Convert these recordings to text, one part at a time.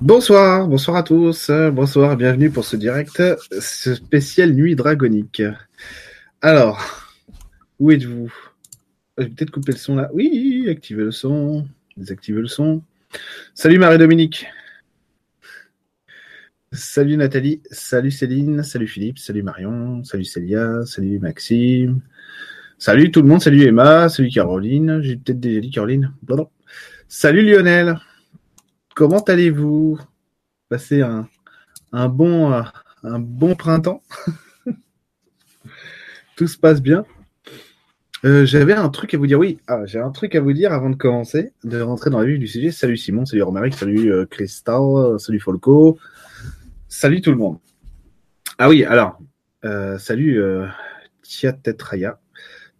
Bonsoir, bonsoir à tous, bonsoir, bienvenue pour ce direct spécial Nuit Dragonique. Alors, où êtes-vous? Je vais peut-être couper le son là. Oui, activez le son, désactivez le son. Salut Marie-Dominique. Salut Nathalie, salut Céline, salut Philippe, salut Marion, salut Célia, salut Maxime, salut tout le monde, salut Emma, salut Caroline, j'ai peut-être déjà dit Caroline. Salut Lionel. Comment allez-vous? Passez un, un, bon, euh, un bon printemps. Tout se passe bien. Euh, J'avais un truc à vous dire. Oui, ah, j'ai un truc à vous dire avant de commencer, de rentrer dans la vie du sujet. Salut Simon, salut Romaric, salut euh, Christophe, salut Folco, salut tout le monde. Ah oui, alors, salut Tiatetraya,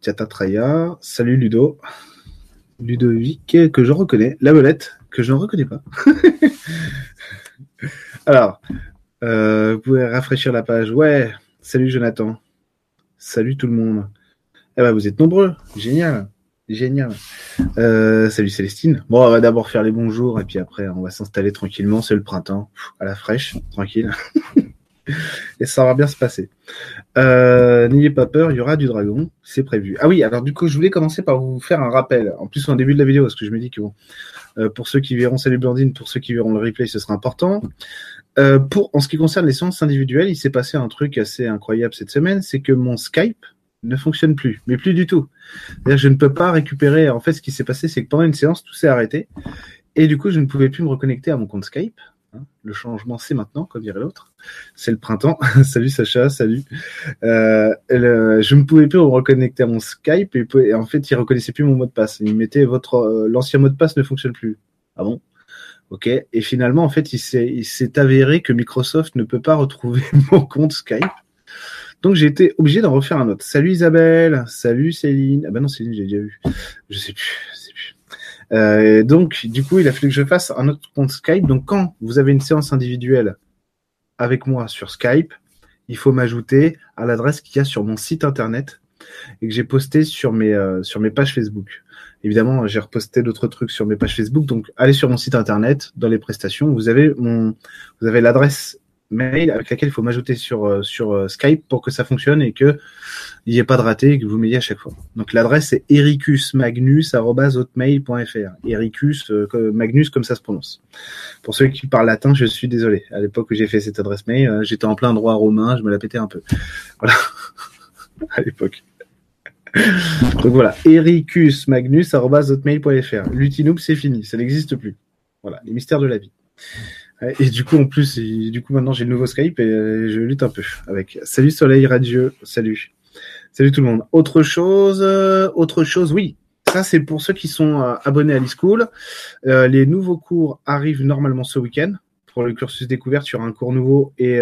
Tiatatraya, salut Ludo, Ludovic, que je reconnais, la belette, que je ne reconnais pas. Alors, euh, vous pouvez rafraîchir la page. Ouais, salut Jonathan. Salut tout le monde. Eh ben, vous êtes nombreux. Génial. Génial. Euh, salut Célestine. Bon, on va d'abord faire les bonjours et puis après, on va s'installer tranquillement. C'est le printemps, à la fraîche, tranquille. et ça va bien se passer. Euh, N'ayez pas peur, il y aura du dragon, c'est prévu. Ah oui, alors du coup, je voulais commencer par vous faire un rappel. En plus, en début de la vidéo, parce que je me dis que bon, pour ceux qui verront Salut Blandine, pour ceux qui verront le replay, ce sera important. Euh, pour, en ce qui concerne les séances individuelles, il s'est passé un truc assez incroyable cette semaine, c'est que mon Skype ne fonctionne plus, mais plus du tout. Je ne peux pas récupérer. En fait, ce qui s'est passé, c'est que pendant une séance, tout s'est arrêté, et du coup, je ne pouvais plus me reconnecter à mon compte Skype. Hein. Le changement, c'est maintenant, comme dirait l'autre. C'est le printemps. salut Sacha, salut. Euh, je ne pouvais plus me reconnecter à mon Skype et, en fait, il reconnaissait plus mon mot de passe. Il mettait votre euh, l'ancien mot de passe ne fonctionne plus. Ah bon? Ok. Et finalement, en fait, il s'est avéré que Microsoft ne peut pas retrouver mon compte Skype. Donc j'ai été obligé d'en refaire un autre. Salut Isabelle, salut Céline. Ah ben non, Céline, j'ai déjà vu. Je sais plus. Euh, donc, du coup, il a fallu que je fasse un autre compte Skype. Donc, quand vous avez une séance individuelle avec moi sur Skype, il faut m'ajouter à l'adresse qu'il y a sur mon site internet et que j'ai posté sur mes, euh, sur mes pages Facebook. Évidemment, j'ai reposté d'autres trucs sur mes pages Facebook. Donc, allez sur mon site internet, dans les prestations, vous avez mon, vous avez l'adresse mail avec laquelle il faut m'ajouter sur, euh, sur euh, Skype pour que ça fonctionne et que il n'y ait pas de raté et que vous m'ayez à chaque fois. Donc l'adresse est ericusmagnus.hotmail.fr. Ericus, euh, Magnus comme ça se prononce. Pour ceux qui parlent latin, je suis désolé. À l'époque où j'ai fait cette adresse mail, j'étais en plein droit romain, je me la pétais un peu. Voilà. à l'époque. Donc voilà, ericusmagnus.hotmail.fr. Lutinoob, c'est fini, ça n'existe plus. Voilà, les mystères de la vie. Et du coup, en plus, du coup, maintenant j'ai le nouveau Skype et euh, je lutte un peu avec. Salut Soleil Radieux, salut. Salut tout le monde. Autre chose, euh, autre chose, oui. Ça, c'est pour ceux qui sont euh, abonnés à l'e-school. les nouveaux cours arrivent normalement ce week-end. Pour le cursus découverte, sur un cours nouveau et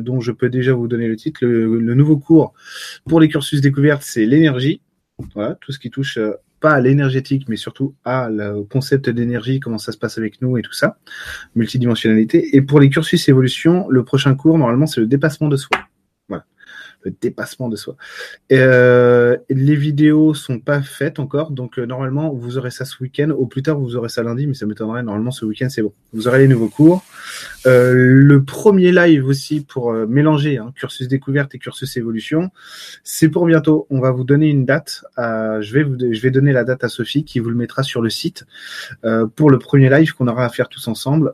dont je peux déjà vous donner le titre. Le, le nouveau cours pour les cursus découvertes, c'est l'énergie. Voilà, tout ce qui touche pas à l'énergétique, mais surtout à le concept d'énergie, comment ça se passe avec nous et tout ça, multidimensionnalité. Et pour les cursus évolution, le prochain cours, normalement, c'est le dépassement de soi le dépassement de soi. Euh, les vidéos sont pas faites encore, donc euh, normalement vous aurez ça ce week-end. Au plus tard vous aurez ça lundi, mais ça m'étonnerait. Normalement ce week-end c'est bon. Vous aurez les nouveaux cours. Euh, le premier live aussi pour mélanger hein, cursus découverte et cursus évolution, c'est pour bientôt. On va vous donner une date. je vais je vais donner la date à Sophie qui vous le mettra sur le site pour le premier live qu'on aura à faire tous ensemble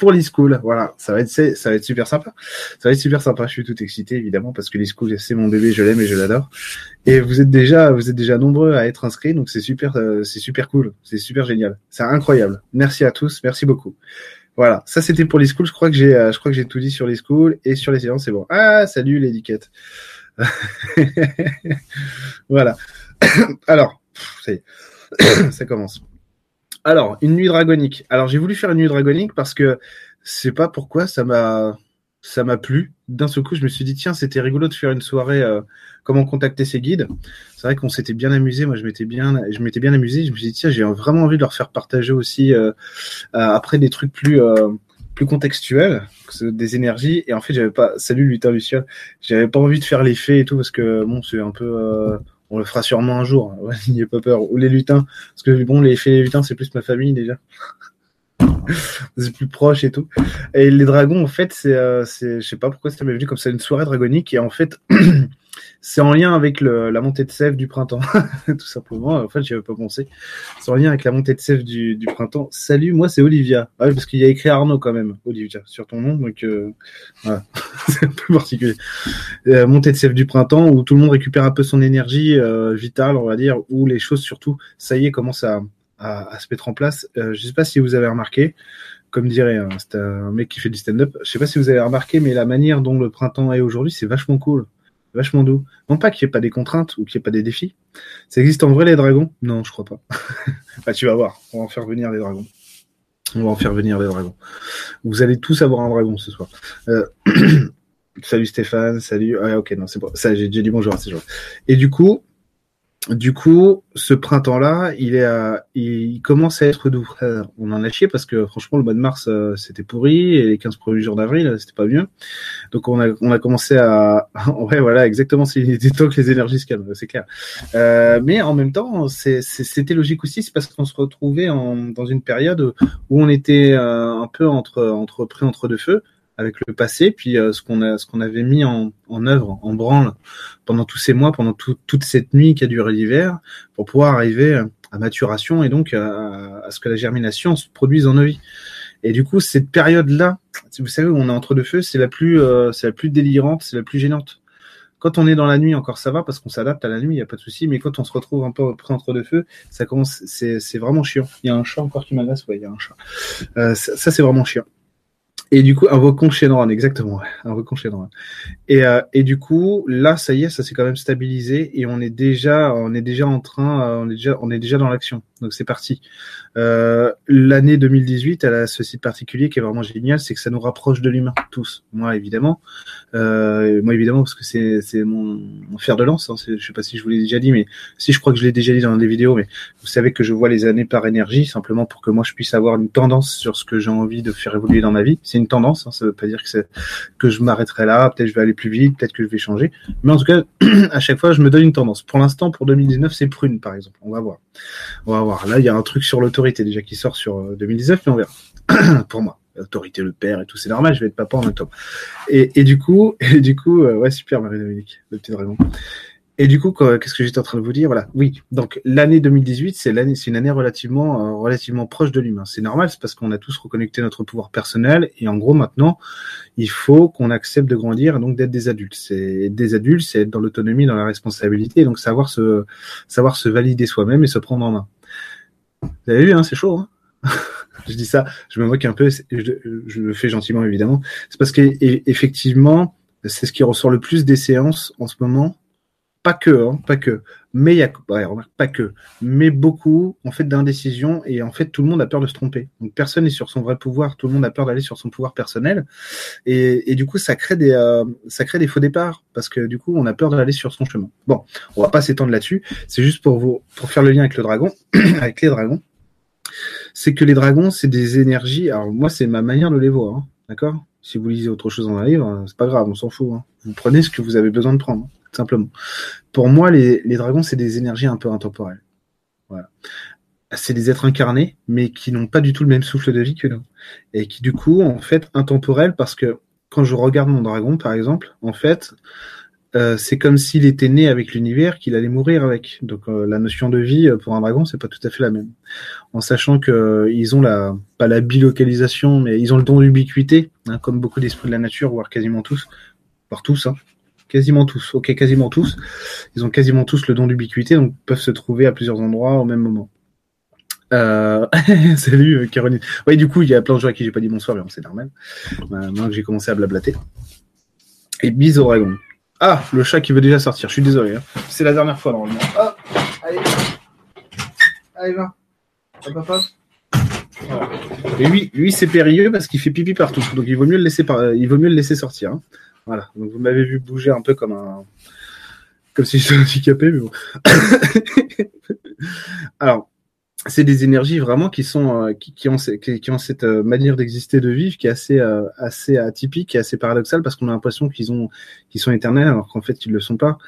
pour l'e-school. Voilà, ça va être ça va être super sympa. Ça va être super sympa. Je suis tout excité évidemment parce que l'e-school c'est mon bébé, je l'aime et je l'adore. Et vous êtes déjà vous êtes déjà nombreux à être inscrits, donc c'est super euh, c'est super cool, c'est super génial, c'est incroyable. Merci à tous, merci beaucoup. Voilà, ça c'était pour l'e-school. Je crois que j'ai euh, je crois que j'ai tout dit sur l'e-school et sur les séances, c'est bon. Ah salut l'étiquette. voilà. Alors, ça commence. Alors, une nuit dragonique. Alors, j'ai voulu faire une nuit dragonique parce que sais pas pourquoi ça m'a ça m'a plu. D'un seul coup, je me suis dit tiens, c'était rigolo de faire une soirée euh, comment contacter ses guides. C'est vrai qu'on s'était bien amusé. Moi, je m'étais bien je m'étais bien amusé. Je me suis dit tiens, j'ai vraiment envie de leur faire partager aussi euh, après des trucs plus euh, plus contextuels, des énergies. Et en fait, j'avais pas salut Lutin Luciol. J'avais pas envie de faire l'effet et tout parce que bon, c'est un peu on le fera sûrement un jour. Ouais, a pas peur. Ou les lutins. Parce que bon, les fées les lutins, c'est plus ma famille déjà. c'est plus proche et tout. Et les dragons, en fait, c'est, euh, je sais pas pourquoi ça m'est venu comme ça une soirée dragonique et en fait, c'est en lien avec la montée de sève du printemps, tout simplement. En fait, j'y avais pas pensé. C'est en lien avec la montée de sève du, printemps. Salut, moi c'est Olivia. Ah, parce qu'il y a écrit Arnaud quand même, Olivia, sur ton nom, donc euh, voilà, c'est un peu particulier. Euh, montée de sève du printemps où tout le monde récupère un peu son énergie euh, vitale, on va dire, où les choses surtout, ça y est, commencent à, se mettre en place. Je sais pas si vous avez remarqué, comme dirait un mec qui fait du stand-up. Je sais pas si vous avez remarqué, mais la manière dont le printemps est aujourd'hui, c'est vachement cool vachement doux. Non pas qu'il n'y ait pas des contraintes ou qu'il n'y ait pas des défis. Ça existe en vrai les dragons? Non, je crois pas. bah, tu vas voir, on va en faire venir les dragons. On va en faire venir les dragons. Vous allez tous avoir un dragon ce soir. Euh... salut Stéphane, salut. Ah ok, non, c'est bon. Ça, j'ai déjà dit bonjour à ces gens. Et du coup, du coup, ce printemps-là, il est, à, il commence à être doux. Euh, on en a chié parce que franchement, le mois de mars, euh, c'était pourri et les 15 premiers jours d'avril, c'était pas mieux. Donc on a, on a commencé à, ouais, voilà, exactement. Il était temps que les énergies se calment, c'est clair. Euh, mais en même temps, c'était logique aussi, c'est parce qu'on se retrouvait en, dans une période où on était euh, un peu entre, entre pris entre deux feux avec le passé, puis euh, ce qu'on a, ce qu'on avait mis en, en œuvre, en branle pendant tous ces mois, pendant tout, toute cette nuit qui a duré l'hiver, pour pouvoir arriver à maturation et donc à, ce que la germination se produise dans nos. Et du coup, cette période-là, vous savez, où on est entre deux feux, c'est la plus, euh, c'est la plus délirante, c'est la plus gênante. Quand on est dans la nuit, encore ça va parce qu'on s'adapte à la nuit, il y a pas de souci. Mais quand on se retrouve un peu près entre deux feux, ça commence, c'est, c'est vraiment chiant. Il y a un chat encore qui m'agace, ouais, il y a un chat. Euh, ça, ça c'est vraiment chiant. Et du coup, un Vaucon Shenron, exactement, Vaucon Shenron. Et, euh, et du coup, là, ça y est, ça s'est quand même stabilisé et on est déjà, on est déjà en train, euh, on est déjà, on est déjà dans l'action. Donc c'est parti. Euh, L'année 2018, elle a ceci de particulier qui est vraiment génial, c'est que ça nous rapproche de l'humain, tous. Moi, évidemment, euh, moi évidemment parce que c'est mon, mon, fer de lance. Hein. Je sais pas si je vous l'ai déjà dit, mais si je crois que je l'ai déjà dit dans des vidéos, mais vous savez que je vois les années par énergie, simplement pour que moi je puisse avoir une tendance sur ce que j'ai envie de faire évoluer dans ma vie. C'est une tendance, hein, ça veut pas dire que que je m'arrêterai là, peut-être je vais aller plus vite, peut-être que je vais changer, mais en tout cas, à chaque fois, je me donne une tendance. Pour l'instant, pour 2019, c'est prune, par exemple. On va voir. Là, il y a un truc sur l'autorité déjà qui sort sur 2019, euh, mais on verra. pour moi, l'autorité, le père et tout, c'est normal. Je vais être papa en octobre. Et, et du coup, du coup, euh, ouais, super, Marie-Dominique, le petit dragon. Et du coup, qu'est-ce que j'étais en train de vous dire? Voilà. Oui. Donc l'année 2018, c'est l'année, c'est une année relativement, euh, relativement proche de l'humain. C'est normal, c'est parce qu'on a tous reconnecté notre pouvoir personnel et en gros maintenant, il faut qu'on accepte de grandir, et donc d'être des adultes. C'est des adultes, c'est être dans l'autonomie, dans la responsabilité, et donc savoir se valider soi-même et se prendre en main. Vous avez vu, hein, c'est chaud. Hein je dis ça, je me moque un peu, je, le fais gentiment évidemment. C'est parce qu'effectivement, c'est ce qui ressort le plus des séances en ce moment pas que, hein, pas que, mais il y a, ouais, pas que, mais beaucoup en fait d'indécision et en fait tout le monde a peur de se tromper. Donc personne n'est sur son vrai pouvoir, tout le monde a peur d'aller sur son pouvoir personnel et, et du coup ça crée des, euh, ça crée des faux départs parce que du coup on a peur d'aller sur son chemin. Bon, on va pas s'étendre là-dessus, c'est juste pour vous, pour faire le lien avec le dragon, avec les dragons. C'est que les dragons c'est des énergies. Alors moi c'est ma manière de les voir, hein, d'accord? Si vous lisez autre chose dans un livre, c'est pas grave, on s'en fout. Hein. Vous prenez ce que vous avez besoin de prendre simplement. Pour moi, les, les dragons, c'est des énergies un peu intemporelles. Voilà. C'est des êtres incarnés, mais qui n'ont pas du tout le même souffle de vie que nous. Et qui, du coup, en fait, intemporels parce que quand je regarde mon dragon, par exemple, en fait, euh, c'est comme s'il était né avec l'univers, qu'il allait mourir avec. Donc euh, la notion de vie euh, pour un dragon, c'est pas tout à fait la même. En sachant que euh, ils ont la pas la bilocalisation, mais ils ont le don d'ubiquité, hein, comme beaucoup d'esprits de la nature, voire quasiment tous, voire tous. Hein quasiment tous. Ok, quasiment tous. Ils ont quasiment tous le don d'ubiquité, donc peuvent se trouver à plusieurs endroits au même moment. Euh... Salut euh, Caroline. Oui, du coup, il y a plein de gens à qui j'ai pas dit bonsoir, mais c'est normal. Maintenant que j'ai commencé à blablater. Et bisous dragon. Ah, le chat qui veut déjà sortir. Je suis désolé. Hein. C'est la dernière fois normalement. Ah, allez. Allez, va. Hop, hop, hop. Voilà. Et lui, lui c'est périlleux parce qu'il fait pipi partout. Donc il vaut mieux le laisser, par... il vaut mieux le laisser sortir. Hein. Voilà. Donc vous m'avez vu bouger un peu comme un, comme si j'étais handicapé, mais bon. Alors, c'est des énergies vraiment qui sont euh, qui, ont qui, ont cette euh, manière d'exister de vivre qui est assez euh, assez atypique et assez paradoxale parce qu'on a l'impression qu'ils ont qu'ils sont éternels alors qu'en fait ils le sont pas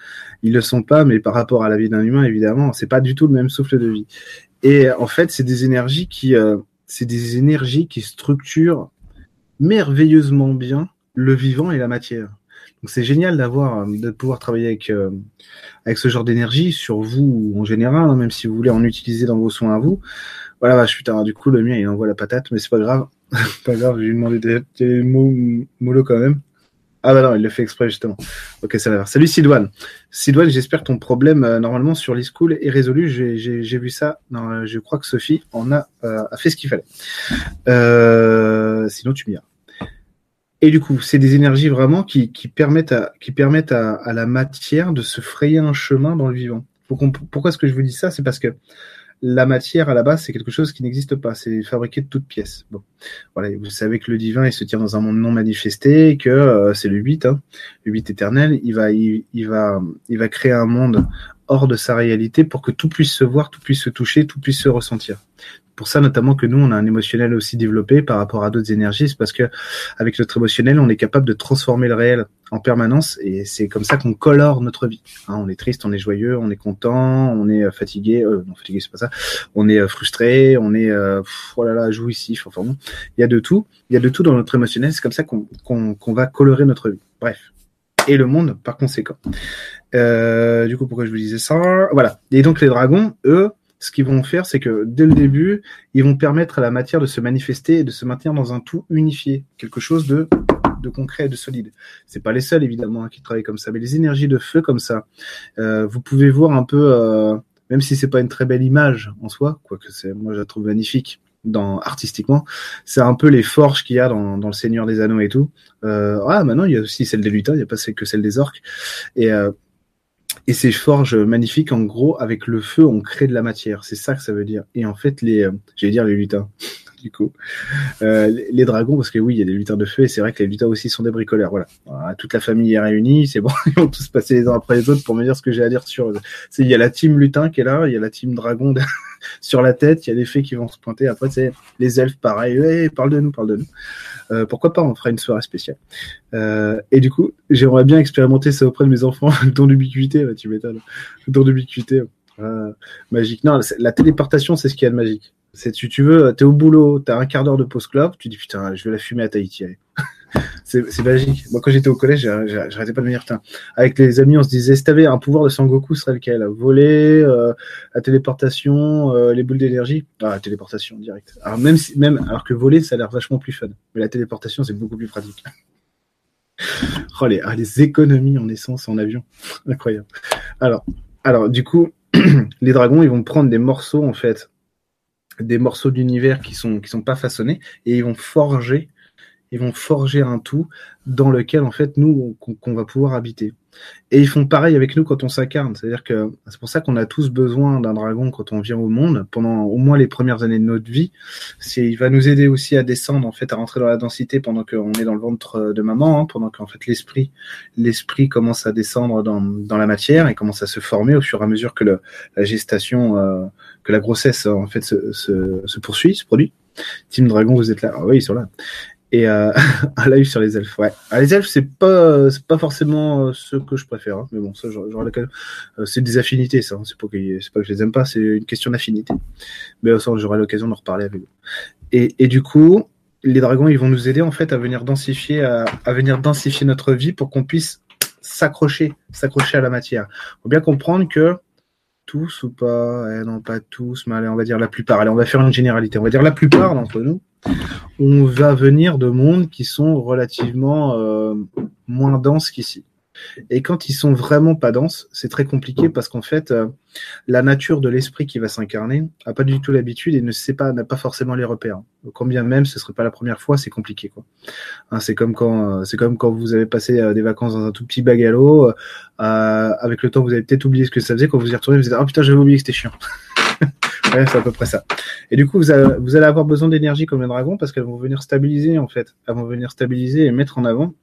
ils le sont pas mais par rapport à la vie d'un humain évidemment c'est pas du tout le même souffle de vie et en fait c'est des énergies qui c'est des énergies qui structurent merveilleusement bien le vivant et la matière. Donc c'est génial d'avoir, de pouvoir travailler avec euh, avec ce genre d'énergie sur vous en général, hein, même si vous voulez en utiliser dans vos soins à vous. Voilà, bah, putain, du coup le mien il envoie la patate, mais c'est pas grave, pas grave, je lui ai demandé des, mots mollo quand même. Ah bah non, il le fait exprès justement. Ok, ça va. Salut Sidouane. Sidouane, j'espère ton problème euh, normalement sur l'e-school est résolu. J'ai vu ça. Non, je crois que Sophie en a, euh, a fait ce qu'il fallait. Euh, sinon, tu m'y as. Et du coup, c'est des énergies vraiment qui, permettent, à, la matière de se frayer un chemin dans le vivant. pourquoi est-ce que je vous dis ça? C'est parce que la matière à la base, c'est quelque chose qui n'existe pas. C'est fabriqué de toutes pièces. Voilà. Vous savez que le divin, il se tient dans un monde non manifesté, que euh, c'est le 8, hein, le 8 éternel. Il va créer un monde hors de sa réalité pour que tout puisse se voir, tout puisse se toucher, tout puisse se ressentir pour ça notamment que nous on a un émotionnel aussi développé par rapport à d'autres énergies, c'est parce que avec notre émotionnel on est capable de transformer le réel en permanence. Et c'est comme ça qu'on colore notre vie. Hein, on est triste, on est joyeux, on est content, on est euh, fatigué, euh, non fatigué c'est pas ça, on est euh, frustré, on est euh, oh là là jouissif, enfin bon, il y a de tout, il y a de tout dans notre émotionnel, c'est comme ça qu'on qu'on va colorer notre vie. Bref, et le monde par conséquent. Euh, du coup, pourquoi je vous disais ça? Voilà. Et donc les dragons, eux, ce qu'ils vont faire, c'est que dès le début, ils vont permettre à la matière de se manifester et de se maintenir dans un tout unifié, quelque chose de de concret et de solide. C'est pas les seuls évidemment hein, qui travaillent comme ça, mais les énergies de feu comme ça, euh, vous pouvez voir un peu, euh, même si c'est pas une très belle image en soi, quoique c'est, moi je la trouve magnifique dans artistiquement, c'est un peu les forges qu'il y a dans, dans le Seigneur des Anneaux et tout. Euh, ah maintenant il y a aussi celle des lutins, il n'y a pas que celle des orques. Et euh, et ces forges magnifiques, en gros, avec le feu, on crée de la matière. C'est ça que ça veut dire. Et en fait, les, euh, j'allais dire les lutins, du coup, euh, les dragons, parce que oui, il y a des lutins de feu, et c'est vrai que les lutins aussi sont des bricoleurs. Voilà. toute la famille est réunie, c'est bon, ils vont tous passer les uns après les autres pour me dire ce que j'ai à dire sur. Il y a la team lutin qui est là, il y a la team dragon sur la tête, il y a des fées qui vont se pointer. Après, c'est les elfes, pareil. Parle de nous, parle de nous. Euh, pourquoi pas, on fera une soirée spéciale. Euh, et du coup, j'aimerais bien expérimenter ça auprès de mes enfants, le don d'ubiquité, tu m'étonnes. Le don d'ubiquité, magique. Non, la téléportation, c'est ce qu'il y a de magique. C'est tu, tu veux, t'es au boulot, t'as un quart d'heure de pause club, tu dis putain, je vais la fumer à Tahiti. c'est magique. Moi, quand j'étais au collège, j'arrêtais pas de me dire, putain, avec les amis, on se disait, si t'avais un pouvoir de Sangoku, ce serait lequel? Voler, euh, la téléportation, euh, les boules d'énergie? Ah, la téléportation, direct. Alors, même, si, même, alors que voler, ça a l'air vachement plus fun. Mais la téléportation, c'est beaucoup plus pratique. oh, les, ah, les économies en essence en avion. Incroyable. Alors, alors, du coup, les dragons, ils vont prendre des morceaux, en fait, des morceaux d'univers qui sont qui sont pas façonnés et ils vont forger ils vont forger un tout dans lequel en fait nous qu'on va pouvoir habiter. Et ils font pareil avec nous quand on s'incarne, c'est-à-dire que c'est pour ça qu'on a tous besoin d'un dragon quand on vient au monde pendant au moins les premières années de notre vie. Il va nous aider aussi à descendre en fait à rentrer dans la densité pendant qu'on est dans le ventre de maman, hein, pendant qu'en fait l'esprit l'esprit commence à descendre dans, dans la matière et commence à se former au fur et à mesure que la gestation euh, que la grossesse en fait se, se, se poursuit, se produit. Team Dragon, vous êtes là. Ah oui, ils sont là et euh, un live sur les elfes. Ouais, ah, les elfes c'est pas pas forcément euh, ce que je préfère, hein. mais bon ça j'aurais. Euh, c'est des affinités ça, hein. c'est pas que c'est pas je les aime pas, c'est une question d'affinité. Mais ça j'aurai l'occasion d'en reparler avec vous. Et, et du coup les dragons ils vont nous aider en fait à venir densifier à, à venir densifier notre vie pour qu'on puisse s'accrocher s'accrocher à la matière. Faut bien comprendre que tous ou pas, eh non pas tous, mais allez, on va dire la plupart. Allez, on va faire une généralité. On va dire la plupart d'entre nous on va venir de mondes qui sont relativement euh, moins denses qu'ici. Et quand ils sont vraiment pas denses, c'est très compliqué parce qu'en fait, euh, la nature de l'esprit qui va s'incarner a pas du tout l'habitude et ne sait pas, n'a pas forcément les repères. Quand bien même ce serait pas la première fois, c'est compliqué. Hein, c'est comme quand, euh, c'est comme quand vous avez passé des vacances dans un tout petit bagalo, avec le temps vous avez peut-être oublié ce que ça faisait. Quand vous y retournez, vous dites ah putain j'avais oublié que c'était chiant. C'est à peu près ça. Et du coup, vous allez, avoir besoin d'énergie comme les dragons parce qu'elles vont venir stabiliser, en fait. Elles vont venir stabiliser et mettre en avant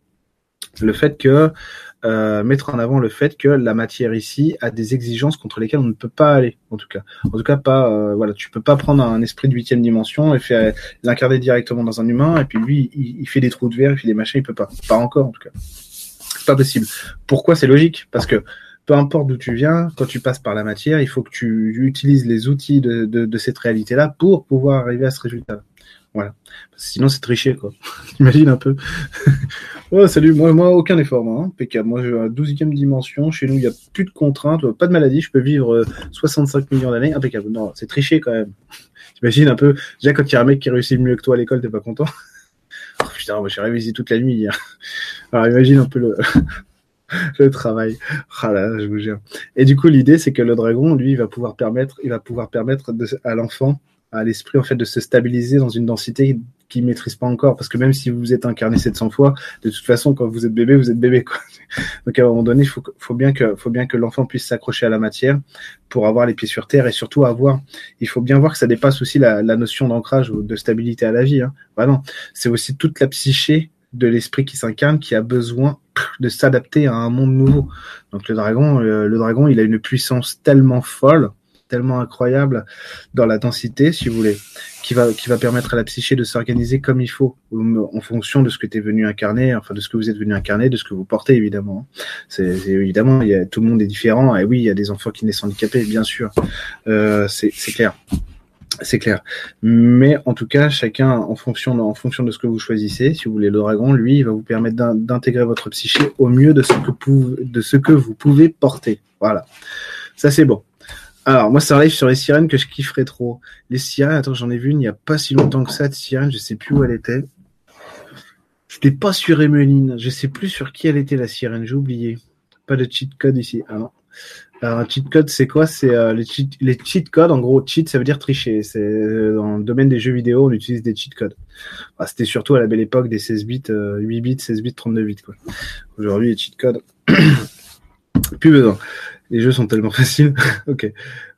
le fait que, euh, mettre en avant le fait que la matière ici a des exigences contre lesquelles on ne peut pas aller, en tout cas. En tout cas, pas, euh, voilà, tu peux pas prendre un esprit de huitième dimension et faire l'incarner directement dans un humain et puis lui, il, il, fait des trous de verre, il fait des machins, il peut pas. Pas encore, en tout cas. Pas possible. Pourquoi? C'est logique Parce que peu importe d'où tu viens, quand tu passes par la matière, il faut que tu utilises les outils de, cette réalité-là pour pouvoir arriver à ce résultat. Voilà. Sinon, c'est tricher, quoi. Imagine un peu. oh, salut, moi, moi, aucun effort, moi. Hein. Moi, j'ai la 12e dimension. Chez nous, il n'y a plus de contraintes, pas de maladie. Je peux vivre 65 euh, millions d'années. Impeccable. Non, c'est tricher, quand même. T'imagines un peu. Déjà, quand il y a un mec qui réussit mieux que toi à l'école, t'es pas content. oh, putain, moi, j'ai révisé toute la nuit hier. Alors, imagine un peu le. le travail. Ah là, je vous jure. Et du coup, l'idée, c'est que le dragon, lui, va pouvoir permettre, il va pouvoir permettre à l'enfant à l'esprit en fait de se stabiliser dans une densité qu'il maîtrise pas encore parce que même si vous êtes incarné 700 fois de toute façon quand vous êtes bébé vous êtes bébé quoi donc à un moment donné il faut, bien que faut bien que l'enfant puisse s'accrocher à la matière pour avoir les pieds sur terre et surtout avoir il faut bien voir que ça dépasse aussi la, notion d'ancrage ou de stabilité à la vie hein. vraiment c'est aussi toute la psyché de l'esprit qui s'incarne qui a besoin de s'adapter à un monde nouveau donc le dragon euh, le dragon il a une puissance tellement folle tellement incroyable dans la densité, si vous voulez, qui va, qui va permettre à la psyché de s'organiser comme il faut, en fonction de ce que tu es venu incarner, enfin de ce que vous êtes venu incarner, de ce que vous portez évidemment. C'est évidemment, tout le monde est différent, et oui, il y a des enfants qui naissent handicapés, bien sûr, euh, c'est clair. C'est clair. Mais en tout cas, chacun, en fonction, de, ce que vous choisissez, si vous voulez le dragon, lui, il va vous permettre d'intégrer votre psyché au mieux de ce que, vous pouvez porter. Voilà. Ça, c'est bon. Alors, moi, ça arrive sur les sirènes que je kifferais trop. Les sirènes, attends, j'en ai vu il n'y a pas si longtemps que ça de sirène, je sais plus où elle était. C'était pas sur Emeline, je sais plus sur qui elle était la sirène, j'ai oublié. Pas de cheat code ici. Ah non. Un cheat code, c'est quoi? C'est euh, les, cheat, les cheat codes. En gros, cheat, ça veut dire tricher. C'est euh, dans le domaine des jeux vidéo, on utilise des cheat codes. C'était surtout à la belle époque des 16 bits, 8 bits, 16 bits, 32 bits. Quoi. Aujourd'hui, les cheat codes, plus besoin. Les jeux sont tellement faciles. ok.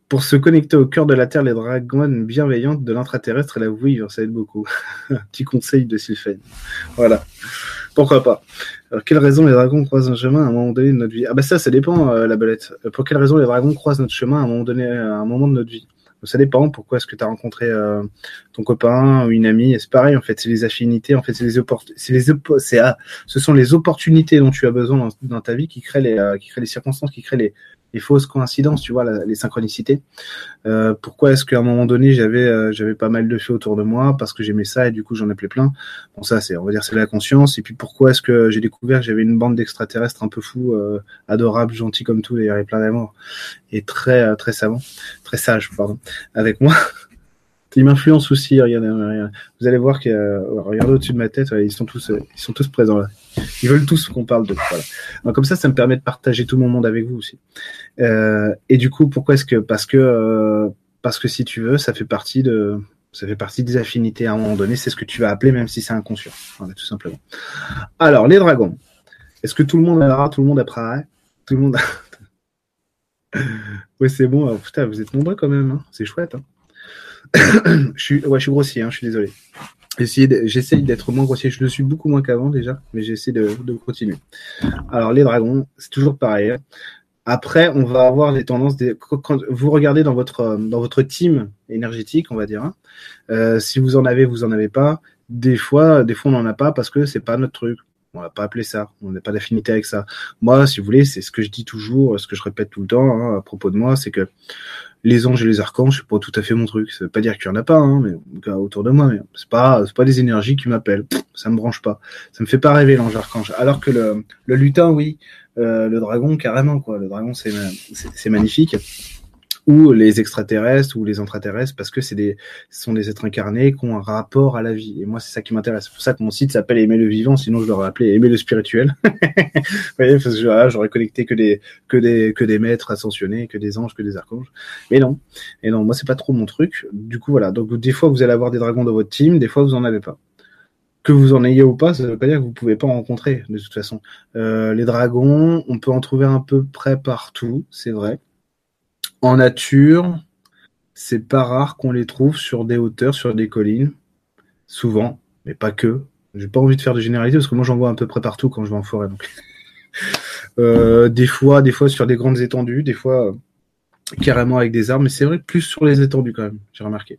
Pour se connecter au cœur de la Terre, les dragons bienveillantes de l'intraterrestre et la ça aide beaucoup. Petit conseil de Sylphane. Voilà. Pourquoi pas Alors, quelle raison les dragons croisent un chemin à un moment donné de notre vie? Ah bah ça, ça dépend, euh, la belette. Pour quelle raison les dragons croisent notre chemin à un moment donné, à un moment de notre vie? Ça dépend. Pourquoi est-ce que tu as rencontré euh, ton copain ou une amie? C'est pareil, en fait, c'est les affinités. En fait, c'est les c'est les ah, ce sont les opportunités dont tu as besoin dans, ta vie qui créent les, euh, qui créent les circonstances, qui créent les, les fausses coïncidences, tu vois, les synchronicités. Euh, pourquoi est-ce qu'à un moment donné j'avais euh, j'avais pas mal de feux autour de moi? Parce que j'aimais ça et du coup j'en appelais plein. Bon ça c'est on va dire c'est la conscience. Et puis pourquoi est-ce que j'ai découvert que j'avais une bande d'extraterrestres un peu fous, euh, adorables, gentils comme tout, d'ailleurs et plein d'amour? Et très euh, très savants, très sages pardon, avec moi. Ils m'influencent aussi, regardez, vous allez voir que euh, regardez au-dessus de ma tête, ils sont tous ils sont tous présents là. Ils veulent tous qu'on parle de voilà. comme ça, ça me permet de partager tout mon monde avec vous aussi. Euh, et du coup, pourquoi est-ce que parce que euh, parce que si tu veux, ça fait partie de ça fait partie des affinités à un moment donné. C'est ce que tu vas appeler, même si c'est inconscient. Voilà, tout simplement. Alors, les dragons. Est-ce que tout le monde aura, tout le monde apprend Tout le monde. oui, c'est bon. putain, vous êtes nombreux quand même. Hein. C'est chouette. Hein. je suis, je suis grossier. Hein, je suis désolé. J'essaye d'être moins grossier. Je le suis beaucoup moins qu'avant déjà, mais j'essaie de, de, continuer. Alors les dragons, c'est toujours pareil. Hein. Après, on va avoir les tendances. Quand vous regardez dans votre dans votre team énergétique, on va dire, hein, euh, si vous en avez, vous en avez pas. Des fois, des fois on n'en a pas parce que c'est pas notre truc. On va pas appeler ça. On n'a pas d'affinité avec ça. Moi, si vous voulez, c'est ce que je dis toujours, ce que je répète tout le temps hein, à propos de moi, c'est que les anges et les archanges, c'est pas tout à fait mon truc. Ça veut pas dire qu'il y en a pas, hein, mais autour de moi, mais c'est pas, c'est pas des énergies qui m'appellent. Ça me branche pas. Ça me fait pas rêver l'ange archange. Alors que le, lutin, oui, euh, le dragon, carrément quoi. Le dragon, c'est magnifique ou les extraterrestres ou les intraterrestres parce que c'est des ce sont des êtres incarnés qui ont un rapport à la vie. Et moi c'est ça qui m'intéresse. C'est pour ça que mon site s'appelle aimer le vivant sinon je l'aurais appelé aimer le spirituel. Vous voyez parce que j'aurais connecté que des que des que des maîtres ascensionnés que des anges que des archanges. Mais non. Et non moi c'est pas trop mon truc. Du coup voilà. Donc des fois vous allez avoir des dragons dans votre team des fois vous en avez pas. Que vous en ayez ou pas, ça veut pas dire que vous pouvez pas en rencontrer de toute façon. Euh, les dragons, on peut en trouver un peu près partout, c'est vrai. En nature, c'est pas rare qu'on les trouve sur des hauteurs, sur des collines, souvent, mais pas que. J'ai pas envie de faire de généralité parce que moi j'en vois un peu près partout quand je vais en forêt. Donc. euh, des fois, des fois sur des grandes étendues, des fois carrément avec des arbres, mais c'est vrai plus sur les étendues quand même, j'ai remarqué.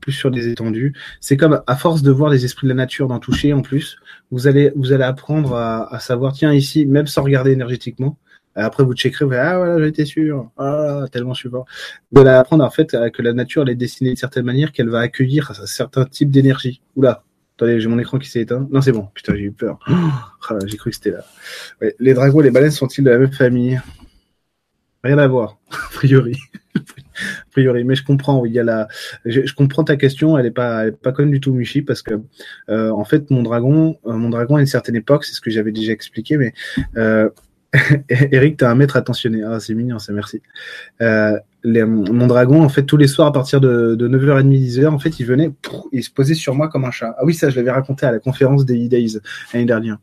Plus sur des étendues. C'est comme à force de voir les esprits de la nature, d'en toucher en plus, vous allez vous allez apprendre à, à savoir tiens ici, même sans regarder énergétiquement, Après, vous checkerez, vous ah voilà, été sûr, ah tellement sûr. De la apprendre en fait que la nature elle est dessinée de certaine manière qu'elle va accueillir un certain type d'énergie. Oula, attendez, j'ai mon écran qui s'est éteint. Non, c'est bon. Putain, j'ai eu peur. Ah, j'ai cru que c'était là. Les dragons et les baleines sont-ils de la même famille? Rien à voir, a priori. a priori, mais je comprends. Il y a la. Je, comprends ta question. Elle est pas, elle est pas conne du tout, Michi, parce que euh, en fait, mon dragon, euh, mon dragon à une certaine époque, c'est ce que j'avais déjà expliqué, mais euh, Eric, t'as un maître attentionné. Ah, c'est mignon, c'est merci. Euh, les, mon dragon, en fait, tous les soirs à partir de, de 9h30, 10h, en fait, il venait, il se posait sur moi comme un chat. Ah oui, ça, je l'avais raconté à la conférence des E-Days l'année dernière.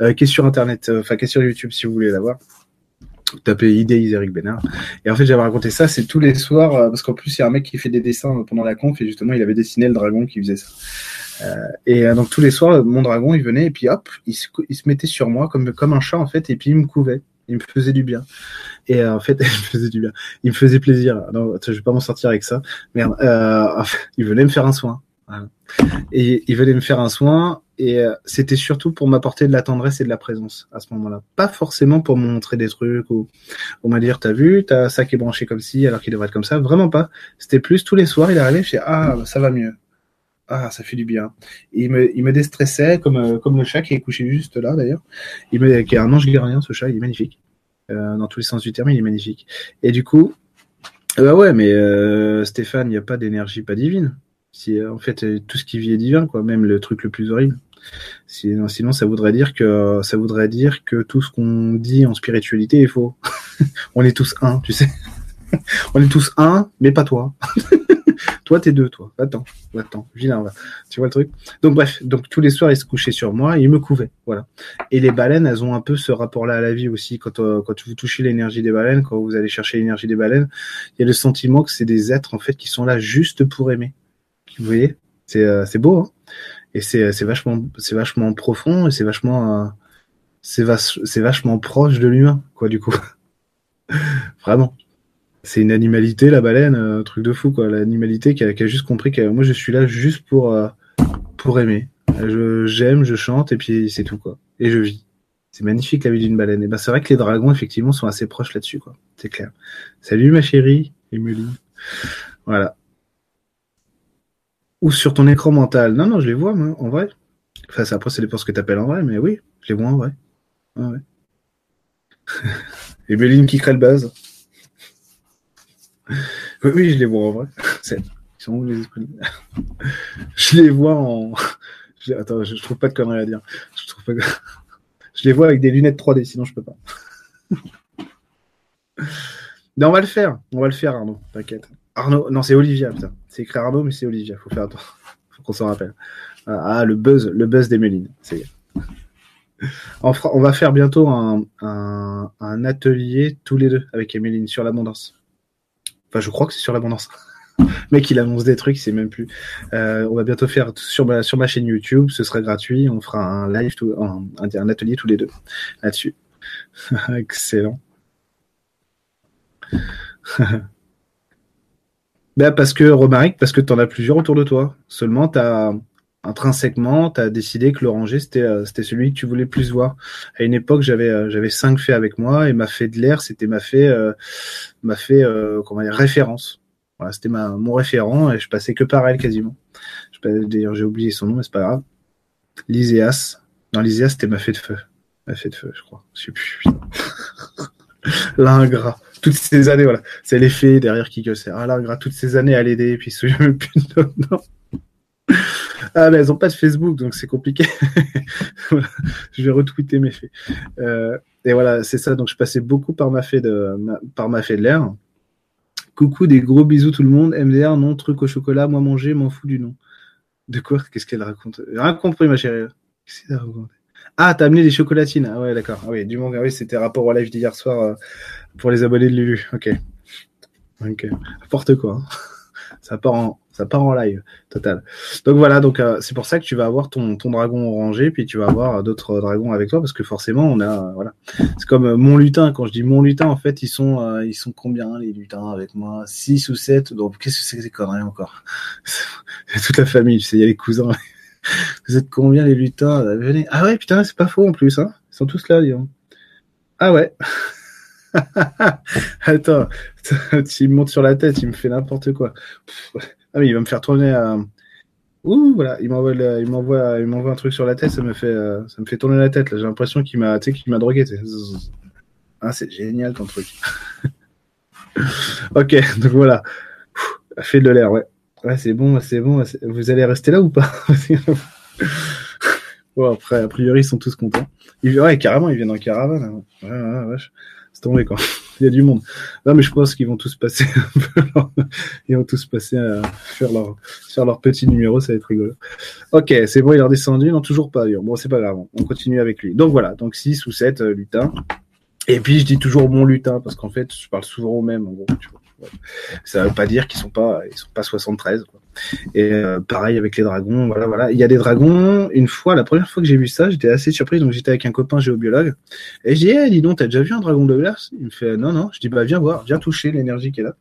Euh, qui est sur Internet, enfin, qui est sur YouTube si vous voulez la voir? Tapez idées Eric Bénard. Et en fait, j'avais raconté ça, c'est tous les soirs, euh, parce qu'en plus, il y a un mec qui fait des dessins pendant la conf, et justement, il avait dessiné le dragon qui faisait ça. Euh, et euh, donc, tous les soirs, mon dragon, il venait, et puis hop, il se, il se mettait sur moi comme, comme un chat, en fait, et puis il me couvait. Il me faisait du bien. Et en fait, il me faisait du bien. Il me faisait plaisir. Non, je vais pas m'en sortir avec ça. Merde. Euh, il venait me faire un soin. Et il venait me faire un soin et euh, c'était surtout pour m'apporter de la tendresse et de la présence à ce moment-là. Pas forcément pour me montrer des trucs ou pour me dire t'as vu, t'as ça qui est branché comme ci alors qu'il devrait être comme ça. Vraiment pas. C'était plus tous les soirs il arrivait, je disais ah ça va mieux. Ah ça fait du bien. il me il me déstressait comme euh, comme le chat qui est couché juste là d'ailleurs. Il me qui est un ange gardien ce chat, il est magnifique. Euh, dans tous les sens du terme, il est magnifique. Et du coup bah ouais mais euh, Stéphane, il n'y a pas d'énergie pas divine. Si, en fait, tout ce qui vit est divin, quoi, même le truc le plus horrible. Sinon, sinon, ça voudrait dire que ça voudrait dire que tout ce qu'on dit en spiritualité est faux. on est tous un, tu sais. on est tous un, mais pas toi. toi, t'es deux, toi. Attends, attends, viens là. Tu vois le truc? Donc bref, donc tous les soirs, il se couchait sur moi et il me couvait, voilà. Et les baleines, elles ont un peu ce rapport-là à la vie aussi. Quand euh, quand vous touchez l'énergie des baleines, quand vous allez chercher l'énergie des baleines, il y a le sentiment que c'est des êtres en fait qui sont là juste pour aimer. Vous voyez? C'est euh, beau. Hein et c'est c'est vachement vachement profond et c'est vachement euh, c'est vachement proche de l'humain quoi du coup vraiment c'est une animalité la baleine euh, truc de fou quoi. L'animalité qui a, juste compris que moi je suis là juste pour euh, pour aimer. Je j'aime je chante et puis c'est tout quoi. Et je vis. C'est magnifique la vie d'une baleine. Et ben c'est vrai que les dragons effectivement sont assez proches là-dessus quoi. C'est clair. Salut ma chérie Emeline voilà. Ou sur ton écran mental. Non, non, je les vois, moi, en vrai. Enfin, après, ça dépend ce que tu appelles en vrai, mais oui, je les vois en vrai. Ah, qui crée le buzz. Oui, je les vois en vrai. Ils sont où les esprits Je les vois en. Attends, je, trouve pas de conneries à dire. Je, trouve pas... je les vois avec des lunettes 3D, sinon je peux pas. Mais on va le faire. On va le faire, Arnaud. T'inquiète. Arnaud, non, c'est Olivia, putain. C'est écrit Arnaud, mais c'est Olivia. Faut faire attention. Faut qu'on s'en rappelle. Ah, le buzz, le buzz. On, on, va faire bientôt un, un, atelier tous les deux avec Emeline sur l'abondance. Enfin, je crois que c'est sur l'abondance. Mec, il annonce des trucs, sait même plus. Euh, on va bientôt faire sur ma, sur ma chaîne YouTube, ce sera gratuit. On fera un live, un, un atelier tous les deux là-dessus. Excellent. Ben parce que, Romaric, parce que tu en as plusieurs autour de toi. Seulement, tu as intrinsèquement, tu as décidé que l'oranger, c'était euh, c'était celui que tu voulais plus voir. À une époque, j'avais euh, j'avais cinq fées avec moi et ma fée de l'air, c'était ma fée euh, ma fée comment dire référence. Voilà, c'était ma mon référent et je passais que par elle quasiment. D'ailleurs, j'ai oublié son nom, mais c'est pas grave. Lyséas. Non, Lyséas, c'était ma fée de feu. Ma fée de feu, je crois. Je sais plus. L'ingrat toutes ces années, voilà. C'est l'effet derrière qui gueule. C'est, ah là, toutes ces années à l'aider, puis il se même plus de. Ah, mais elles ont pas de Facebook, donc c'est compliqué. Je vais retweeter mes faits. Euh, et voilà, c'est ça. Donc, je passais beaucoup par ma fée de, par ma fée de l'air. Coucou, des gros bisous tout le monde. MDR, non, truc au chocolat, moi manger, m'en fous du nom. De quoi? Qu'est-ce qu'elle raconte? Rien compris, ma chérie. Qu'est-ce qu'elle raconte Ah, t'as amené des chocolatines. Ah ouais, d'accord. Ah oui, du manga. Oui, c'était rapport au live d'hier soir. Euh, pour les abonnés de Lulu, ok. Ok. N'importe quoi. Hein. Ça part en, ça part en live, total. Donc voilà, donc euh, c'est pour ça que tu vas avoir ton, ton dragon orangé, puis tu vas avoir d'autres dragons avec toi, parce que forcément on a, voilà. C'est comme euh, mon lutin. Quand je dis mon lutin, en fait, ils sont, euh, ils sont combien les lutins avec moi? 6 ou 7 Donc qu'est-ce que c'est que ces conneries encore? C'est toute la famille, tu sais, il y a les cousins. Vous êtes combien les lutins? Venez. Ah ouais, putain, c'est pas faux en plus, hein. Ils sont tous là, disons. Ah ouais. Attends, il me monte sur la tête, il me fait n'importe quoi. Ah mais il va me faire tourner à. Ouh, voilà, il m'envoie, il m'envoie, il m'envoie un truc sur la tête, ça me fait, euh, ça me fait tourner la tête. Là, j'ai l'impression qu'il m'a, tu qu'il m'a drogué. Ah, c'est génial ton truc. ok, donc voilà, fait de l'air, ouais. Ouais, c'est bon, c'est bon. Vous allez rester là ou pas? Bon, après, a priori, ils sont tous contents. Ils, ouais, carrément, ils viennent en caravane. Hein. Ouais, ouais, ouais. C'est tombé, quoi. Il y a du monde. Non, mais je pense qu'ils vont tous passer Ils vont tous passer à faire leur, faire leur petit numéro, ça va être rigolo. Ok, c'est bon, il est redescendu. Non, toujours pas. Bon, c'est pas grave. On continue avec lui. Donc voilà, donc 6 ou 7 euh, lutins. Et puis, je dis toujours bon lutin, parce qu'en fait, je parle souvent au même, en gros, tu vois. Ça veut pas dire qu'ils sont pas, ils sont pas 73. Quoi. Et euh, pareil avec les dragons, voilà, voilà. Il y a des dragons. Une fois, la première fois que j'ai vu ça, j'étais assez surpris. Donc j'étais avec un copain géobiologue et je dis, hey, dis donc, t'as déjà vu un dragon de glace Il me fait, non, non. Je dis, bah viens voir, viens toucher l'énergie qui est là.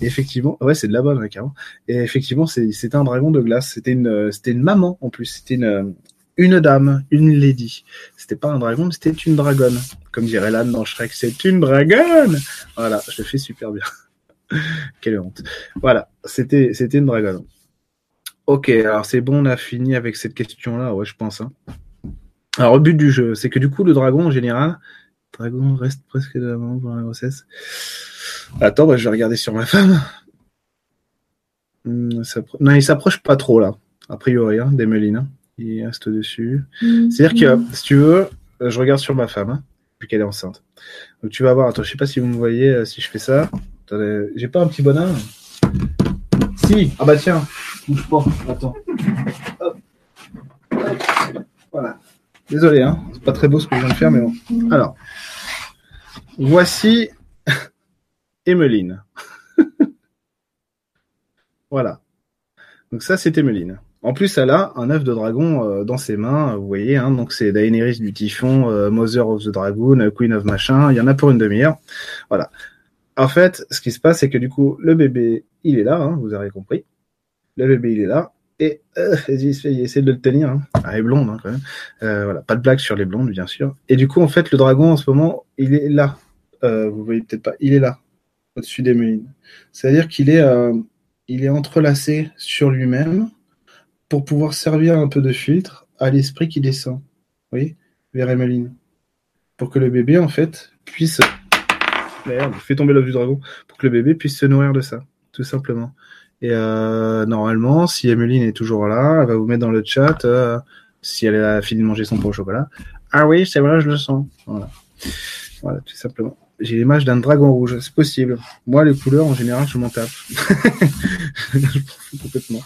Et effectivement, ouais, c'est de la bonne, carrément. Et effectivement, c'était un dragon de glace. C'était une, c'était une maman en plus. C'était une, une dame, une lady. C'était pas un dragon, c'était une dragonne. Comme dirait Lan dans Shrek, c'est une dragonne. Voilà, je le fais super bien. Quelle honte. Voilà, c'était c'était une dragon. Ok, alors c'est bon, on a fini avec cette question-là, ouais, je pense. Hein. Alors, le but du jeu, c'est que du coup, le dragon, en général, le dragon reste presque de la maman pendant la grossesse. Attends, bah, je vais regarder sur ma femme. Hmm, non, il s'approche pas trop, là, a priori, hein, d'Emeline. Hein. Il reste dessus. Mm-hmm. C'est-à-dire que, si tu veux, je regarde sur ma femme, vu qu'elle est enceinte. Donc, tu vas voir, attends, je sais pas si vous me voyez, euh, si je fais ça. J'ai pas un petit bonhomme? Si, ah bah tiens, bouge pas, attends. Voilà. Désolé, hein, c'est pas très beau ce que je viens de faire, mais bon. Alors, voici Emeline. voilà. Donc ça, c'est Emeline. En plus, elle a un œuf de dragon euh, dans ses mains, vous voyez, hein, donc c'est Daenerys du Typhon, euh, Mother of the Dragon, Queen of Machin, il y en a pour une demi-heure. Voilà. En fait, ce qui se passe, c'est que du coup, le bébé, il est là, hein, vous avez compris. Le bébé, il est là. Et euh, il essaie de le tenir. Hein. Ah, elle est blonde, hein, quand même. Euh, voilà, pas de blague sur les blondes, bien sûr. Et du coup, en fait, le dragon, en ce moment, il est là. Euh, vous voyez peut-être pas. Il est là, au-dessus des mélines. C'est-à-dire qu'il est, euh, est entrelacé sur lui-même pour pouvoir servir un peu de filtre à l'esprit qui descend. Vous voyez Vers Emeline. Pour que le bébé, en fait, puisse Merde, fais tomber l'œuf du dragon pour que le bébé puisse se nourrir de ça, tout simplement. Et euh, normalement, si Emeline est toujours là, elle va vous mettre dans le chat euh, si elle a fini de manger son pain au chocolat. Ah oui, c'est vrai, je le sens. Voilà, tout simplement. J'ai l'image d'un dragon rouge, c'est possible. Moi, les couleurs, en général, je m'en tape. je m'en fous complètement.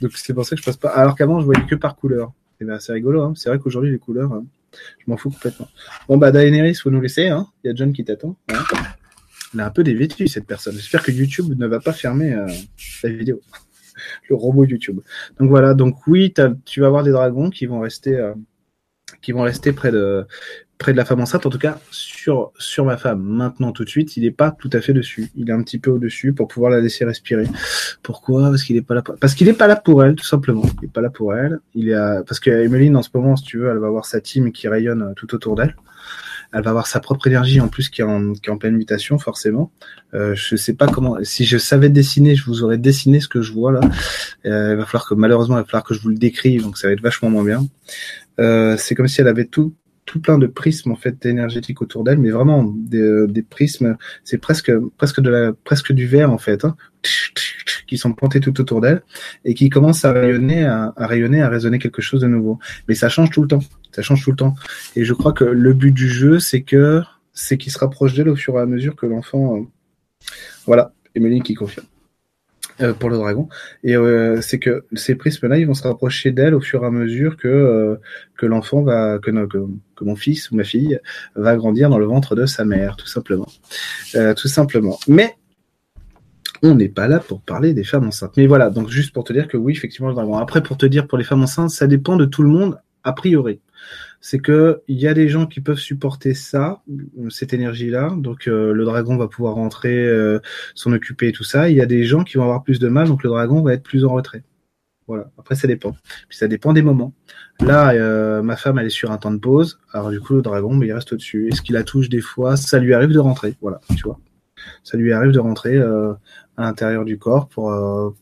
Donc c'est pour ça que je passe pas. Alors qu'avant, je voyais que par couleur. Et ben, c'est rigolo. Hein. C'est vrai qu'aujourd'hui, les couleurs, hein, je m'en fous complètement. Bon bah Daenerys, faut nous laisser. Hein. Il y a John qui t'attend. Hein. Elle a un peu dévêtu, cette personne. J'espère que YouTube ne va pas fermer euh, la vidéo. Le robot YouTube. Donc voilà, donc oui, tu vas avoir des dragons qui vont rester, euh, qui vont rester près de, près de la femme enceinte. En tout cas, sur, sur ma femme, maintenant tout de suite, il n'est pas tout à fait dessus. Il est un petit peu au-dessus pour pouvoir la laisser respirer. Pourquoi? Parce qu'il n'est pas là. Pour... Parce qu'il n'est pas là pour elle, tout simplement. Il n'est pas là pour elle. Il est à... parce que Emeline, en ce moment, si tu veux, elle va avoir sa team qui rayonne tout autour d'elle elle va avoir sa propre énergie en plus qui est en, pleine mutation forcément. Euh, je sais pas comment. Si je savais dessiner, je vous aurais dessiné ce que je vois là. Euh, il va falloir que malheureusement, il va falloir que je vous le décrive, donc ça va être vachement moins bien. Euh, c'est comme si elle avait tout tout plein de prismes en fait énergétiques autour d'elle, mais vraiment des, des prismes. C'est presque du verre en fait. Hein qui sont plantés tout autour d'elle et qui commencent à rayonner, à, rayonner, à quelque chose de nouveau. Mais ça change tout le temps. Ça change tout le temps. Et je crois que le but du jeu, c'est que c'est qu'il se rapproche d'elle au fur et à mesure que l'enfant. Euh, voilà, Emeline qui confirme. Euh, pour le dragon. Et euh, c'est que ces prismes-là, ils vont se rapprocher d'elle au fur et à mesure que que l'enfant va, que, que, que, mon fils ou ma fille va grandir dans le ventre de sa mère, tout simplement, tout simplement. Mais on n'est pas là pour parler des femmes enceintes. Mais voilà, donc juste pour te dire que oui, effectivement, le dragon. Après, pour te dire pour les femmes enceintes, ça dépend de tout le monde, a priori. C'est que il y a des gens qui peuvent supporter ça, cette énergie-là. Donc euh, le dragon va pouvoir rentrer, euh, s'en occuper et tout ça. Il y a des gens qui vont avoir plus de mal, donc le dragon va être plus en retrait. Voilà. Après, ça dépend. Puis ça dépend des moments. Là, euh, ma femme, elle est sur un temps de pause. Alors du coup, le dragon, mais il reste au-dessus. Est-ce qu'il la touche des fois? Ça lui arrive de rentrer. Voilà, tu vois. Ça lui arrive de rentrer à l'intérieur du corps pour,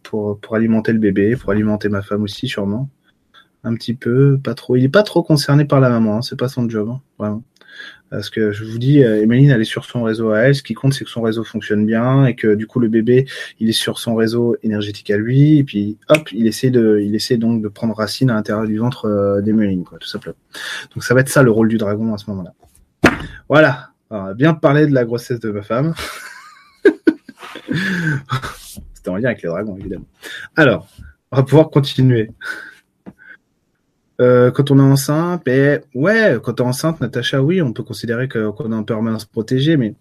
pour, pour alimenter le bébé, pour alimenter ma femme aussi, sûrement. Un petit peu, pas trop. Il est pas trop concerné par la maman. Hein. C'est pas son job, hein, vraiment. Parce que je vous dis, euh, Emeline, elle est sur son réseau à elle. Ce qui compte, c'est que son réseau fonctionne bien et que du coup, le bébé, il est sur son réseau énergétique à lui. Et puis, hop, il essaie de, il essaie donc de prendre racine à l'intérieur du ventre euh, d'Emeline, quoi, tout simplement. Donc, ça va être ça le rôle du dragon à ce moment-là. Voilà. Alors, bien parler de la grossesse de ma femme. C'était en lien avec les dragons, évidemment. Alors, on va pouvoir continuer. Euh, quand on est enceinte, ben ouais, quand est enceinte, Natacha, oui, on peut considérer qu'on est en permanence protégé, mais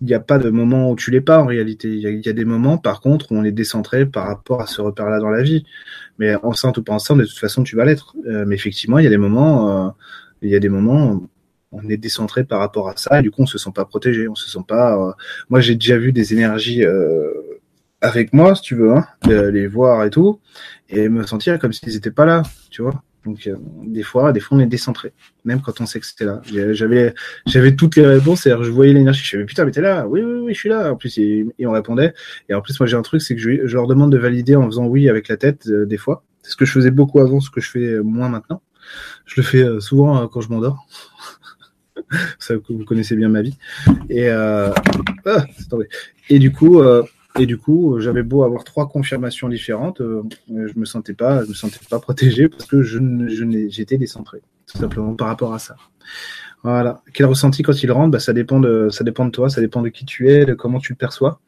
il n'y a pas de moment où tu l'es pas en réalité. Il y, a, des moments, par contre, où on est décentré par rapport à ce repère-là dans la vie. Mais enceinte ou pas enceinte, de toute façon, tu vas l'être. Euh, mais effectivement, il y a des moments, euh, il y a des moments, où on est décentré par rapport à ça, et du coup, on se sent pas protégé, on se sent pas. Moi, j'ai déjà vu des énergies avec moi, si tu veux, hein, les voir et tout, et me sentir comme s'ils n'étaient pas là, tu vois. Donc euh, des fois, des fois on est décentré, même quand on sait que c'était là. J'avais, j'avais toutes les réponses, c'est-à-dire je voyais l'énergie, je me putain mais t'es là, oui oui oui je suis là. En plus et, on répondait. Et en plus moi j'ai un truc, c'est que je, je, leur demande de valider en faisant oui avec la tête euh, des fois. C'est ce que je faisais beaucoup avant, ce que je fais euh, moins maintenant. Je le fais souvent quand je m'endors. Ça vous connaissez bien ma vie. Et ah, et du coup. Et du coup, j'avais beau avoir trois confirmations différentes, euh, je me sentais pas, je me sentais pas protégé parce que je, j'étais décentré, tout simplement par rapport à ça. Voilà. Quel ressenti quand il rentre? Bah, ça dépend de, ça dépend de toi, ça dépend de qui tu es, de comment tu le perçois.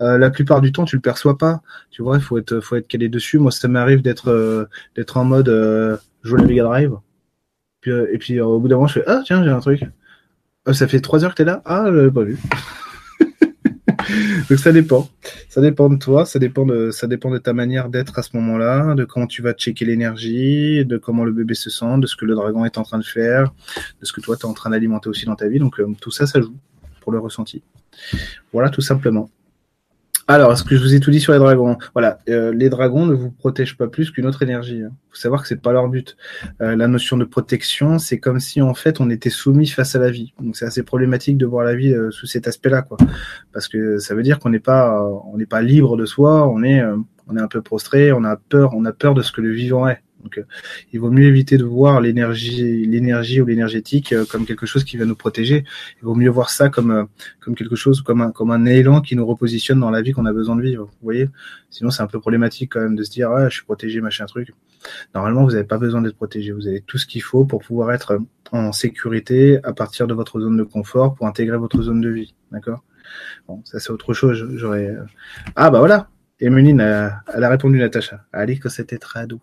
Euh, la plupart du temps, tu le perçois pas. Tu vois, il faut être, faut être calé dessus. Moi, ça m'arrive d'être, euh, d'être en mode euh, jouer la Mega Drive. Puis, et puis au bout d'un moment, je fais ah tiens, j'ai un truc. ça fait trois heures que t'es là. Ah, je l'avais pas vu. Donc ça dépend. Ça dépend de toi, ça dépend de, ça dépend de ta manière d'être à ce moment-là, de comment tu vas checker l'énergie, de comment le bébé se sent, de ce que le dragon est en train de faire, de ce que toi tu es en train d'alimenter aussi dans ta vie. Donc euh, tout ça, ça joue pour le ressenti. Voilà, tout simplement. Alors, est-ce que je vous ai tout dit sur les dragons? Voilà, euh, les dragons ne vous protègent pas plus qu'une autre énergie. Il hein. faut savoir que c'est pas leur but. Euh, la notion de protection, c'est comme si en fait on était soumis face à la vie. Donc c'est assez problématique de voir la vie euh, sous cet aspect-là, quoi. Parce que ça veut dire qu'on n'est pas, on n'est pas libre de soi. On est, on est un peu prostré. On a peur, on a peur de ce que le vivant est. Donc, euh, il vaut mieux éviter de voir l'énergie, ou l'énergétique euh, comme quelque chose qui va nous protéger. Il vaut mieux voir ça comme euh, quelque chose, comme un élan qui nous repositionne dans la vie qu'on a besoin de vivre. Vous voyez Sinon, c'est un peu problématique quand même de se dire ah, je suis protégé, machin truc. Normalement, vous n'avez pas besoin d'être protégé. Vous avez tout ce qu'il faut pour pouvoir être en sécurité à partir de votre zone de confort pour intégrer votre zone de vie. D'accord? Bon, ça c'est autre chose. J'aurais. Ah bah voilà. Emeline, elle a répondu Natacha. Allez que c'était très doux.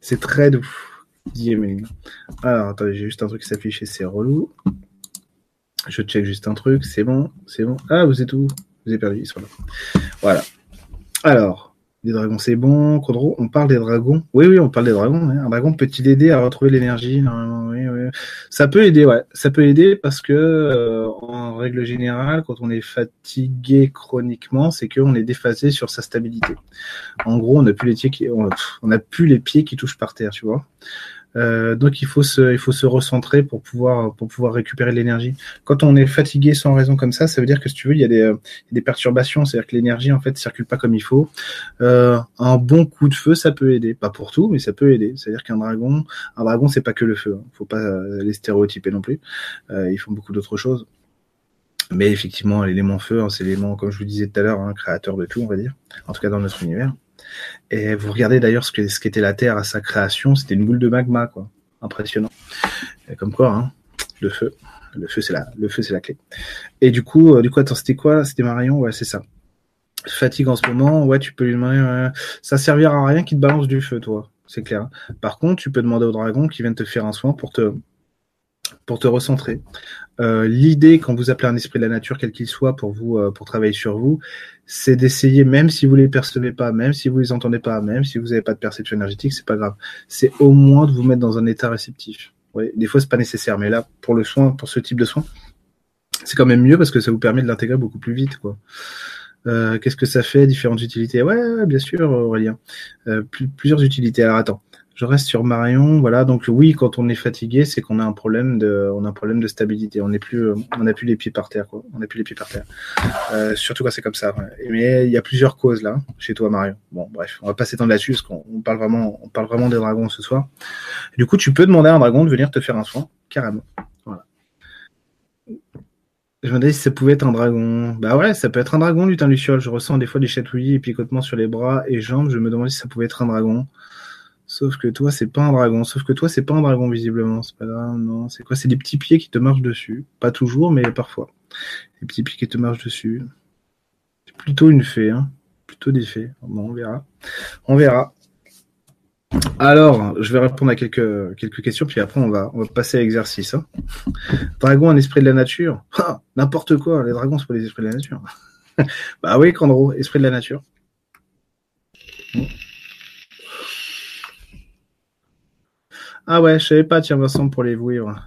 C'est très doux. Alors, attendez, j'ai juste un truc qui s'affiche et c'est relou. Je check juste un truc, c'est bon, c'est bon. Ah, vous êtes où? Vous avez perdu, ils sont là. Voilà. Alors, des dragons, c'est bon. On parle des dragons. Oui, oui, on parle des dragons. Un dragon peut-il aider à retrouver l'énergie? Ça peut aider, ouais. Ça peut aider parce que, euh, en règle générale, quand on est fatigué chroniquement, c'est qu'on est déphasé sur sa stabilité. En gros, on n'a plus les pieds qui touchent par terre, tu vois. Euh, donc il faut se, il faut se recentrer pour pouvoir, pour pouvoir récupérer l'énergie. Quand on est fatigué sans raison comme ça, ça veut dire que si tu veux, il y a des, des perturbations, c'est-à-dire que l'énergie en fait circule pas comme il faut. Euh, un bon coup de feu, ça peut aider, pas pour tout, mais ça peut aider. C'est-à-dire qu'un dragon, un dragon, c'est pas que le feu. Hein. Faut pas euh, les stéréotyper non plus. Ils font beaucoup d'autres choses. Mais effectivement, l'élément feu, hein, c'est l'élément, comme je vous disais tout à l'heure, hein, créateur de tout, on va dire. En tout cas dans notre univers. Et vous regardez d'ailleurs ce que ce qu'était la Terre à sa création, c'était une boule de magma, quoi. Impressionnant. comme quoi, hein, le feu, le feu c'est la, le feu c'est la clé. Et du coup, euh, du coup, attends, c'était quoi? C'était Marion, ouais, c'est ça. Fatigue en ce moment, ouais, tu peux lui demander. ça servira à rien qu'il te balance du feu, toi. C'est clair. Par contre, tu peux demander au dragon qui vienne te faire un soin pour te pour te recentrer. Euh, l'idée, quand vous appelez un esprit de la nature, quel qu'il soit, pour vous, euh, pour travailler sur vous, c'est d'essayer, même si vous les percevez pas, même si vous les entendez pas, même si vous n'avez pas de perception énergétique, c'est pas grave. C'est au moins de vous mettre dans un état réceptif. Ouais, des fois, c'est pas nécessaire, mais là, pour le soin, pour ce type de soin, c'est quand même mieux parce que ça vous permet de l'intégrer beaucoup plus vite, quoi. Euh, Qu'est-ce que ça fait Différentes utilités? Ouais, bien sûr, Aurélien. Plusieurs utilités. Alors attends, je reste sur Marion. Voilà, donc oui, quand on est fatigué, c'est qu'on a un problème de, on a un problème de stabilité. On n'est plus, on n'a plus les pieds par terre, quoi. On n'a plus les pieds par terre. Euh, surtout quand c'est comme ça. Mais il y a plusieurs causes là, chez toi, Marion. Bon, bref, on va pas s'étendre là-dessus parce qu'on parle vraiment, on parle vraiment des dragons ce soir. Du coup, tu peux demander à un dragon de venir te faire un soin, carrément. Voilà. Je me demandais si ça pouvait être un dragon. Bah ouais, ça peut être un dragon, lutin luciole. Je ressens des fois des chatouillis et picotements sur les bras et jambes. Je me demandais si ça pouvait être un dragon. Sauf que toi, c'est pas un dragon. Sauf que toi, c'est pas un dragon, visiblement. C'est pas grave, non. C'est quoi? C'est des petits pieds qui te marchent dessus. Pas toujours, mais parfois. Des petits pieds qui te marchent dessus. C'est plutôt une fée, hein. Plutôt des fées. Bon, on verra. On verra. Alors, je vais répondre à quelques, quelques questions, puis après, on va, on va passer à l'exercice. Hein. Dragon, un esprit de la nature? Ah, N'importe quoi, les dragons, c'est pas les esprits de la nature. bah oui, Candro, esprit de la nature. Ah ouais, je savais pas, tiens, Vincent, pour les vouivres.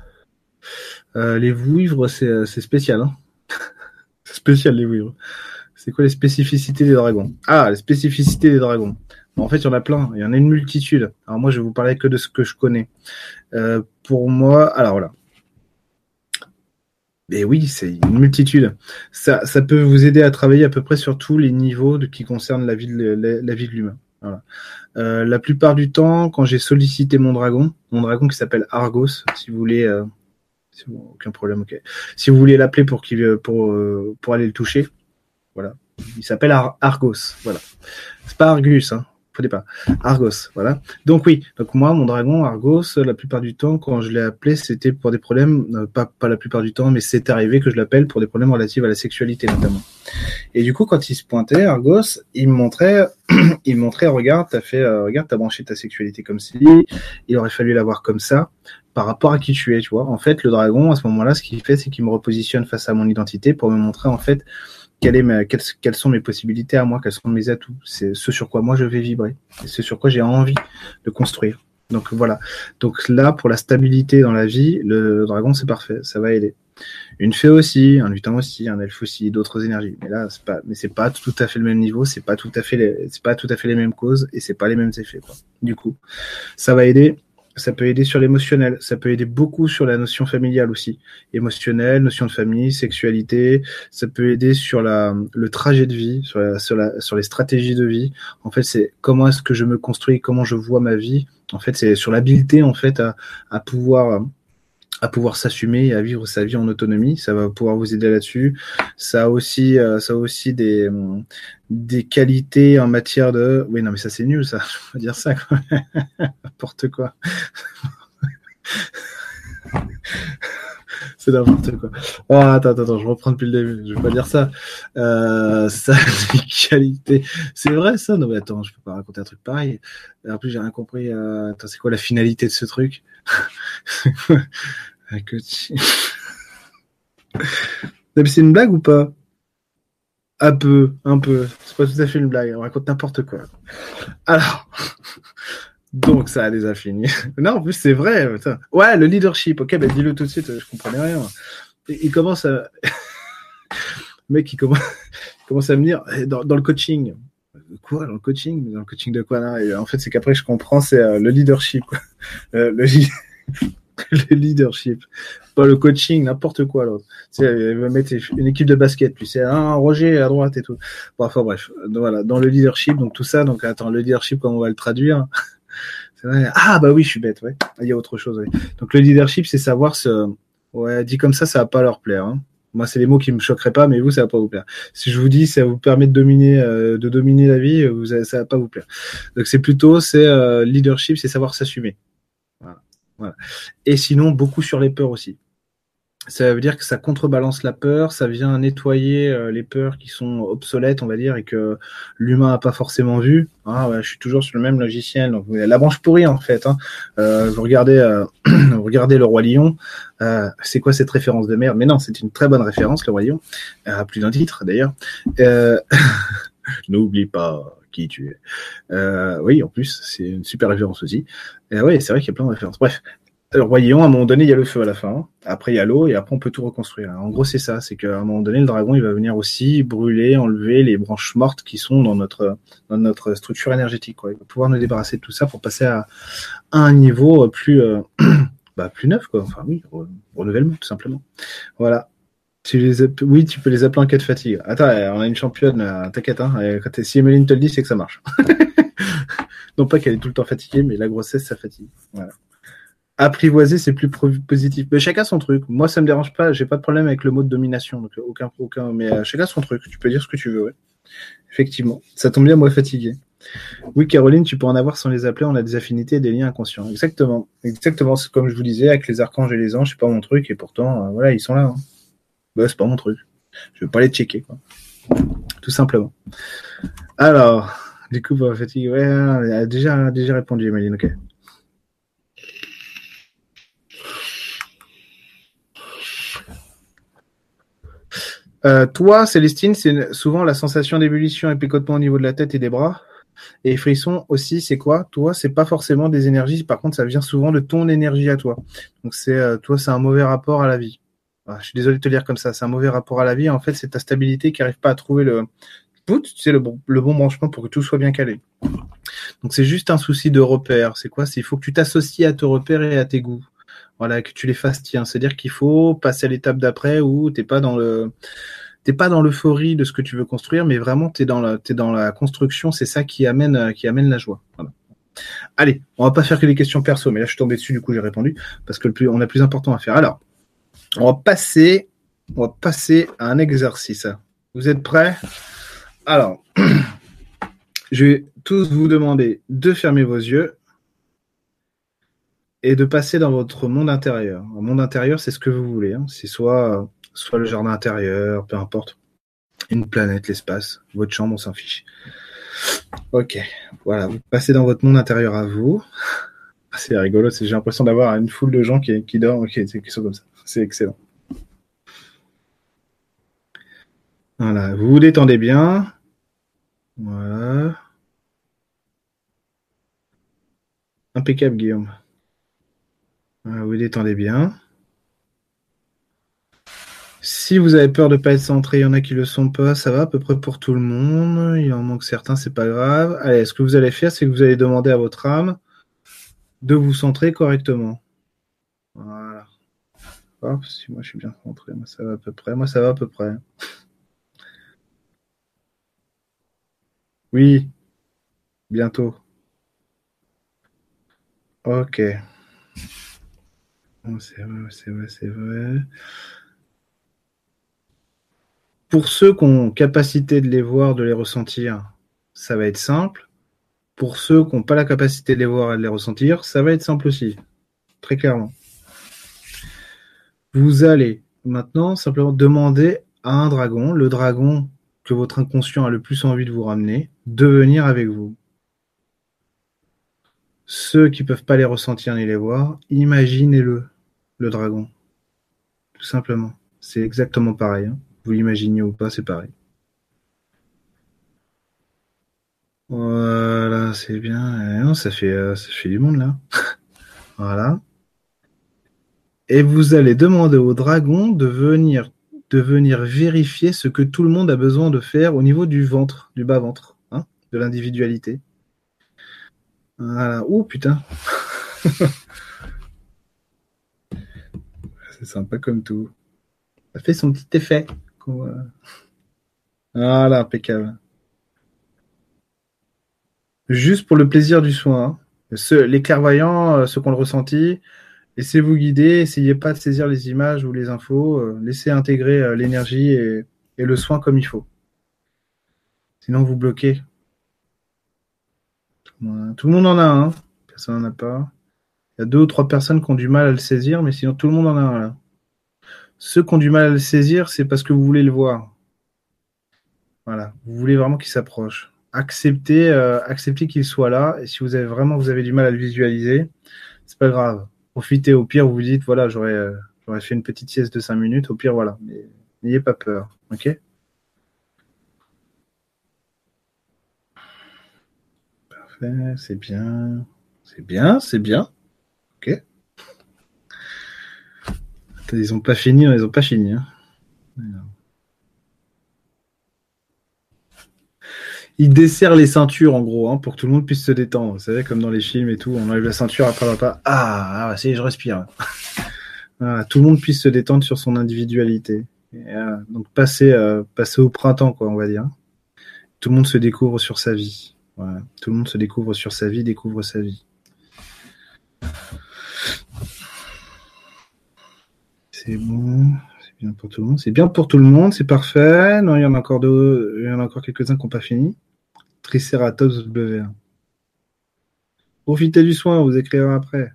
Euh, les vouivres, c'est spécial. Hein c'est spécial, les vouivres. C'est quoi les spécificités des dragons? Ah, les spécificités des dragons en fait, il y en a plein. Il y en a une multitude. Alors moi, je vais vous parler que de ce que je connais. Euh, pour moi, alors voilà. Et oui, c'est une multitude. Ça, peut vous aider à travailler à peu près sur tous les niveaux qui concernent la vie de, la, vie de l'humain. Euh, la plupart du temps, quand j'ai sollicité mon dragon, mon dragon qui s'appelle Argos, si vous voulez, euh, aucun problème. Si vous voulez l'appeler pour, pour, pour aller le toucher, voilà. Il s'appelle Argos, voilà. C'est pas Argus, hein Argos, voilà. Donc oui, donc moi, mon dragon Argos, la plupart du temps, quand je l'ai appelé, c'était pour des problèmes, euh, pas, pas la plupart du temps, mais c'est arrivé que je l'appelle pour des problèmes relatifs à la sexualité notamment. Et du coup, quand il se pointait, Argos, il me montrait, il me montrait, regarde, t'as fait, euh, regarde, t'as branché ta sexualité comme ci, il aurait fallu l'avoir comme ça par rapport à qui tu es, tu vois. En fait, le dragon, à ce moment-là, ce qu'il fait, c'est qu'il me repositionne face à mon identité pour me montrer, en fait, est quelles, sont mes possibilités à moi, quels sont mes atouts, c'est ce sur quoi moi je vais vibrer, c'est ce sur quoi j'ai envie de construire. Donc voilà. Donc là, pour la stabilité dans la vie, le dragon c'est parfait, ça va aider. Une fée aussi, un lutin aussi, un elfe aussi, d'autres énergies. Mais là, c'est pas, mais c'est pas tout à fait le même niveau, c'est pas tout à fait les, c'est pas tout à fait les mêmes causes et c'est pas les mêmes effets. Du coup, ça va aider ça peut aider sur l'émotionnel, ça peut aider beaucoup sur la notion familiale aussi. Émotionnelle, notion de famille, sexualité, ça peut aider sur la, le trajet de vie, sur, la, sur, la, sur les stratégies de vie. En fait, c'est comment est-ce que je me construis, comment je vois ma vie. En fait, c'est sur l'habileté en fait à, à pouvoir à pouvoir s'assumer et à vivre sa vie en autonomie. Ça va pouvoir vous aider là-dessus. Ça a aussi, euh, ça a aussi des, des qualités en matière de. Oui, non, mais ça c'est nul, ça. Je vais dire ça. N'importe quoi. c'est n'importe quoi. Oh, attends, attends, je reprends depuis le début. Je vais pas dire ça. Euh, ça. C'est vrai, ça? Non, mais attends, je peux pas raconter un truc pareil. En plus, j'ai rien compris. Euh... Attends, c'est quoi la finalité de ce truc? c'est une blague ou pas? Un peu, un peu. C'est pas tout à fait une blague. On raconte n'importe quoi. Alors, donc ça a déjà fini. non, en plus c'est vrai. Ouais, le leadership. Ok, ben dis-le tout de suite. Je comprenais rien. Il, commence à, mec, il commence, commence à me dire eh, dans, le coaching. Quoi dans le coaching? Dans le coaching de quoi En fait, c'est qu'après je comprends, c'est euh, le leadership. Euh, le le leadership, pas le coaching, n'importe quoi l'autre. Tu sais, elle va mettre une équipe de basket, puis c'est un Roger à droite et tout. Bon, enfin bref, voilà, dans le leadership, donc tout ça, donc attends, le leadership, comment on va le traduire? Ah bah oui, je suis bête, ouais. Il y a autre chose. Donc le leadership, c'est savoir se, ouais, dit comme ça, ça va pas leur plaire. Hein. Moi, c'est les mots qui me choqueraient pas, mais vous, ça va pas vous plaire. Si je vous dis, ça vous permet de dominer, euh, de dominer la vie, vous, ça va pas vous plaire. Donc c'est plutôt, c'est euh, leadership, c'est savoir s'assumer. Et sinon, beaucoup sur les peurs aussi. Ça veut dire que ça contrebalance la peur, ça vient nettoyer euh, les peurs qui sont obsolètes, on va dire, et que l'humain n'a pas forcément vu. Ah, je suis toujours sur le même logiciel. Donc, la branche pourrie, en fait. Hein. Euh, vous, regardez, euh, regardez Le Roi Lion. c'est quoi cette référence de merde? Mais non, c'est une très bonne référence, Le Roi Lion. à plus d'un titre, d'ailleurs. N'oublie pas qui tu es. Euh, oui, en plus, c'est une super référence aussi. Et oui, c'est vrai qu'il y a plein de références. Bref, le royaume, à un moment donné, il y a le feu à la fin. Après, il y a l'eau et après, on peut tout reconstruire. En gros, c'est ça. C'est qu'à un moment donné, le dragon, il va venir aussi brûler, enlever les branches mortes qui sont dans notre, dans notre structure énergétique. Quoi. Il va pouvoir nous débarrasser de tout ça pour passer à, un niveau plus, euh, bah, plus neuf. Quoi. Enfin, oui, renouvellement, tout simplement. Voilà. Tu les oui, tu peux les appeler en cas de fatigue. Attends, on a une championne, euh, t'inquiète. Hein, si Emeline te le dit, c'est que ça marche. non pas qu'elle est tout le temps fatiguée, mais la grossesse, ça fatigue. Voilà apprivoiser, c'est plus positif. Mais chacun son truc. Moi, ça me dérange pas. J'ai pas de problème avec le mot de domination. Donc, aucun, aucun. Mais euh, chacun son truc. Tu peux dire ce que tu veux. Effectivement. Ça tombe bien, moi, fatigué. Oui, Caroline, tu peux en avoir sans les appeler. On a des affinités et des liens inconscients. Exactement. Exactement. C'est comme je vous disais, avec les archanges et les anges, c'est pas mon truc. Et pourtant, euh, voilà, ils sont là. Hein. Bah, c'est pas mon truc. Je veux pas les checker, quoi. Tout simplement. Alors, du coup, bah, fatigue. Ouais, déjà, déjà répondu, Emeline. Ok. Euh, toi, Célestine, c'est souvent la sensation d'ébullition et picotement au niveau de la tête et des bras. Et frisson aussi, c'est quoi? Toi, c'est pas forcément des énergies. Par contre, ça vient souvent de ton énergie à toi. Donc, c'est euh, toi, c'est un mauvais rapport à la vie. Ah, je suis désolé de te dire comme ça. C'est un mauvais rapport à la vie. En fait, c'est ta stabilité qui arrive pas à trouver le c'est le bon, branchement pour que tout soit bien calé. Donc, c'est juste un souci de repère. C'est quoi? C'est il faut que tu t'associes à te repérer et à tes goûts voilà, que tu les fasses tiens. C'est-à-dire qu'il faut passer à l'étape d'après où t'es pas dans le t'es pas dans l'euphorie de ce que tu veux construire, mais vraiment t'es dans la es dans la construction. C'est ça qui amène qui amène la joie. Allez, on va pas faire que des questions perso, mais là je suis tombé dessus, du coup j'ai répondu parce que plus on a plus important à faire. Alors, on va passer on va passer à un exercice. Vous êtes prêts? Alors, je vais tous vous demander de fermer vos yeux et de passer dans votre monde intérieur. Un monde intérieur, c'est ce que vous voulez. Hein. C'est soit, soit le jardin intérieur, peu importe. Une planète, l'espace, votre chambre, on s'en fiche. Ok, voilà, vous passez dans votre monde intérieur à vous. C'est rigolo, j'ai l'impression d'avoir une foule de gens qui, dorment, qui, qui sont comme ça. C'est excellent. Voilà, vous vous détendez bien. Voilà. Impeccable, Guillaume. Ah, vous détendez bien. Si vous avez peur de ne pas être centré, il y en a qui le sont pas, ça va à peu près pour tout le monde. Il en manque certains, c'est pas grave. Allez, ce que vous allez faire, c'est que vous allez demander à votre âme de vous centrer correctement. Voilà. si moi je suis bien centré, moi ça va à peu près. Moi ça va à peu près. Oui, bientôt. Ok. C'est vrai, c'est vrai, c'est vrai. Pour ceux qui ont capacité de les voir, de les ressentir, ça va être simple. Pour ceux qui n'ont pas la capacité de les voir et de les ressentir, ça va être simple aussi. Très clairement. Vous allez maintenant simplement demander à un dragon, le dragon que votre inconscient a le plus envie de vous ramener, de venir avec vous. Ceux qui ne peuvent pas les ressentir ni les voir, imaginez-le le dragon. Tout simplement. C'est exactement pareil. Hein. Vous l'imaginez ou pas, c'est pareil. Voilà, c'est bien. Eh ça fait, euh, ça fait du monde là. voilà. Et vous allez demander au dragon de venir, de venir vérifier ce que tout le monde a besoin de faire au niveau du ventre, du bas-ventre, hein, de l'individualité. Voilà. Ouh putain. c'est sympa comme tout. Ça fait son petit effet. Voilà, impeccable. Juste pour le plaisir du soin. Ceux, les clairvoyants, euh, ceux qui ont le ressenti, laissez-vous guider, essayez pas de saisir les images ou les infos, euh, laissez intégrer euh, l'énergie et, le soin comme il faut. Sinon, vous bloquez. Tout le monde en a un, personne n'en a pas. Il y a deux ou trois personnes qui ont du mal à le saisir, mais sinon tout le monde en a un là. Ceux qui ont du mal à le saisir, c'est parce que vous voulez le voir. Voilà, vous voulez vraiment qu'il s'approche. Acceptez, euh, acceptez qu'il soit là. Et si vous avez vraiment vous avez du mal à le visualiser, c'est pas grave. Profitez. Au pire, vous vous dites voilà, j'aurais euh, fait une petite sieste de cinq minutes. Au pire, voilà. Mais n'ayez pas peur, ok? Parfait, c'est bien, c'est bien, c'est bien. Ok. Ils ont pas fini, ils ont pas fini. Hein. Il dessert les ceintures en gros, hein, pour que tout le monde puisse se détendre. Vous savez, comme dans les films et tout, on enlève la ceinture, après on pas. Ah, ah c'est, je respire. tout le monde puisse se détendre sur son individualité. Euh, donc passer, euh, passer au printemps, quoi, on va dire. Tout le monde se découvre sur sa vie. Tout le monde se découvre sur sa vie, découvre sa vie. C'est bon. C'est bien pour tout le monde. C'est bien pour tout le monde. C'est parfait. Non, il y en a encore deux. Il y en a encore quelques-uns qui n'ont pas fini. Triceratops W1. Profitez du soin, vous écrirez après.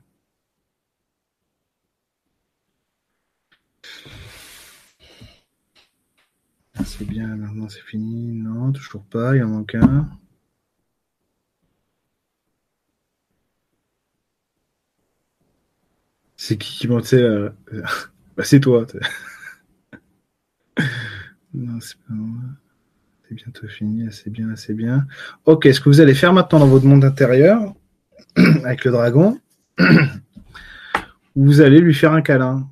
Ah, c'est bien, non, c'est fini. Non, toujours pas, il en manque un. C'est qui qui mentait euh... bah, C'est toi. non, c'est pas moi. C'est bientôt fini, assez bien, assez bien. Ok, ce que vous allez faire maintenant dans votre monde intérieur, avec le dragon, vous allez lui faire un câlin.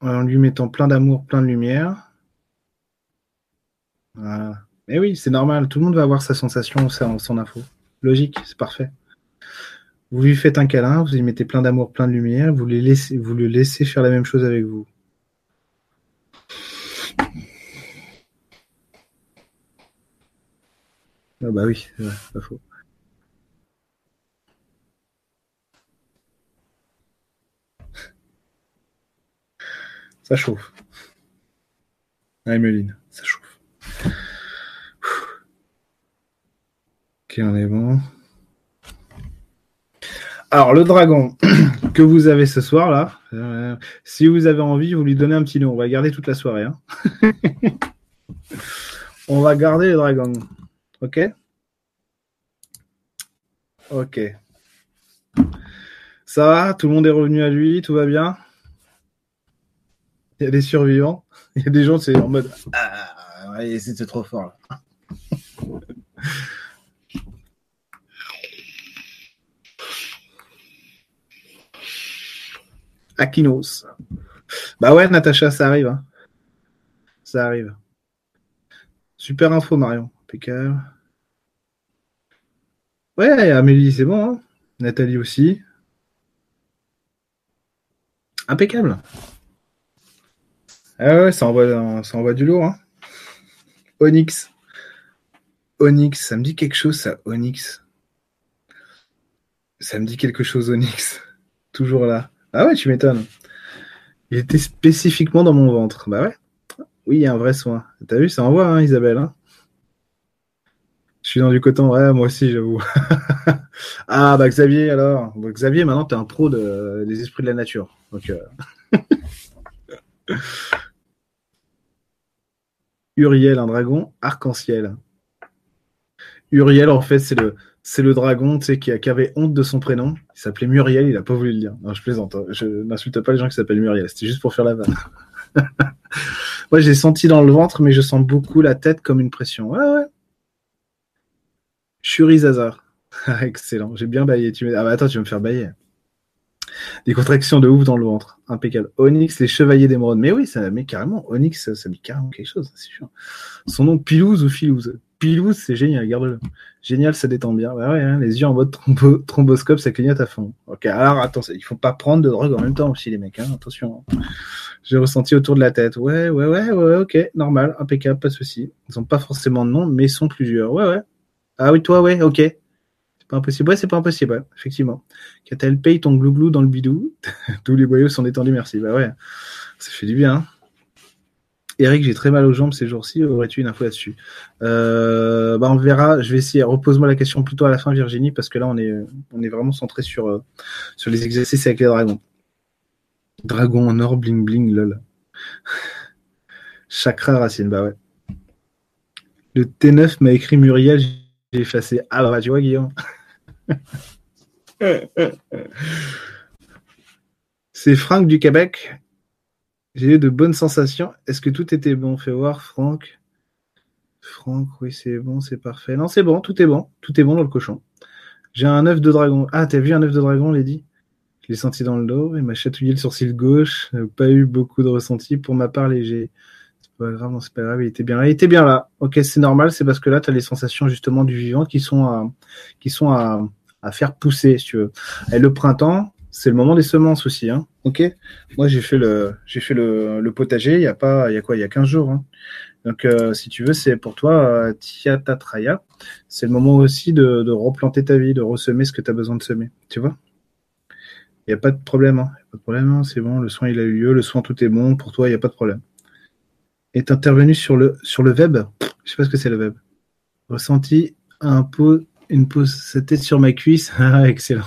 En lui mettant plein d'amour, plein de lumière? Voilà. Mais oui, c'est normal, tout le monde va avoir sa sensation, son info. Logique, c'est parfait. Vous lui faites un câlin, vous lui mettez plein d'amour, plein de lumière, vous, les laissez, vous le laissez faire la même chose avec vous. Ah bah oui, c'est pas faux. Ça chauffe. Ah, Emeline, ça chauffe. Ok, on est bon. Alors, le dragon que vous avez ce soir là, euh, si vous avez envie, vous lui donnez un petit nom. On va garder toute la soirée. Hein. on va garder le dragon. Ok? Ok. Ça va? Tout le monde est revenu à lui? Tout va bien? Il y a des survivants? Il y a des gens, c'est en mode Ah, c'était trop fort là. Akinos. Bah ouais, Natacha, ça arrive. Hein. Ça arrive. Super info, Marion. Impeccable. Ouais, Amélie, c'est bon. Hein. Nathalie aussi. Impeccable. Ah ouais, ça envoie, ça envoie du lourd. Hein. Onyx. Onyx, ça me dit quelque chose, ça, Onyx. Ça me dit quelque chose, Onyx. Toujours là. Ah ouais, tu m'étonnes. Il était spécifiquement dans mon ventre. Bah ouais. Oui, il y a un vrai soin. T'as vu, ça envoie, hein, Isabelle. Hein je suis dans du coton, ouais, moi aussi, j'avoue. ah, bah Xavier, alors. Xavier, maintenant, t'es un pro des esprits de la nature. Donc, euh, Uriel, un dragon, arc-en-ciel. Uriel, en fait, c'est le, c'est le dragon qui, qui, avait honte de son prénom. Il s'appelait Muriel, il a pas voulu le dire. Non, je plaisante. Hein. Je n'insulte pas les gens qui s'appellent Muriel. C'était juste pour faire la vanne. Moi, j'ai senti dans le ventre, mais je sens beaucoup la tête comme une pression. Ouais, ouais. Churizazar. Excellent. J'ai bien baillé. Tu Ah bah attends, tu vas me faire bailler. Des contractions de ouf dans le ventre. Impeccable. Onyx, les chevaliers d'émeraude. Mais oui, ça, mais carrément, Onyx, ça, dit carrément quelque chose, c'est sûr. Son nom, Pilouse ou Filouze Pilouse, c'est génial, garde-le. Génial, ça détend bien. Bah ouais, hein, les yeux en mode thromboscope, ça clignote à fond. Ok, alors attends, il faut pas prendre de drogue en même temps aussi, les mecs, hein, attention. Hein. J'ai ressenti autour de la tête. Ouais, ouais, ouais, ouais, ok, normal, impeccable, pas de souci. Ils ont pas forcément de nom, mais ils sont plusieurs. Ouais, ouais, ah oui, toi, ouais, ok. C'est pas impossible. Ouais, c'est pas impossible, effectivement. Qu'a-t-elle paye ton glouglou dans le bidou Tous les boyaux sont détendus, merci. Bah ouais, ça fait du bien. Hein. Eric, j'ai très mal aux jambes ces jours-ci. Aurais-tu une info là-dessus? Euh, bah On verra. Je vais essayer. Repose-moi la question plutôt à la fin, Virginie, parce que là, on est, vraiment centré sur, euh, sur les exercices avec les dragons. Dragon en or, bling bling, lol. Chakra racine, bah ouais. Le T9 m'a écrit Muriel, j'ai effacé. Ah bah tu vois Guillaume. C'est Franck du Québec. J'ai eu de bonnes sensations. Est-ce que tout était bon? Fais voir, Franck. Franck, oui, c'est bon, c'est parfait. Non, c'est bon, tout est bon. Tout est bon dans le cochon. J'ai un œuf de dragon. Ah, t'as vu un œuf de dragon, Lady? Je l'ai senti dans le dos, il m'a chatouillé le sourcil gauche, pas eu beaucoup de ressenti, pour ma part léger. C'est pas grave, non, c'est pas grave, il était bien là. Il était bien là. Ok, c'est normal, c'est parce que là, tu as les sensations justement du vivant qui sont à, qui sont à, à faire pousser, si tu veux. Et le printemps, c'est le moment des semences aussi, hein. Ok. Moi, j'ai fait le, j'ai fait le, potager. Il y a pas, y a quoi y a 15 jours. Hein. Donc, euh, si tu veux, c'est pour toi, euh, Tiatatraya. C'est le moment aussi de, replanter ta vie, de ressemer ce que tu as besoin de semer. Tu vois? Il n'y a pas de problème. Hein. Pas de problème. Hein. C'est bon. Le soin, il a eu lieu. Le soin, tout est bon. Pour toi, il n'y a pas de problème. Est intervenu sur le, sur le web? Je sais pas ce que c'est le web. Ressenti un une pause, sa tête sur ma cuisse. Ah, excellent.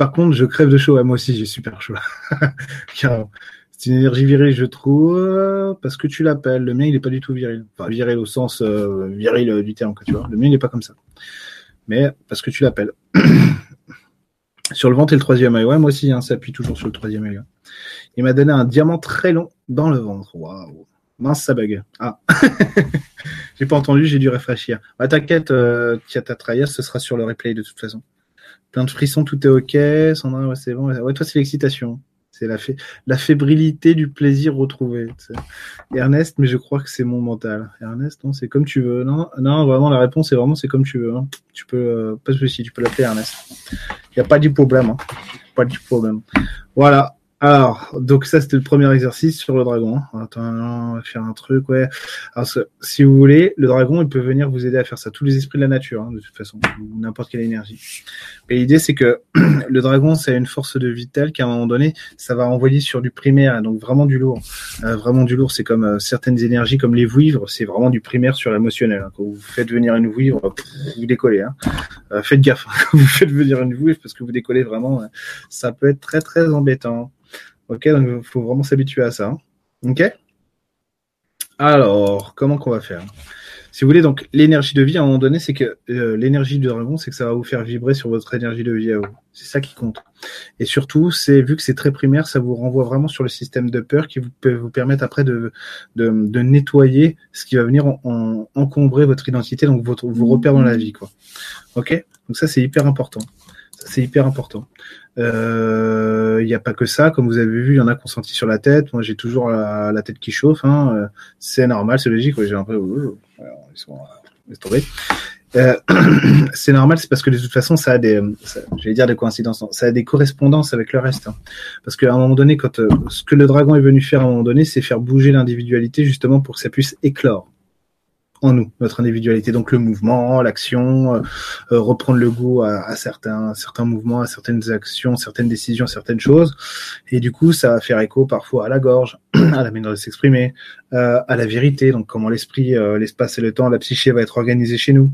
Par contre, je crève de chaud. Ah, moi aussi, j'ai super chaud. C'est une énergie virile, je trouve, parce que tu l'appelles. Le mien, il n'est pas du tout viril. Enfin, viril au sens euh, viril du terme, tu vois. Le mien, il n'est pas comme ça. Mais parce que tu l'appelles. sur le ventre et le troisième œil. Ouais, moi aussi, hein, ça appuie toujours sur le troisième œil. Il m'a donné un diamant très long dans le ventre. Waouh. Mince, ça bug. Ah. j'ai pas entendu, j'ai dû réfléchir. Bah, t'inquiète, euh, Tiata ce sera sur le replay de toute façon. Plein de frissons, tout est ok. Sandra, ouais, c'est bon. Ouais, toi, c'est l'excitation. C'est la, la fébrilité du plaisir retrouvé. Ernest, mais je crois que c'est mon mental. Ernest, non, c'est comme tu veux. Non, non, vraiment, la réponse est vraiment c'est comme tu veux. Hein. Tu peux, euh, pas de souci, tu peux l'appeler Ernest. Il n'y a pas de problème. Hein. Pas du problème. Voilà. Alors, donc ça c'était le premier exercice sur le dragon. Attends, on va faire un truc, ouais. Alors, si vous voulez, le dragon, il peut venir vous aider à faire ça. Tous les esprits de la nature, hein, de toute façon, n'importe quelle énergie. Mais l'idée, c'est que le dragon, c'est une force de vie telle qu'à un moment donné, ça va envoyer sur du primaire, donc vraiment du lourd. Euh, vraiment du lourd, c'est comme euh, certaines énergies, comme les vouivres, c'est vraiment du primaire sur l'émotionnel. Hein. Quand vous faites venir une vouivre, vous décollez. Hein. Euh, faites gaffe, vous faites venir une vouivre, parce que vous décollez vraiment, ça peut être très très embêtant. Ok, donc il faut vraiment s'habituer à ça. Hein. Ok Alors, comment qu'on va faire? Si vous voulez, donc l'énergie de vie, à un moment donné, c'est que euh, l'énergie du dragon, c'est que ça va vous faire vibrer sur votre énergie de vie à vous. C'est ça qui compte. Et surtout, c'est vu que c'est très primaire, ça vous renvoie vraiment sur le système de peur qui vous peut vous permettre après de, de, nettoyer ce qui va venir en, encombrer votre identité, donc votre, vos repères dans la vie. Quoi. Ok? Donc ça, c'est hyper important. C'est hyper important. Il euh, n'y a pas que ça, comme vous avez vu, il y en a qui ont senti sur la tête. Moi, j'ai toujours la, tête qui chauffe. Hein. Euh, c'est normal, c'est logique. J'ai un peu, ils sont euh, c'est normal, c'est parce que de toute façon, ça a des, j'allais dire des coïncidences, ça a des correspondances avec le reste. Hein. Parce qu'à un moment donné, quand ce que le dragon est venu faire à un moment donné, c'est faire bouger l'individualité justement pour que ça puisse éclore en nous, notre individualité. Donc le mouvement, l'action, euh, euh, reprendre le goût à, certains, certains mouvements, à certaines actions, certaines décisions, certaines choses. Et du coup, ça va faire écho parfois à la gorge, à la manière de s'exprimer, euh, à la vérité. Donc comment l'esprit, l'espace et le temps, la psyché va être organisée chez nous.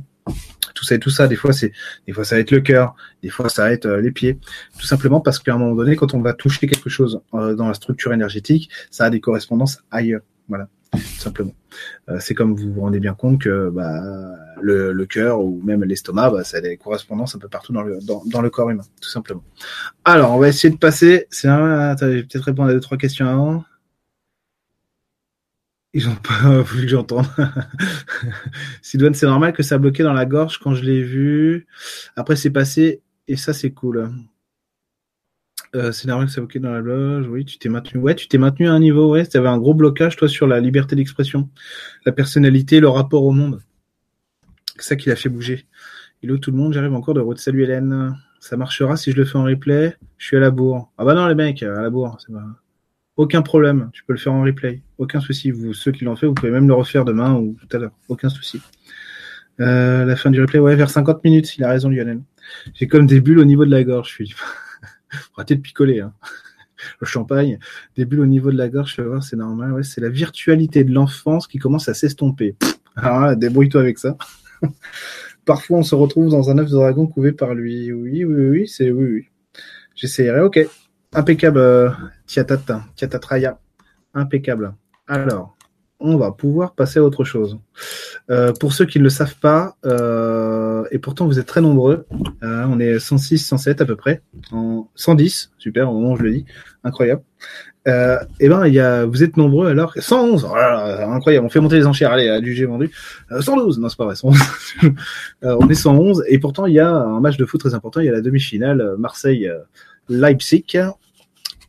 Tout ça et tout ça, des fois c'est, des fois ça va être le cœur, des fois ça va être les pieds. Tout simplement parce qu'à un moment donné, quand on va toucher quelque chose dans la structure énergétique, ça a des correspondances ailleurs. Voilà simplement. Euh, c'est comme vous vous rendez bien compte que bah, le, cœur ou même l'estomac, bah, ça a des correspondances un peu partout dans le, corps humain, tout simplement. Alors, on va essayer de passer. C'est un... Attends, je vais peut-être répondre à deux, trois questions avant. Ils ont pas voulu que j'entende. Sidoine, c'est normal que ça a bloqué dans la gorge quand je l'ai vu. Après, c'est passé et ça, c'est cool. Euh, normal que ça dans la loge. Oui, tu t'es maintenu. Ouais, tu t'es maintenu à un niveau. Ouais, tu avais un gros blocage, toi, sur la liberté d'expression, la personnalité, le rapport au monde. C'est ça qui l'a fait bouger. Hello tout le monde, j'arrive encore de route. Salut Hélène. Ça marchera si je le fais en replay. Je suis à la bourre. Ah bah non, les mecs, à la bourre. C'est pas... Aucun problème. Tu peux le faire en replay. Aucun souci. Vous, ceux qui l'ont fait, vous pouvez même le refaire demain ou tout à l'heure. Aucun souci. Euh, la fin du replay, ouais, vers 50 minutes. Il a raison, Lionel. J'ai comme des bulles au niveau de la gorge, je suis. Arrêtez de picoler. Hein. Le champagne, des au niveau de la gorge, c'est normal. C'est la virtualité de l'enfance qui commence à s'estomper. Ah, débrouille-toi avec ça. Parfois, on se retrouve dans un œuf de dragon couvé par lui. Oui, oui, oui, c'est oui. J'essayerai. Ok. Impeccable, euh, Tiatata, Tiatatraya. Impeccable. Alors, on va pouvoir passer à autre chose. Euh, pour ceux qui ne le savent pas, euh, et pourtant vous êtes très nombreux, euh, on est 106, 107 à peu près, en 110, super, au moment où je le dis, incroyable. Et ben il y a, vous êtes nombreux alors 111, incroyable, on fait monter les enchères, allez, du G vendu, 112, non c'est pas vrai, 111. on est 111 et pourtant il y a un match de foot très important, il y a la demi-finale Marseille Leipzig,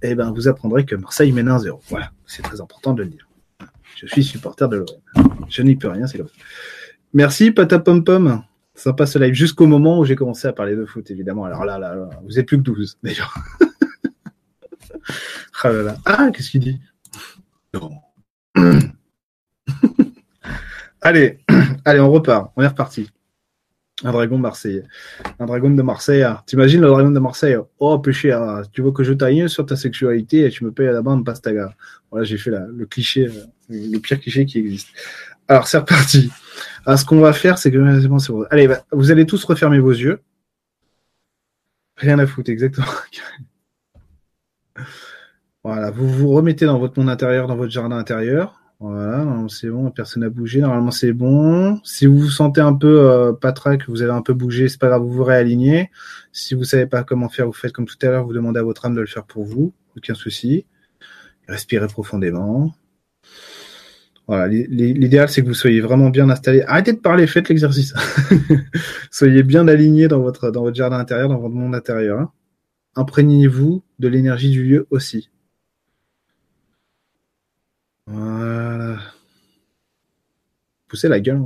eh ben, vous apprendrez que Marseille mène 1-0. Voilà, c'est très important de le dire. Je suis supporter de l'OM. Je n'y peux rien, c'est ça. Merci, Pata Pom Pom. Sympa ce live jusqu'au moment où j'ai commencé à parler de foot, évidemment. Alors là, là, là vous êtes plus que 12, d'ailleurs. ah. Ah, qu'est-ce qu'il dit? Non. allez, allez, on repart. On est reparti. Un dragon marseillais. Un dragon de Marseille. T'imagines le dragon de Marseille? Oh, péché, ah. tu veux que je taille sur ta sexualité et tu me payes à la bande pastaga. Voilà, j'ai fait le cliché, euh, le pire cliché qui existe. Alors, c'est reparti. Alors, ah, ce qu'on va faire, c'est que. Allez, bah, vous allez tous refermer vos yeux. Rien à foutre, exactement. voilà, vous vous remettez dans votre monde intérieur, dans votre jardin intérieur. Voilà, c'est bon, personne n'a bougé. Normalement, c'est bon. Si vous vous sentez un peu euh, patraque, vous avez un peu bougé, c'est pas grave, vous vous réalignez. Si vous savez pas comment faire, vous faites comme tout à l'heure, vous demandez à votre âme de le faire pour vous. Aucun souci. Respirez profondément. Voilà, l'idéal c'est que vous soyez vraiment bien installé. Arrêtez de parler, faites l'exercice. soyez bien aligné dans votre dans votre jardin intérieur, dans votre monde intérieur. Imprégnez-vous de l'énergie du lieu aussi. Voilà. Poussez la gueule.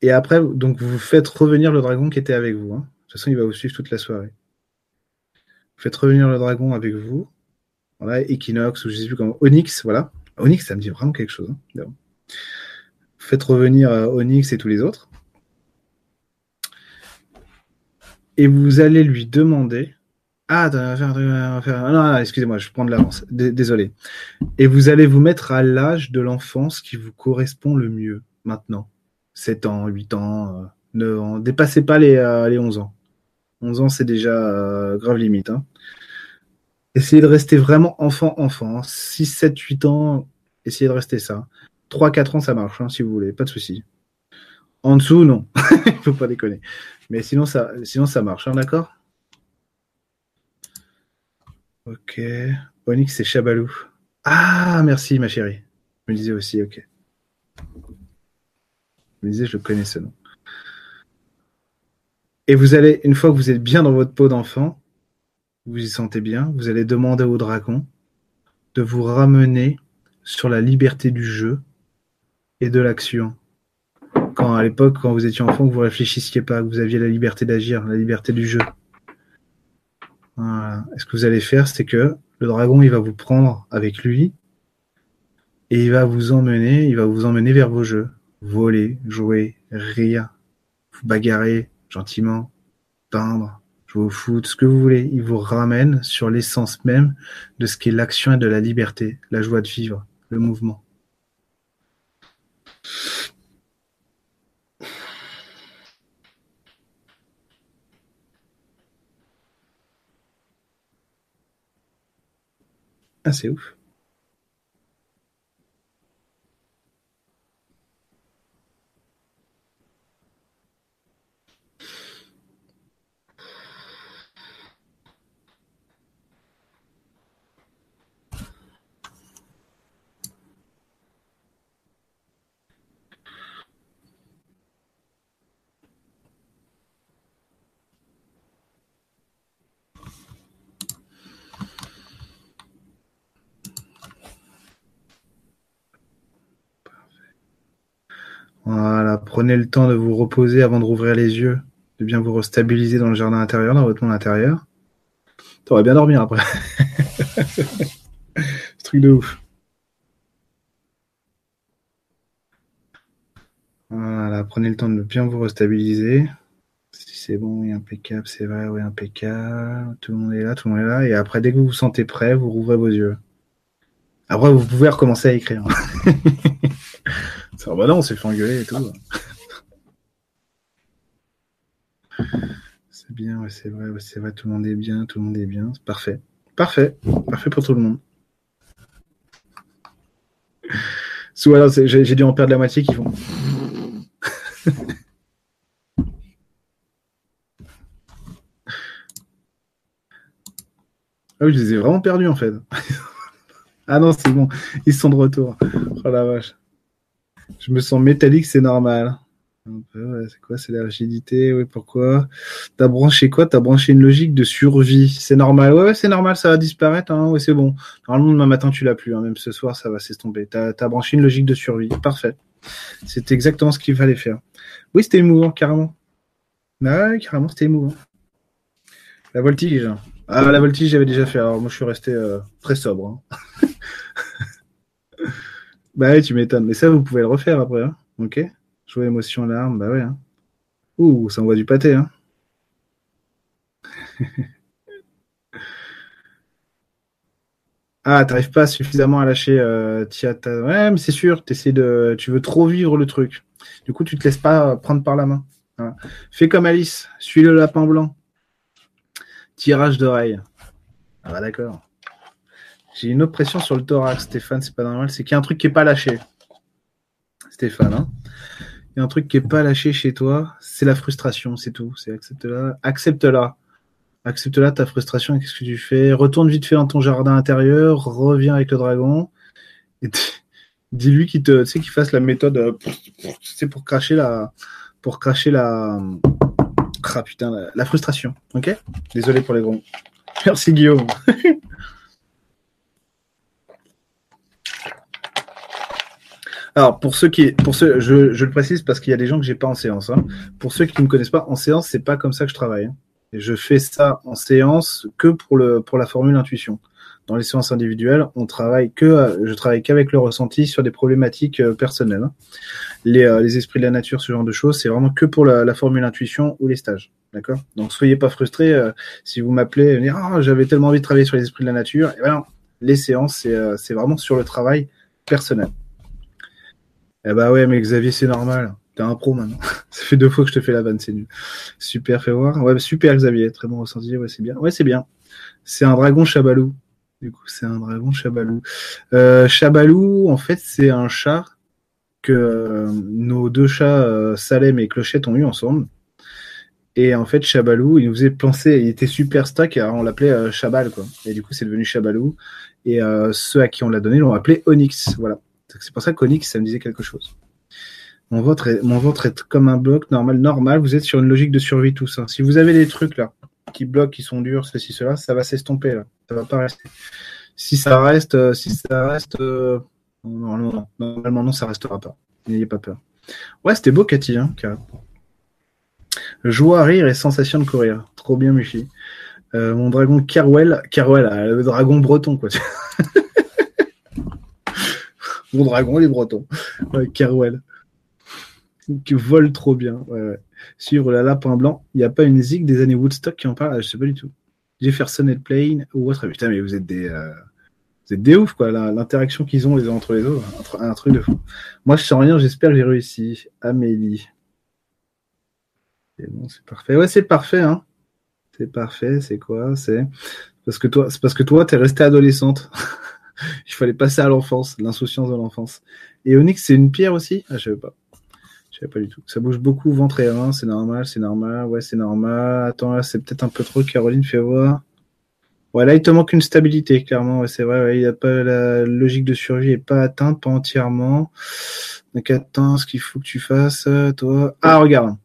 Et après, donc vous faites revenir le dragon qui était avec vous. Hein. De toute façon, il va vous suivre toute la soirée. Vous faites revenir le dragon avec vous. Voilà, Equinox ou je sais plus comment. Onyx, voilà. Onyx, ça me dit vraiment quelque chose. Hein. Vous faites revenir euh, Onyx et tous les autres. Et vous allez lui demander ah, non, excusez-moi, je prends de l'avance. Désolé. Et vous allez vous mettre à l'âge de l'enfance qui vous correspond le mieux maintenant. 7 ans, 8 ans, 9 euh, ans. Dépassez pas les, euh, les 11 ans. 11 ans, c'est déjà euh, grave limite. Hein. Essayez de rester vraiment enfant-enfant. 6, 7, 8 ans, essayez de rester ça. 3, 4 ans, ça marche, hein, si vous voulez, pas de souci. En dessous, non. Il faut pas déconner. Mais sinon, ça, sinon, ça marche, hein, d'accord? Ok. Onyx, c'est Chabalou. Ah, merci, ma chérie. Je me disais aussi, ok. Je me disais, je connais ce nom. Et vous allez, une fois que vous êtes bien dans votre peau d'enfant, vous y sentez bien, vous allez demander au dragon de vous ramener sur la liberté du jeu et de l'action. Quand à l'époque, quand vous étiez enfant, que vous réfléchissiez pas, que vous aviez la liberté d'agir, la liberté du jeu. Voilà. ce que vous allez faire, c'est que le dragon, il va vous prendre avec lui et il va vous emmener, il va vous emmener vers vos jeux. Voler, jouer, rire, vous bagarrer gentiment, peindre, jouer au foot, ce que vous voulez. Il vous ramène sur l'essence même de ce qu'est l'action et de la liberté, la joie de vivre, le mouvement. Ah, Voilà, prenez le temps de vous reposer avant de rouvrir les yeux, de bien vous restabiliser dans le jardin intérieur, dans votre monde intérieur. T'aurais bien dormir après. Ce truc de ouf. Voilà, prenez le temps de bien vous restabiliser. Si c'est bon, oui, impeccable, c'est vrai, oui, impeccable. Tout le monde est là, tout le monde est là. Et après, dès que vous vous sentez prêt, vous rouvrez vos yeux. Après, vous pouvez recommencer à écrire. Ça va, là, on s'est fait engueuler et tout. c'est bien, c'est vrai, c'est vrai, tout le monde est bien, tout le monde est bien. Parfait. Parfait. Parfait pour tout le monde. Alors, j'ai dû en perdre la moitié qui font. Ah oui, je les ai vraiment perdus en fait. ah non, c'est bon, ils sont de retour. Oh la vache. Je me sens métallique, c'est normal. c'est quoi C'est la rigidité, oui, pourquoi? T'as branché quoi? T'as branché une logique de survie. C'est normal, ouais, c'est normal, ça va disparaître, hein, ouais, c'est bon. Normalement, demain matin, tu l'as plus, hein, même ce soir, ça va s'estomper. T'as as branché une logique de survie, parfait. C'est exactement ce qu'il fallait faire. Oui, c'était émouvant, carrément. Ah ouais, carrément, c'était émouvant. La voltige. Ah, la voltige, j'avais déjà fait. Alors, moi, je suis resté euh, très sobre. Hein. bah oui, tu m'étonnes. Mais ça, vous pouvez le refaire après. Hein. Ok Jouer émotion, larme, bah ouais. Hein. Ouh, ça envoie du pâté. Hein. ah, t'arrives pas suffisamment à lâcher euh, Ouais, mais c'est sûr, de... tu veux trop vivre le truc. Du coup, tu te laisses pas prendre par la main. Fais comme Alice, suis le lapin blanc. Tirage d'oreille. Ah bah d'accord. J'ai une oppression sur le thorax, Stéphane, c'est pas normal. C'est qu'il y a un truc qui est pas lâché. Stéphane, hein il y a un truc qui est pas lâché chez toi, c'est la frustration, c'est tout. C'est accepte-la, accepte-la. Accepte-la ta frustration, qu'est-ce que tu fais? Retourne vite fait dans ton jardin intérieur, reviens avec le dragon, et dis-lui qu'il te, tu sais, qu'il fasse la méthode, c'est euh, pour cracher la, pour cracher la, ah putain, la, frustration. Ok? Désolé pour les gros. Merci Guillaume. Alors pour ceux qui, pour ceux, je, le précise parce qu'il y a des gens que j'ai pas en séance. Hein. Pour ceux qui ne me connaissent pas, en séance c'est pas comme ça que je travaille. Hein. je fais ça en séance que pour le pour la formule intuition. Dans les séances individuelles, on travaille que, je travaille qu'avec le ressenti sur des problématiques euh, personnelles. Hein. Les, euh, les, esprits de la nature, ce genre de choses, c'est vraiment que pour la, formule intuition ou les stages. D'accord? Donc soyez pas frustrés euh, si vous m'appelez et me dire ah, j'avais tellement envie de travailler sur les esprits de la nature. Et ben les séances, c'est c'est vraiment sur le travail personnel. Eh bah ouais, mais Xavier, c'est normal. T'es un pro maintenant. Ça fait deux fois que je te fais la vanne, c'est nul. Super, fais voir. Ouais, super Xavier, très bon ressenti. Ouais, c'est bien. Ouais, c'est bien. C'est un dragon chabalou. Du coup, c'est un dragon chabalou. Euh, chabalou, en fait, c'est un chat que euh, nos deux chats, euh, Salem et Clochette, ont eu ensemble. Et en fait, Chabalou, il nous faisait penser, il était super stack, alors on l'appelait euh, Chabal, quoi. Et du coup, c'est devenu Chabalou. Et ceux à qui on l'a donné l'ont appelé Onyx. Voilà. C'est pour ça qu'Onyx, ça me disait quelque chose. Mon ventre, est, mon ventre est comme un bloc normal, normal. Vous êtes sur une logique de survie tout ça. Si vous avez des trucs là qui bloquent, qui sont durs, ceci, cela, ça va s'estomper là. Ça va pas rester. Si ça reste, euh, si ça reste, euh, normalement, non. normalement non, ça restera pas. N'ayez pas peur. Ouais, c'était beau, Cathy, hein, Joie, rire et sensation de courir. Trop bien, Mushi. Euh, mon dragon Carwell, Carwell, le dragon breton, quoi. Mon dragon, les Bretons. Ouais, Carwell. Qui vole trop bien. Ouais, Sur la lapin blanc, il n'y a pas une zig des années Woodstock qui en parle? Je Je sais pas du tout. Jefferson et Plain ou autre. Putain, mais vous êtes des. Euh, vous êtes des ouf, quoi. L'interaction qu'ils ont les uns entre les autres. Un, truc de fou. Moi, je sens rien, j'espère que j'ai réussi. Amélie. C'est bon, c'est parfait. Ouais, c'est parfait, hein. C'est parfait, c'est quoi? C'est parce que toi, c'est parce que toi, t'es restée adolescente. Il fallait passer à l'enfance, l'insouciance de l'enfance. Et Onyx, c'est une pierre aussi? Ah, je savais pas. Je savais pas du tout. Ça bouge beaucoup ventre et rein, c'est normal, c'est normal. Ouais, c'est normal. Attends, là, c'est peut-être un peu trop. Caroline, fais voir. Ouais, là, il te manque une stabilité, clairement. Ouais, c'est vrai. il la logique de survie est pas atteinte, pas entièrement. Donc attends, ce qu'il faut que tu fasses, toi. Ah, regarde.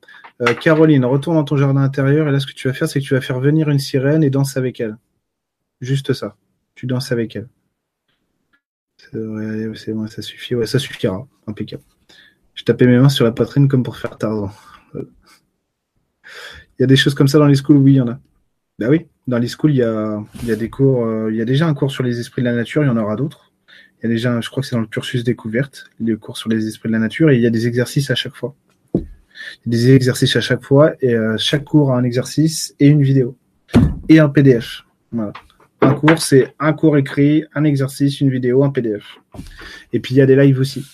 Euh, Caroline, retourne dans ton jardin intérieur et là, ce que tu vas faire, c'est que tu vas faire venir une sirène et danse avec elle. Juste ça. Tu danses avec elle. C'est bon, ça suffit. Ouais, ça suffira. Impeccable. Je tapais mes mains sur la poitrine comme pour faire Tarzan. Il y a des choses comme ça dans les schools Oui, il y en a. Bah oui, dans les schools, il y a, il y a des cours. Euh, il y a déjà un cours sur les esprits de la nature, il y en aura d'autres. Il y a déjà, je crois que c'est dans le cursus découverte, les cours sur les esprits de la nature, et il y a des exercices à chaque fois. Il y a des exercices à chaque fois, et euh, chaque cours a un exercice et une vidéo. Et un PDF. Voilà. Un cours, c'est un cours écrit, un exercice, une vidéo, un PDF. Et puis il y a des lives aussi.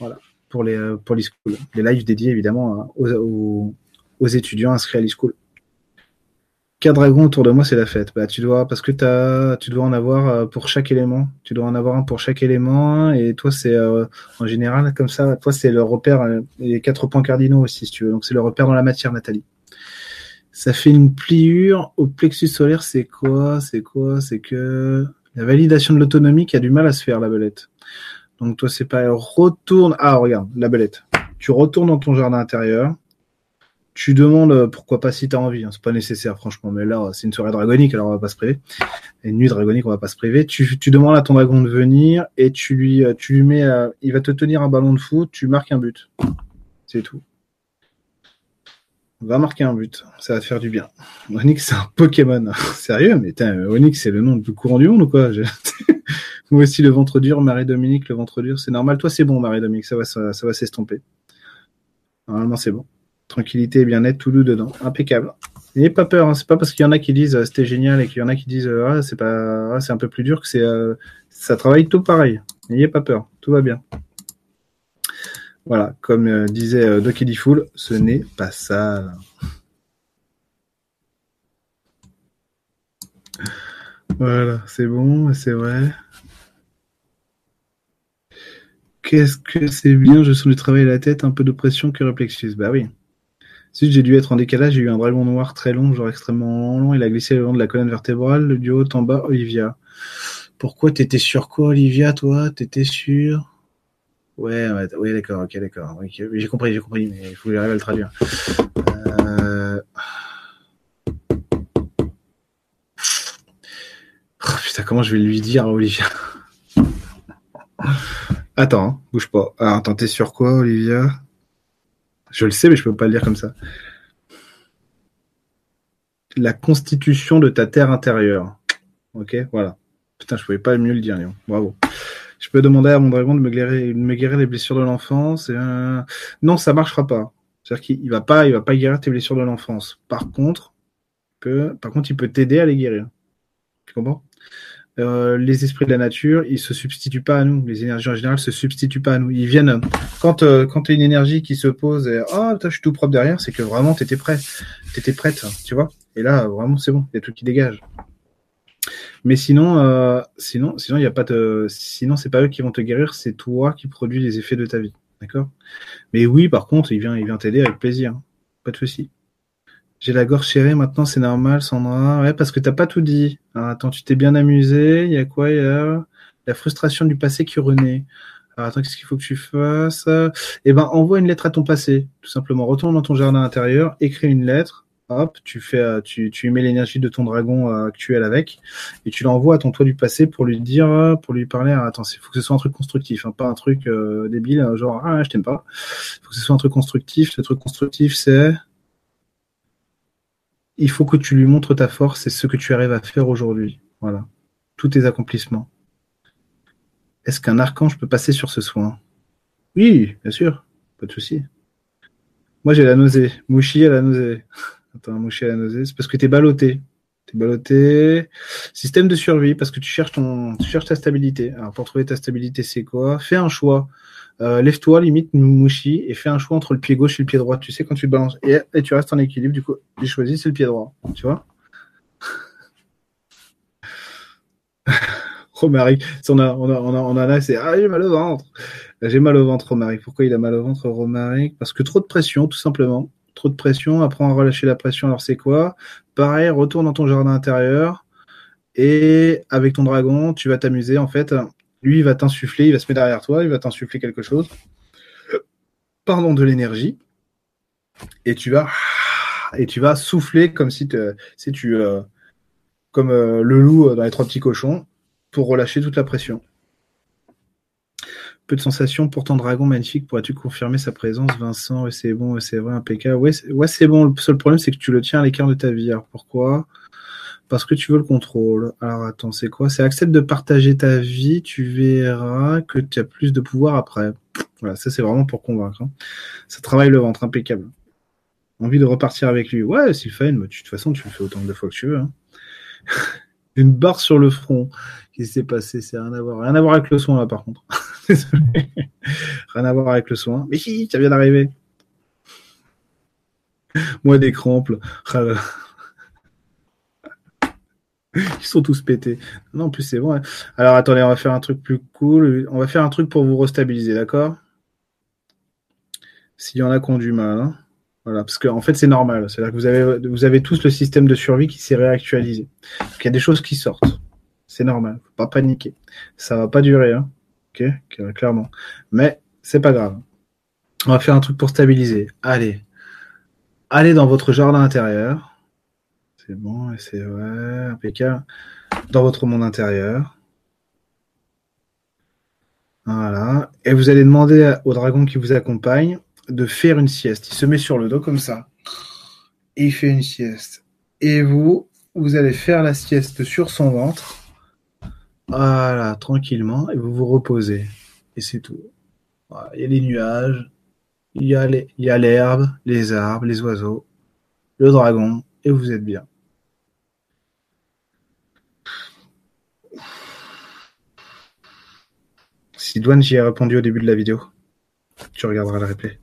Voilà, pour les, euh, pour. Les lives dédiés évidemment hein, aux, étudiants inscrits à l'e-school. Dragons autour de moi, c'est la fête. Bah, tu dois, parce que as, tu dois en avoir euh, pour chaque élément. Tu dois en avoir un pour chaque élément. Et toi, c'est euh, en général comme ça. Toi, c'est le repère, les quatre points cardinaux aussi, si tu veux. Donc, c'est le repère dans la matière, Nathalie. Ça fait une pliure au plexus solaire, c'est quoi C'est quoi C'est que la validation de l'autonomie qui a du mal à se faire, la belette. Donc toi, c'est pas retourne. Ah, regarde, la belette. Tu retournes dans ton jardin intérieur. Tu demandes euh, pourquoi pas si tu as envie. Hein. C'est pas nécessaire, franchement. Mais là, c'est une soirée dragonique, alors on va pas se priver. Une nuit dragonique, on va pas se priver. Tu, demandes à ton dragon de venir et tu lui, euh, mets, euh, il va te tenir un ballon de foot. Tu marques un but. C'est tout. Va marquer un but, ça va te faire du bien. Onyx, c'est un Pokémon. Sérieux, mais Onyx, c'est le nom le plus courant du monde ou quoi? Moi aussi, le ventre dur, Marie-Dominique, le ventre dur, c'est normal. Toi, c'est bon, Marie-Dominique, ça va, ça, va s'estomper. Normalement, c'est bon. Tranquillité et bien-être, tout doux dedans. Impeccable. N'ayez pas peur, hein. c'est pas parce qu'il y en a qui disent euh, c'était génial et qu'il y en a qui disent euh, ah, c'est pas ah, un peu plus dur que c'est euh, ça travaille tout pareil. N'ayez pas peur, tout va bien. Voilà, comme euh, disait euh, Doki Fool, ce n'est pas ça. Voilà, c'est bon, c'est vrai. Qu'est-ce que c'est bien, je sens du travail à la tête, un peu de pression que réflexus. Bah oui. Si j'ai dû être en décalage, j'ai eu un dragon noir très long, genre extrêmement long, il a glissé le long de la colonne vertébrale, du haut en bas, Olivia. Pourquoi t'étais sur quoi, Olivia, toi? T'étais sur Ouais, ouais, d'accord, ok, d'accord. j'ai compris, j'ai compris, mais il faut que j'arrive à le traduire. Euh... Oh, putain, comment je vais lui dire, Olivia Attends, hein, bouge pas. Ah, attends, t'es sur quoi, Olivia Je le sais, mais je peux pas le dire comme ça. La constitution de ta terre intérieure. Ok, voilà. Putain, je pouvais pas mieux le dire, Léon. Bravo. Je peux demander à mon dragon de me guérir, me guérir les blessures de l'enfance. Euh... Non, ça marchera pas. C'est-à-dire qu'il va pas, il va pas guérir tes blessures de l'enfance. Par contre, par contre, il peut t'aider à les guérir. Tu comprends? Euh, les esprits de la nature, ils se substituent pas à nous. Les énergies en général se substituent pas à nous. Ils viennent quand euh, quand une énergie qui se pose et oh je suis tout propre derrière, c'est que vraiment t'étais prêt, t'étais prête, tu vois? Et là vraiment c'est bon, il y a tout qui dégage. Mais sinon, euh, sinon, sinon, il y a pas de, sinon, c'est pas eux qui vont te guérir, c'est toi qui produis les effets de ta vie, d'accord? Mais oui, par contre, il vient, il vient t'aider avec plaisir, pas de souci. J'ai la gorge serrée, maintenant c'est normal, Sandra. Ouais, parce que t'as pas tout dit. Alors, attends, tu t'es bien amusé. Il y a quoi Il y a la frustration du passé qui renaît. Alors, attends, qu'est-ce qu'il faut que tu fasses? Eh ben, envoie une lettre à ton passé, tout simplement. Retourne dans ton jardin intérieur, écris une lettre hop, tu fais, euh, tu, tu mets l'énergie de ton dragon euh, actuel avec, et tu l'envoies à ton toi du passé pour lui dire, pour lui parler. attends, il faut que ce soit un truc constructif, hein, pas un truc euh, débile, genre ah je t'aime pas. Il faut que ce soit un truc constructif. Le truc constructif, c'est il faut que tu lui montres ta force et ce que tu arrives à faire aujourd'hui. Voilà, tous tes accomplissements. Est-ce qu'un archange peut passer sur ce soin? Oui, bien sûr, pas de souci. Moi j'ai la nausée. Mouchi a la nausée. Attends, moucher à la nausée. C'est parce que t'es ballotté. T'es ballotté. Système de survie, parce que tu cherches ton, tu cherches ta stabilité. Alors, pour trouver ta stabilité, c'est quoi? Fais un choix. Euh, lève-toi, limite, mouchi, et fais un choix entre le pied gauche et le pied droit. Tu sais, quand tu te balances. Et, tu restes en équilibre, du coup, j'ai choisi, c'est le pied droit. Tu vois? Romaric, on a, on a, on a, on a là, c'est, ah, j'ai mal au ventre. J'ai mal au ventre, Romaric. Pourquoi il a mal au ventre, Romaric? Parce que trop de pression, tout simplement trop de pression, apprends à relâcher la pression, alors c'est quoi? Pareil, retourne dans ton jardin intérieur et avec ton dragon, tu vas t'amuser en fait. Lui, il va t'insuffler, il va se mettre derrière toi, il va t'insuffler quelque chose. Pardon, de l'énergie. Et tu vas et tu vas souffler comme si, tu euh, comme euh, le loup dans les trois petits cochons pour relâcher toute la pression. Peu de sensations, pourtant dragon magnifique. Pourrais-tu confirmer sa présence, Vincent? C'est bon, c'est vrai, impeccable. Ouais, c'est bon. Le seul problème, c'est que tu le tiens à l'écart de ta vie. Alors pourquoi? Parce que tu veux le contrôle. Alors attends, c'est quoi? C'est accepte de partager ta vie, tu verras que tu as plus de pouvoir après. Voilà, ça c'est vraiment pour convaincre. Hein. Ça travaille le ventre, impeccable. Envie de repartir avec lui. Ouais, Sylvain, de toute façon, tu le fais autant de fois que tu veux. Hein. Une barre sur le front. Qu'est-ce qui s'est passé? C'est rien à voir. Rien à voir avec le soin là, par contre. Rien à voir avec le soin. Mais si, ça vient d'arriver. Moi, des crampes. Ils sont tous pétés. Non, en plus, c'est bon. Alors, attendez, on va faire un truc plus cool. On va faire un truc pour vous restabiliser, d'accord? S'il y en a qui ont du mal. Hein. Voilà, parce qu'en en fait, c'est normal. C'est-à-dire que vous avez, vous avez tous le système de survie qui s'est réactualisé. il y a des choses qui sortent. C'est normal. Faut pas paniquer. Ça va pas durer. Hein clairement. Mais c'est pas grave. On va faire un truc pour stabiliser. Allez. Allez dans votre jardin intérieur. C'est bon, et c'est ouais, impeccable. Dans votre monde intérieur. Voilà. Et vous allez demander au dragon qui vous accompagne de faire une sieste. Il se met sur le dos comme ça. Il fait une sieste. Et vous, vous allez faire la sieste sur son ventre. Voilà, tranquillement. Et vous vous reposez. Et c'est tout. Il y a les nuages. Il y a l'herbe, les arbres, les oiseaux, le dragon. Et vous êtes bien. Si Douane, j'y ai répondu au début de la vidéo. Tu regarderas le replay.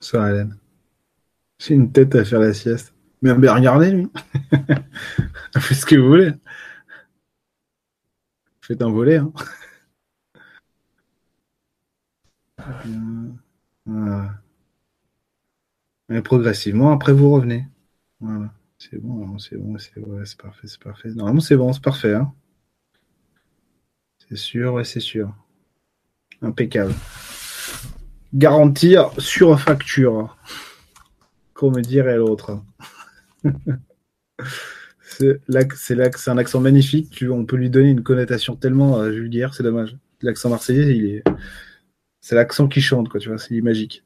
Bonsoir Hélène. J'ai une tête à faire la sieste. Mais, regardez lui. Faites ce que vous voulez. Faites un volet. Hein. Mais progressivement, après vous revenez. Voilà. C'est bon, c'est bon, c'est parfait, c'est parfait. Normalement c'est bon, c'est parfait. Hein. c'est sûr, ouais, c'est sûr. Impeccable garantir sur facture, comme dirait l'autre. c'est un accent magnifique. On peut lui donner une connotation tellement euh, vulgaire, c'est dommage. L'accent marseillais, il est, c'est l'accent qui chante, quoi. Tu vois, c'est magique.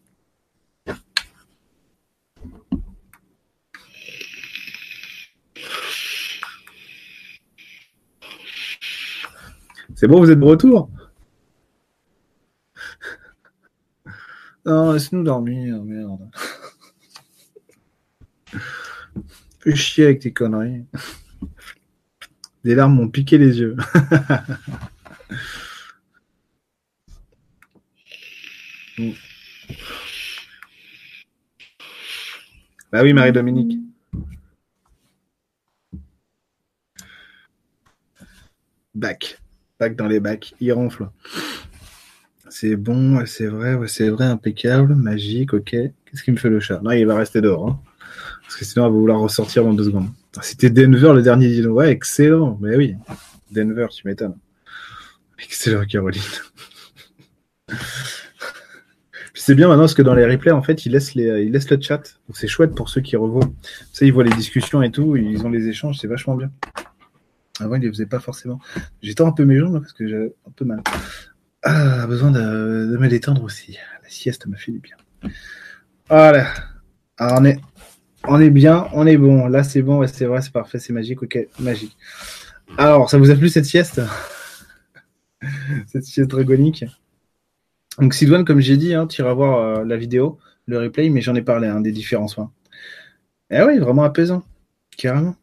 C'est bon, vous êtes de retour? Non, laisse-nous dormir, merde. Fais chier avec tes conneries. Des larmes m'ont piqué les yeux. bah oui, Marie-Dominique. Bac. Bac dans les bacs. Il ronfle. C'est bon, c'est vrai, c'est vrai, impeccable, magique, ok. Qu'est-ce qui me fait le chat? Non, il va rester dehors. Hein. Parce que sinon, il va vouloir ressortir dans deux secondes. Ah, c'était Denver le dernier dino. Ouais, excellent. Mais oui, Denver, tu m'étonnes. Excellent, Caroline. c'est bien maintenant parce que dans les replays, en fait, ils laissent, le chat. Donc c'est chouette pour ceux qui revoient. Ça, ils voient les discussions et tout, ils ont les échanges, c'est vachement bien. Avant, ils ne les faisaient pas forcément. J'étais un peu mes jambes parce que j'avais un peu mal. Ah, besoin de, me détendre aussi. La sieste m'a fait du bien. Voilà. Alors on est, on est bien, on est bon. Là, c'est bon, c'est vrai, c'est parfait, c'est magique. Ok, magique. Alors, ça vous a plu cette sieste? Cette sieste dragonique? Donc, Sidoine, comme j'ai dit, hein, tu iras voir euh, la vidéo, le replay, mais j'en ai parlé hein, des différents soins. Eh oui, vraiment apaisant. Carrément.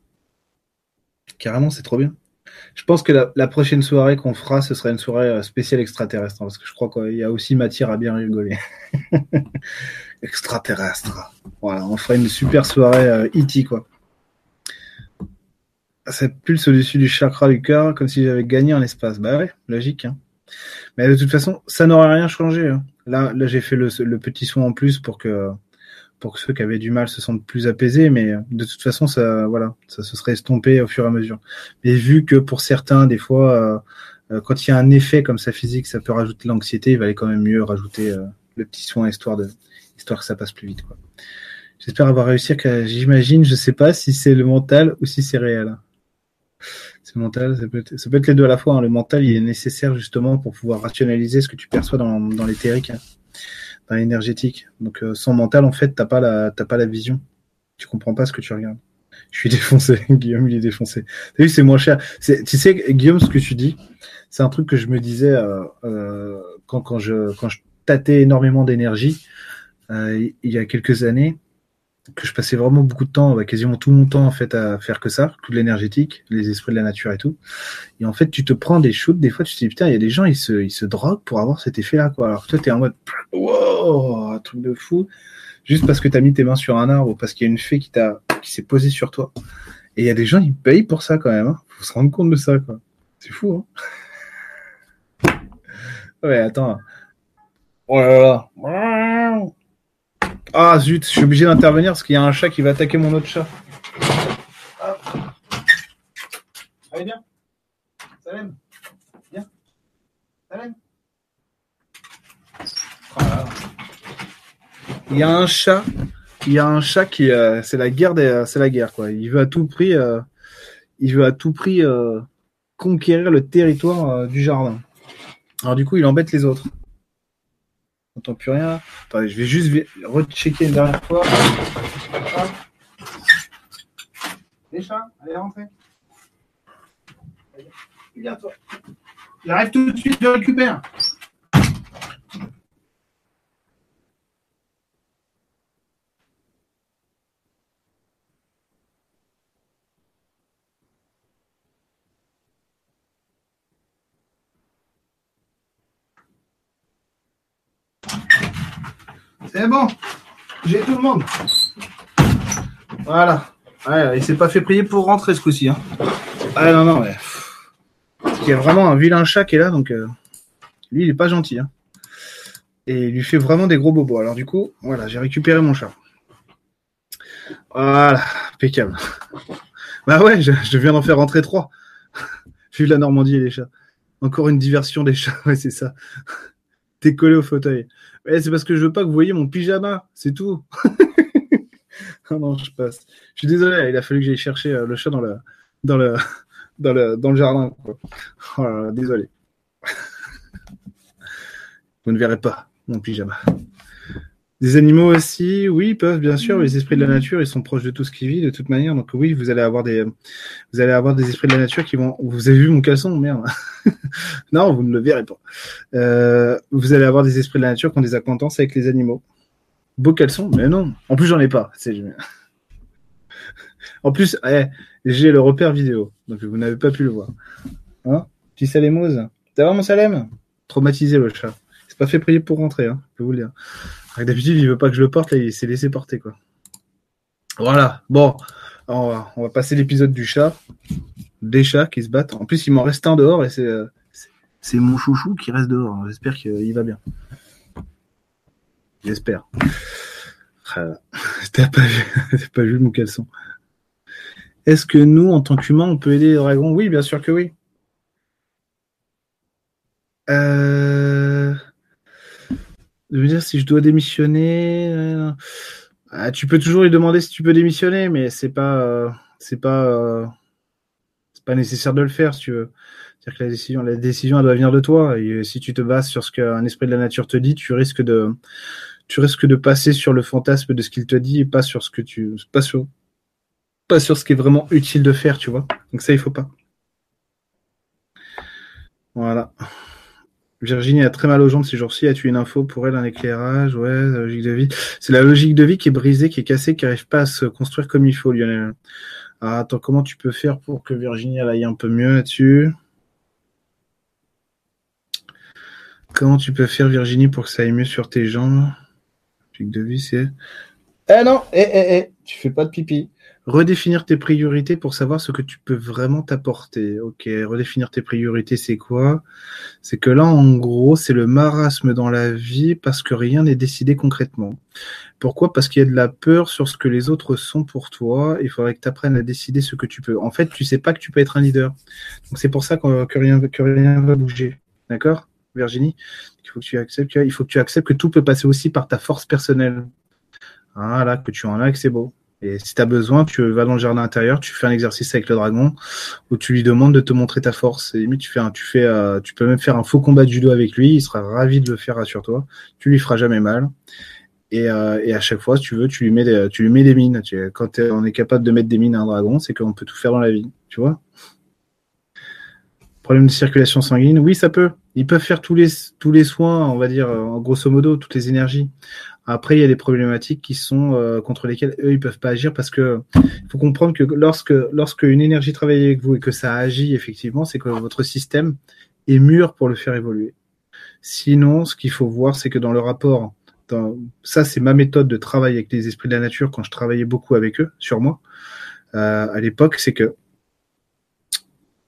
Carrément, c'est trop bien. Je pense que la, prochaine soirée qu'on fera, ce sera une soirée euh, spéciale extraterrestre, hein, parce que je crois qu'il y a aussi matière à bien rigoler. extraterrestre. Voilà, on fera une super soirée euh, E.T. quoi. Ça pulse au-dessus du chakra du cœur, comme si j'avais gagné en espace. Bah ouais, logique. Hein. Mais de toute façon, ça n'aurait rien changé. Hein. Là, là j'ai fait le, le, petit soin en plus pour que pour que ceux qui avaient du mal se sentent plus apaisés, mais de toute façon, ça, voilà, ça se serait estompé au fur et à mesure. Mais vu que pour certains, des fois, euh, euh, quand il y a un effet comme ça physique, ça peut rajouter l'anxiété, il valait quand même mieux rajouter euh, le petit soin histoire de, histoire que ça passe plus vite, quoi. J'espère avoir réussi. J'imagine, je sais pas si c'est le mental ou si c'est réel. C'est mental, ça peut, être, ça peut être les deux à la fois. Hein. Le mental, il est nécessaire justement pour pouvoir rationaliser ce que tu perçois dans, dans l'éthérique. Hein énergétique. Donc euh, sans mental, en fait, t'as pas la pas la vision. Tu comprends pas ce que tu regardes. Je suis défoncé. Guillaume, il est défoncé. T'as vu, c'est moins cher. Tu sais, Guillaume, ce que tu dis, c'est un truc que je me disais euh, euh, quand, je quand je tâtais énormément d'énergie il y a quelques années. Que je passais vraiment beaucoup de temps, bah, quasiment tout mon temps en fait à faire que ça, que de l'énergétique, les esprits de la nature et tout. Et en fait, tu te prends des shoots, des fois tu te dis putain, il y a des gens ils se ils se droguent pour avoir cet effet-là quoi. Alors toi t'es en mode wow, un truc de fou, juste parce que t'as mis tes mains sur un arbre parce qu'il y a une fée qui t'a qui s'est posée sur toi. Et il y a des gens ils payent pour ça quand même. Hein. Faut se rendre compte de ça quoi. C'est fou. Hein ouais attends. Oh là là. Ah zut, je suis obligé d'intervenir parce qu'il y a un chat qui va attaquer mon autre chat. Allez, viens. Salem. Viens. Salem. Voilà. Il y a un chat. Il y a un chat qui, euh, c'est la guerre, des, c'est la guerre quoi. Il veut à tout prix, euh, il veut à tout prix euh, conquérir le territoire euh, du jardin. Alors du coup, il embête les autres. N'entend plus rien. Attendez, je vais juste rechecker une dernière fois. Les chats, allez rentrez. Viens toi. J'arrive tout de suite, je récupère. C'est bon. J'ai tout le monde. Voilà. Ouais, il s'est pas fait prier pour rentrer ce coup-ci. Ah non, non, mais. Il y a vraiment un vilain chat qui est là, donc euh, lui, il est pas gentil. Hein. Et il lui fait vraiment des gros bobos. Alors du coup, voilà, j'ai récupéré mon chat. Voilà, impeccable. bah ouais, je, je viens d'en faire rentrer trois. Vu la Normandie et les chats. Encore une diversion des chats, ouais, c'est ça. T'es collé au fauteuil. Eh, c'est parce que je veux pas que vous voyez mon pyjama, c'est tout. non, je passe. Je suis désolé, il a fallu que j'aille chercher euh, le chat dans le, dans le, dans le, dans le jardin. Oh là là, désolé. vous ne verrez pas mon pyjama. Des animaux aussi, oui, peuvent bien sûr. Les esprits de la nature, ils sont proches de tout ce qui vit de toute manière. Donc oui, vous allez avoir des, vous allez avoir des esprits de la nature qui vont. Vous avez vu mon caleçon, merde. non, vous ne le verrez pas. Euh, vous allez avoir des esprits de la nature qui ont des acquaintances avec les animaux. Beau caleçon, mais non. En plus, j'en ai pas. en plus, eh, j'ai le repère vidéo, donc vous n'avez pas pu le voir. Hein Petit Salemose. T'as vraiment Salem? Traumatisé le chat. C'est pas fait prier pour rentrer, hein, je peux vous le dire. D'habitude, il veut pas que je le porte, là, il s'est laissé porter, quoi. Voilà. Bon, on va, on va passer l'épisode du chat. Des chats qui se battent. En plus, il m'en reste un dehors et c'est, euh, c'est mon chouchou qui reste dehors. J'espère qu'il va bien. J'espère. Ah, T'as pas, vu... pas vu mon caleçon. Est-ce que nous, en tant qu'humains, on peut aider les dragons Oui, bien sûr que oui. Euh de me dire si je dois démissionner. Euh, ah, tu peux toujours lui demander si tu peux démissionner, mais c'est pas, euh, c'est pas, euh, c'est pas nécessaire de le faire si tu veux. C'est-à-dire que la décision, la décision, elle doit venir de toi. Et si tu te bases sur ce qu'un esprit de la nature te dit, tu risques de, tu risques de passer sur le fantasme de ce qu'il te dit et pas sur ce que tu, pas sur, pas sur ce qui est vraiment utile de faire, tu vois. Donc ça, il faut pas. Voilà. Virginie a très mal aux jambes ces jours-ci. As-tu une info pour elle, un éclairage? Ouais, la logique de vie. C'est la logique de vie qui est brisée, qui est cassée, qui n'arrive pas à se construire comme il faut, Lionel. Ah, attends, comment tu peux faire pour que Virginie aille un peu mieux là-dessus? Comment tu peux faire, Virginie, pour que ça aille mieux sur tes jambes? Logique de vie, c'est... Eh non Eh, eh, eh Tu fais pas de pipi redéfinir tes priorités pour savoir ce que tu peux vraiment t'apporter. Ok, redéfinir tes priorités, c'est quoi? C'est que là, en gros, c'est le marasme dans la vie parce que rien n'est décidé concrètement. Pourquoi? Parce qu'il y a de la peur sur ce que les autres sont pour toi. Il faudrait que tu apprennes à décider ce que tu peux. En fait, tu sais pas que tu peux être un leader. Donc c'est pour ça que rien, que rien va bouger. D'accord? Virginie, il faut que tu acceptes, que tout peut passer aussi par ta force personnelle. Voilà, que tu en as, que c'est beau. Et si tu as besoin, tu vas dans le jardin intérieur, tu fais un exercice avec le dragon, où tu lui demandes de te montrer ta force. Et tu fais tu fais, euh, tu peux même faire un faux combat de judo avec lui. Il sera ravi de le faire, rassure-toi. Tu lui feras jamais mal. Et, euh, à chaque fois, si tu veux, tu lui mets des, tu lui mets des mines. Quand on est capable de mettre des mines à un dragon, c'est qu'on peut tout faire dans la vie. Tu vois. Problème de circulation sanguine, oui, ça peut. Ils peuvent faire tous les, tous les soins, on va dire, en grosso modo, toutes les énergies. Après, il y a des problématiques qui sont euh, contre lesquelles eux ils peuvent pas agir parce que faut comprendre que lorsque lorsque une énergie travaille avec vous et que ça agit effectivement, c'est que votre système est mûr pour le faire évoluer. Sinon, ce qu'il faut voir, c'est que dans le rapport, dans, ça c'est ma méthode de travail avec les esprits de la nature quand je travaillais beaucoup avec eux sur moi euh, à l'époque, c'est que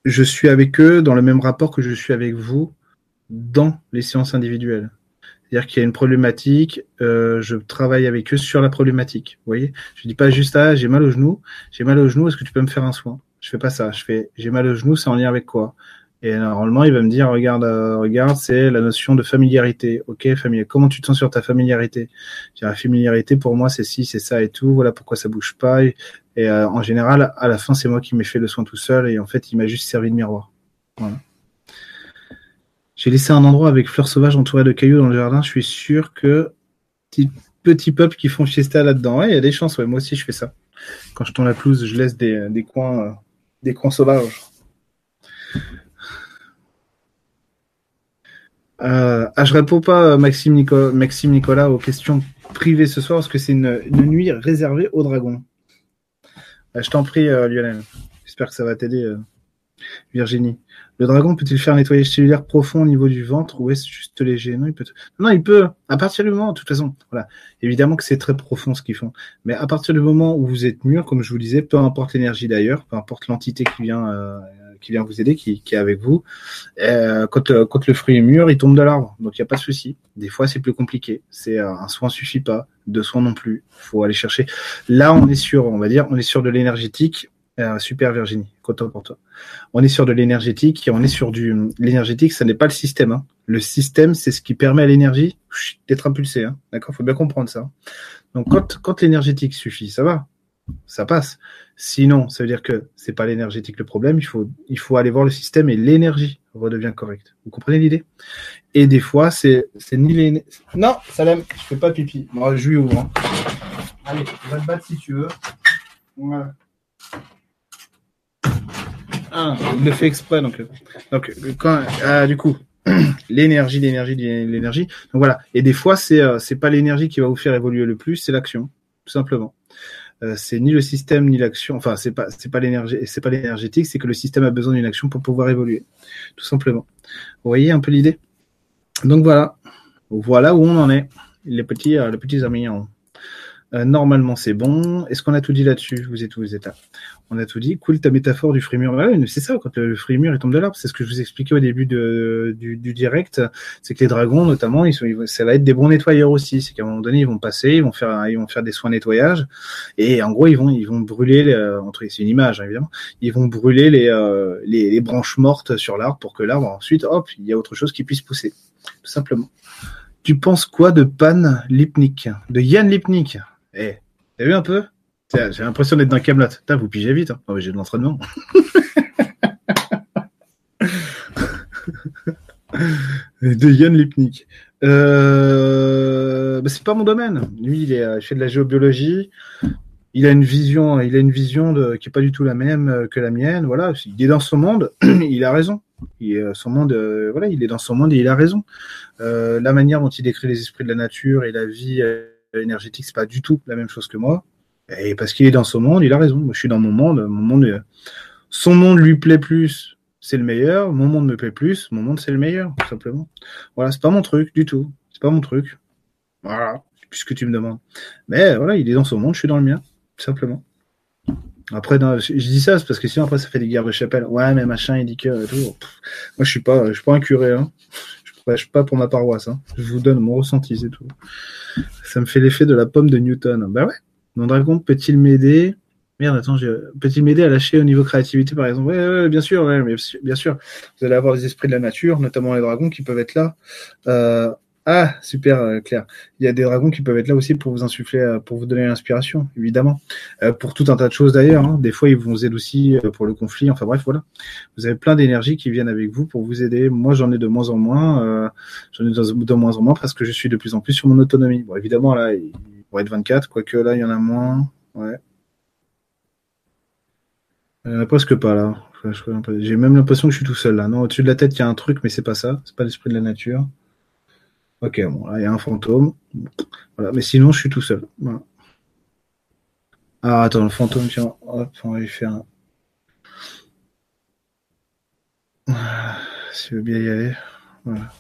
je suis avec eux dans le même rapport que je suis avec vous dans les séances individuelles. C'est-à-dire qu'il y a une problématique, euh, je travaille avec eux sur la problématique. Vous voyez? Je dis pas juste ah j'ai mal au genou, j'ai mal au genou, est-ce que tu peux me faire un soin? Je fais pas ça. Je fais j'ai mal au genou, c'est en lien avec quoi? Et normalement il va me dire regarde euh, regarde c'est la notion de familiarité. Ok familier. Comment tu te sens sur ta familiarité? La familiarité pour moi c'est si c'est ça et tout. Voilà pourquoi ça bouge pas. Et, euh, en général à la fin c'est moi qui m'ai fait le soin tout seul et en fait il m'a juste servi de miroir. Voilà. J'ai laissé un endroit avec fleurs sauvages entourées de cailloux dans le jardin. Je suis sûr que petit, petit peuple qui font fiesta là-dedans. Ouais, il y a des chances. Moi aussi, je fais ça. Quand je tourne la pelouse, je laisse des, des coins, euh, des coins sauvages. Euh, ah, je réponds pas, Maxime, Maxime Nicolas, aux questions privées ce soir parce que c'est une, une, nuit réservée aux dragons. Euh, je t'en prie, euh, Lionel. J'espère que ça va t'aider, euh, Virginie. Le dragon peut-il faire un nettoyage cellulaire profond au niveau du ventre ou est-ce juste léger? Non, il peut. Non, il peut. À partir du moment, de toute façon, voilà. Évidemment que c'est très profond ce qu'ils font, mais à partir du moment où vous êtes mûr, comme je vous disais, peu importe l'énergie d'ailleurs, peu importe l'entité qui vient, euh, qui vient vous aider, qui, est avec vous, euh, quand, euh, quand le fruit est mûr, il tombe de l'arbre, donc il n'y a pas de souci. Des fois, c'est plus compliqué. C'est euh, un soin suffit pas, deux soins non plus. Faut aller chercher. Là, on est sur, on va dire, on est sur de l'énergétique super Virginie, content pour toi. On est sur de l'énergétique et on est sur du l'énergétique, ça n'est pas le système. Hein. Le système, c'est ce qui permet à l'énergie d'être impulsée. Hein. D'accord, faut bien comprendre ça. Donc quand quand l'énergétique suffit, ça va, ça passe. Sinon, ça veut dire que c'est pas l'énergétique le problème. Il faut aller voir le système et l'énergie redevient correcte. Vous comprenez l'idée? Et des fois, c'est ni les non, Salem, je fais pas pipi. Moi, je lui ouvre. Hein? Allez, va te battre si tu veux. Voilà. Ah, il le fait exprès, donc. Donc, quand, ah, du coup, l'énergie, l'énergie, l'énergie. Donc voilà. Et des fois, c'est euh, c'est pas l'énergie qui va vous faire évoluer le plus, c'est l'action, tout simplement. Euh, c'est ni le système ni l'action. Enfin, c'est pas pas l'énergie, c'est pas l'énergétique, c'est que le système a besoin d'une action pour pouvoir évoluer, tout simplement. Vous voyez un peu l'idée? Donc voilà, voilà où on en est. Les petits, euh, les petits amis. Euh, normalement, c'est bon. Est-ce qu'on a tout dit là-dessus? Vous êtes où vous êtes là? On a tout dit. Cool ta métaphore du frémur. Ouais, c'est ça, quand le frémur il tombe de l'arbre. C'est ce que je vous expliquais au début de, du, du, direct. C'est que les dragons, notamment, ils sont, ça va être des bons nettoyeurs aussi. C'est qu'à un moment donné, ils vont passer, ils vont faire, ils vont faire des soins nettoyage. Et en gros, ils vont, ils vont brûler, les, entre, c'est une image, hein, évidemment. Ils vont brûler les, euh, les, les branches mortes sur l'arbre pour que l'arbre, ensuite, hop, il y a autre chose qui puisse pousser. Tout simplement. Tu penses quoi de Pan Lipnik? De Yann Lipnik? Eh, t'as vu un peu? J'ai l'impression d'être dans Camelot. Vous pigez vite. Hein. Oh, j'ai de l'entraînement. de Yann Lipnik. Euh, bah, c'est pas mon domaine. Lui, il, est, il fait de la géobiologie. Il a une vision, il a une vision qui est pas du tout la même que la mienne. Voilà, il est dans son monde. il a raison. Il est euh, dans son monde et il a raison. Euh, la manière dont il décrit les esprits de la nature et la vie énergétique, c'est pas du tout la même chose que moi. Et parce qu'il est dans son monde, il a raison. Moi, je suis dans mon monde. Mon monde, son monde lui plaît plus, c'est le meilleur. Mon monde me plaît plus, mon monde c'est le meilleur, tout simplement. Voilà, c'est pas mon truc du tout. C'est pas mon truc. Voilà, puisque tu me demandes. Mais voilà, il est dans son monde, je suis dans le mien, tout simplement. Après, je, dis ça, parce que sinon après ça fait des guerres de chapelle. Ouais, mais machin, il dit que moi je suis pas, je suis pas un curé. Hein. Je prêche pas pour ma paroisse. Hein. Je vous donne mon ressenti, c'est tout. Ça me fait l'effet de la pomme de Newton. Bah ouais. Mon dragon peut-il m'aider? Merde, attends, peut-il m'aider à lâcher au niveau créativité, par exemple? Ouais, bien sûr, ouais, bien sûr. Vous allez avoir des esprits de la nature, notamment les dragons qui peuvent être là. Euh, ah, super, euh, Claire. Il y a des dragons qui peuvent être là aussi pour vous insuffler, euh, pour vous donner l'inspiration, évidemment. Euh, pour tout un tas de choses d'ailleurs. Hein. Des fois, ils vous aident aussi pour le conflit. Enfin bref, voilà. Vous avez plein d'énergie qui viennent avec vous pour vous aider. Moi, j'en ai de moins en moins. j'en ai de, moins en moins parce que je suis de plus en plus sur mon autonomie. Bon, évidemment, là, il pourrait être 24, quoique là, il y en a moins. Ouais. Euh, presque pas là. J'ai même l'impression que je suis tout seul là. Non, au-dessus de la tête, il y a un truc, mais c'est pas ça. C'est pas l'esprit de la nature. Ok, bon, là, il y a un fantôme. Voilà, mais sinon, je suis tout seul. Ah, attends, le fantôme, tiens, hop, on va lui faire un. Si tu veux bien y aller. Voilà.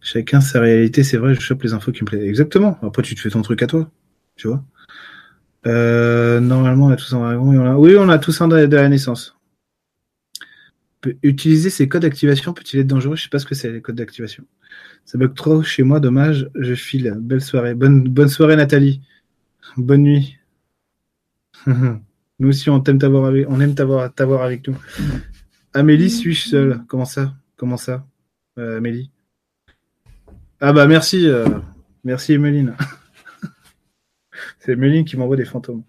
Chacun sa réalité, c'est vrai, je chope les infos qui me plaisent. Exactement. Après, tu te fais ton truc à toi. Tu vois euh, Normalement, on a tous un dragon. Oui, on a tous un de la naissance. Utiliser ces codes d'activation peut-il être dangereux? Je sais pas ce que c'est, les codes d'activation. Ça bug trop chez moi, dommage, je file. Belle soirée. Bonne, bonne soirée, Nathalie. Bonne nuit. nous aussi, on t'aime t'avoir avec, on aime t'avoir, avec nous. Amélie, suis-je seule? Comment ça? Comment ça, euh, Amélie Ah bah merci, euh, merci Emeline. C'est Emeline qui m'envoie des fantômes.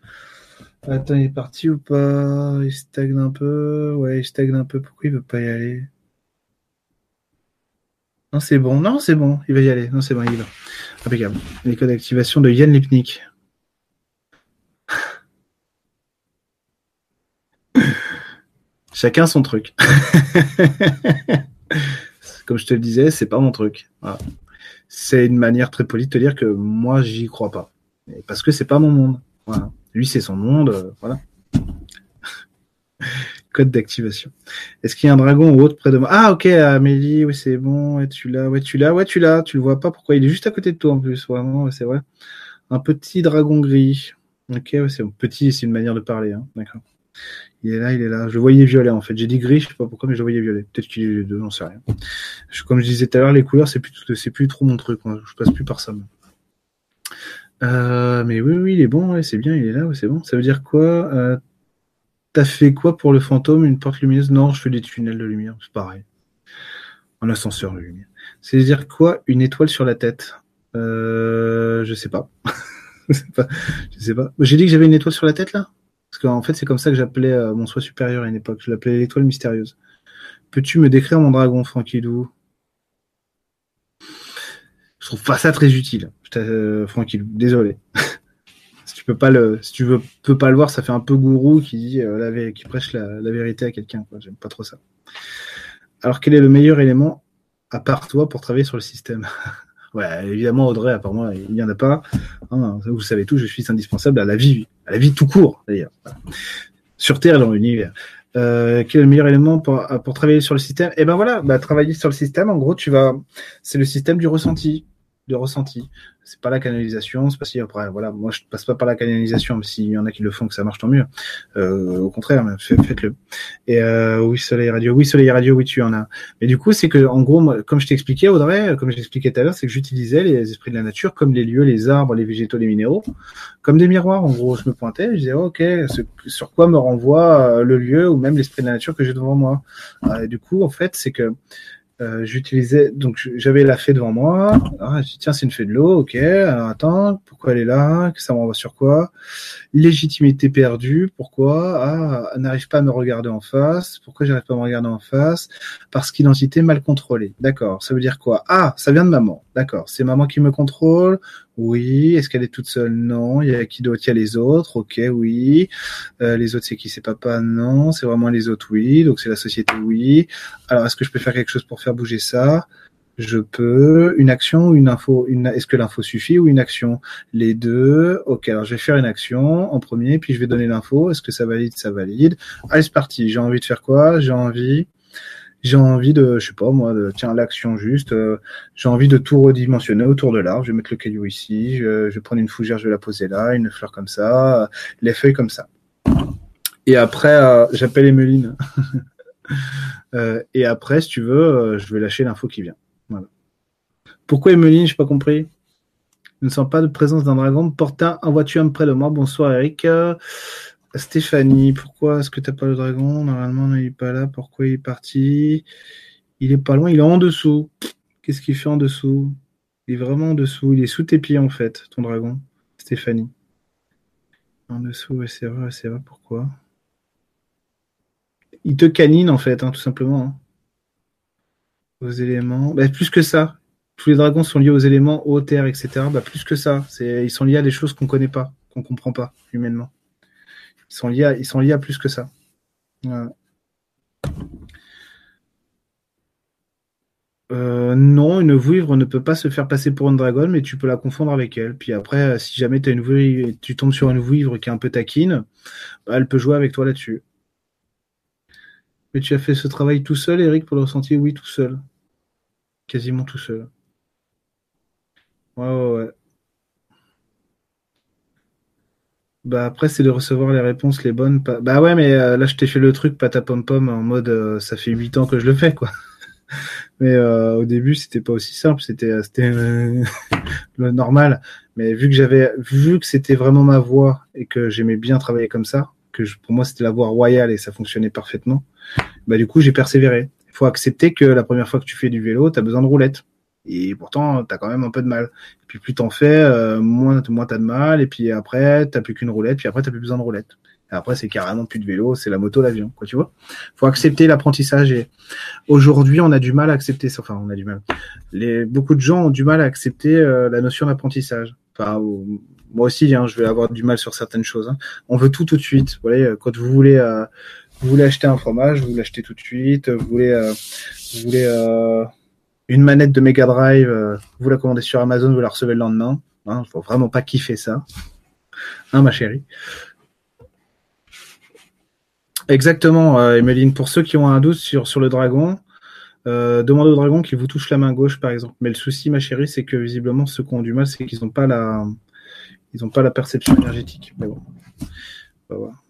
Attends, il est parti ou pas? Il stagne un peu. Ouais, il stagne un peu. Pourquoi il veut pas y aller? Non, c'est bon. Non, c'est bon. Il va y aller. Non, c'est bon, il va. Impeccable. Les codes d'activation de Yann Lipnik. Chacun son truc. Comme je te le disais, c'est pas mon truc. C'est une manière très polie de te dire que moi, j'y crois pas. Parce que c'est pas mon monde. Lui, c'est son monde. Euh, voilà. D'activation. Est-ce qu'il y a un dragon ou autre près de moi? Ah, ok, Amélie, oui, c'est bon. Ouais, tu l'as, ouais, tu l'as, ouais, tu l'as. Tu le vois pas pourquoi? Il est juste à côté de toi en plus, vraiment, c'est vrai. Un petit dragon gris. Ok, ouais, c'est petit, c'est une manière de parler. Hein. D'accord. Il est là, il est là. Je voyais violet en fait. J'ai dit gris, je sais pas pourquoi, mais je voyais violet. Peut-être qu'il est les deux, j'en sais rien. comme je disais tout à l'heure, les couleurs, c'est plus, c'est plus trop mon truc. Je passe plus par ça. Euh, mais oui, oui, il est bon, c'est bien, il est là, c'est bon. Ça veut dire quoi? Euh, Fait quoi pour le fantôme? Une porte lumineuse? Non, je fais des tunnels de lumière, c'est pareil. Un ascenseur de lumière. C'est dire quoi? Une étoile sur la tête euh, Je sais pas. je sais pas. Je sais pas. J'ai dit que j'avais une étoile sur la tête là? Parce qu'en fait, c'est comme ça que j'appelais euh, mon soi supérieur à une époque. Je l'appelais l'étoile mystérieuse. Peux-tu me décrire mon dragon, Franquilou Je trouve pas ça très utile. Euh, désolé. pas le, si tu veux, peux pas le voir, ça fait un peu gourou qui dit euh, la, qui prêche la, vérité à quelqu'un. J'aime pas trop ça. Alors quel est le meilleur élément à part toi pour travailler sur le système? Ouais, évidemment Audrey, à part moi, il n'y en a pas. Vous savez tout, je suis indispensable à la vie, à la vie tout court d'ailleurs. Sur Terre et dans l'univers. Euh, quel est le meilleur élément pour, pour travailler sur le système? Eh ben voilà, bah, travailler sur le système, en gros, tu vas, c'est le système du ressenti, de ressenti c'est pas la canalisation, c'est pas si après voilà, moi je passe pas par la canalisation, mais s'il y en a qui le font que ça marche tant mieux. Euh, au contraire, faites-le. Et euh, oui, soleil radio, oui soleil radio, oui tu en as. Mais du coup, c'est que en gros, comme je t'expliquais Audrey, comme je t'expliquais tout à l'heure, c'est que j'utilisais les esprits de la nature comme les lieux, les arbres, les végétaux, les minéraux, comme des miroirs. En gros, je me pointais, je disais ok, sur quoi me renvoie euh, le lieu ou même l'esprit de la nature que j'ai devant moi. et du coup, en fait, c'est que euh, j'utilisais donc j'avais la fée devant moi. Ah, je dis, tiens, c'est une fée de l'eau, ok. Alors attends, pourquoi elle est là? Que ça m'envoie sur quoi? Légitimité perdue. Pourquoi? Ah, n'arrive pas à me regarder en face. Pourquoi j'arrive pas à me regarder en face? Parce qu'identité mal contrôlée. D'accord. Ça veut dire quoi? Ah, ça vient de maman. D'accord. C'est maman qui me contrôle oui. Est-ce qu'elle est toute seule? Non. Il y a qui d'autre? Il y a les autres. Ok, oui. Euh, les autres, c'est qui? C'est papa? Non. C'est vraiment les autres Oui. Donc c'est la société Oui. Alors, est-ce que je peux faire quelque chose pour faire bouger ça? Je peux une action ou une info? Est-ce que l'info suffit ou une action? Les deux ok alors je vais faire une action en premier puis je vais donner l'info est-ce que ça valide? Ça valide allez c'est parti j'ai envie de faire quoi? J'ai envie j'ai envie de, je sais pas moi, de, tiens, l'action juste, euh, j'ai envie de tout redimensionner autour de l'arbre. Je vais mettre le caillou ici, je, vais prendre une fougère, je vais la poser là, une fleur comme ça, les feuilles comme ça. Et après, euh, j'appelle Emeline. euh, et après, si tu veux, euh, je vais lâcher l'info qui vient. Voilà. Pourquoi Emeline J'ai pas compris? Je ne sens pas de présence d'un dragon. Porte un voiture près de moi. Bonsoir Eric. Stéphanie, pourquoi est-ce que t'as pas le dragon? Normalement, il est pas là. Pourquoi il est parti? Il est pas loin, il est en dessous. Qu'est-ce qu'il fait en dessous? Il est vraiment en dessous. Il est sous tes pieds, en fait, ton dragon. Stéphanie. En dessous, c'est vrai, c'est vrai. Pourquoi? Il te canine, en fait, hein, tout simplement. Hein. Aux éléments. Bah, plus que ça. Tous les dragons sont liés aux éléments, eau, terre, etc. Bah, plus que ça. Ils sont liés à des choses qu'on connaît pas, qu'on comprend pas humainement. Ils sont liés à, ils plus que ça. Euh, non, une vouivre ne peut pas se faire passer pour une dragonne, mais tu peux la confondre avec elle. Puis après, euh, si jamais as une tu tombes sur une vouivre qui est un peu taquine, bah, elle peut jouer avec toi là-dessus. Mais tu as fait ce travail tout seul, Eric, pour le ressenti Oui, tout seul. Quasiment tout seul. Ouais, ouais, ouais. Bah après, c'est de recevoir les réponses les bonnes. Bah ouais, mais euh, là, je t'ai fait le truc pom en mode euh, ça fait 8 ans que je le fais, quoi. mais euh, au début, c'était pas aussi simple, c'était c'était le normal. Mais vu que j'avais vu que c'était vraiment ma voix et que j'aimais bien travailler comme ça, que pour moi c'était la voix royale et ça fonctionnait parfaitement, bah du coup j'ai persévéré. Il faut accepter que la première fois que tu fais du vélo, tu as besoin de roulettes. Et pourtant, tu as quand même un peu de mal. Et puis plus t'en fais, euh, moins, moins tu as de mal. Et puis après, t'as plus qu'une roulette. Puis après, t'as plus besoin de roulette. Et après, c'est carrément plus de vélo, c'est la moto, l'avion, quoi, tu vois. Faut accepter l'apprentissage. Et aujourd'hui, on a du mal à accepter ça. Enfin, on a du mal. Les, beaucoup de gens ont du mal à accepter euh, la notion d'apprentissage. Enfin, moi aussi, hein, je vais avoir du mal sur certaines choses. Hein. On veut tout tout de suite. Vous voyez, quand vous voulez, euh, vous voulez acheter un fromage, vous l'achetez tout de suite. Vous voulez, vous voulez une manette de Mega Drive, euh, vous la commandez sur Amazon, vous la recevez le lendemain. Il hein, faut vraiment pas kiffer ça. Hein, ma chérie Exactement, euh, Emeline. Pour ceux qui ont un doute sur, le dragon, euh, demandez au dragon qu'il vous touche la main gauche, par exemple. Mais le souci, ma chérie, c'est que visiblement, ceux qui ont du mal, c'est qu'ils n'ont pas la, ont pas la perception énergétique. Voir.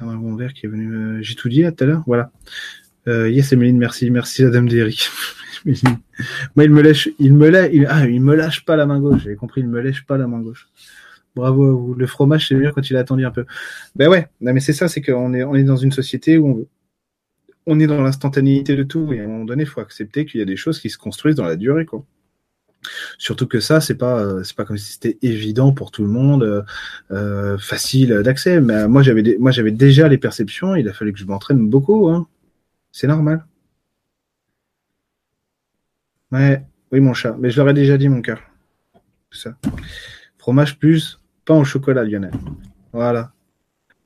Un dragon vert qui est venu. J'ai tout dit tout à l'heure. Voilà. Yes, Emeline, merci, merci la dame d'Eric. Moi, il me lâche, il me lâche, il, ah, il me lâche pas la main gauche. J'avais compris, il me lâche pas la main gauche. Bravo à vous. Le fromage, c'est mieux quand il a attendu un peu. Ben ouais, non, mais c'est ça, c'est qu'on est, on est dans une société où on veut. On est dans l'instantanéité de tout et à un moment donné, il faut accepter qu'il y a des choses qui se construisent dans la durée, quoi. Surtout que ça, c'est pas, euh, c'est pas comme si c'était évident pour tout le monde, euh, euh facile d'accès. Mais moi, j'avais, moi, j'avais déjà les perceptions. Il a fallu que je m'entraîne beaucoup. Hein. C'est normal. Ouais, oui, mon chat. Mais je l'aurais déjà dit, mon cœur. Ça. Fromage plus pain au chocolat, Lionel. Voilà.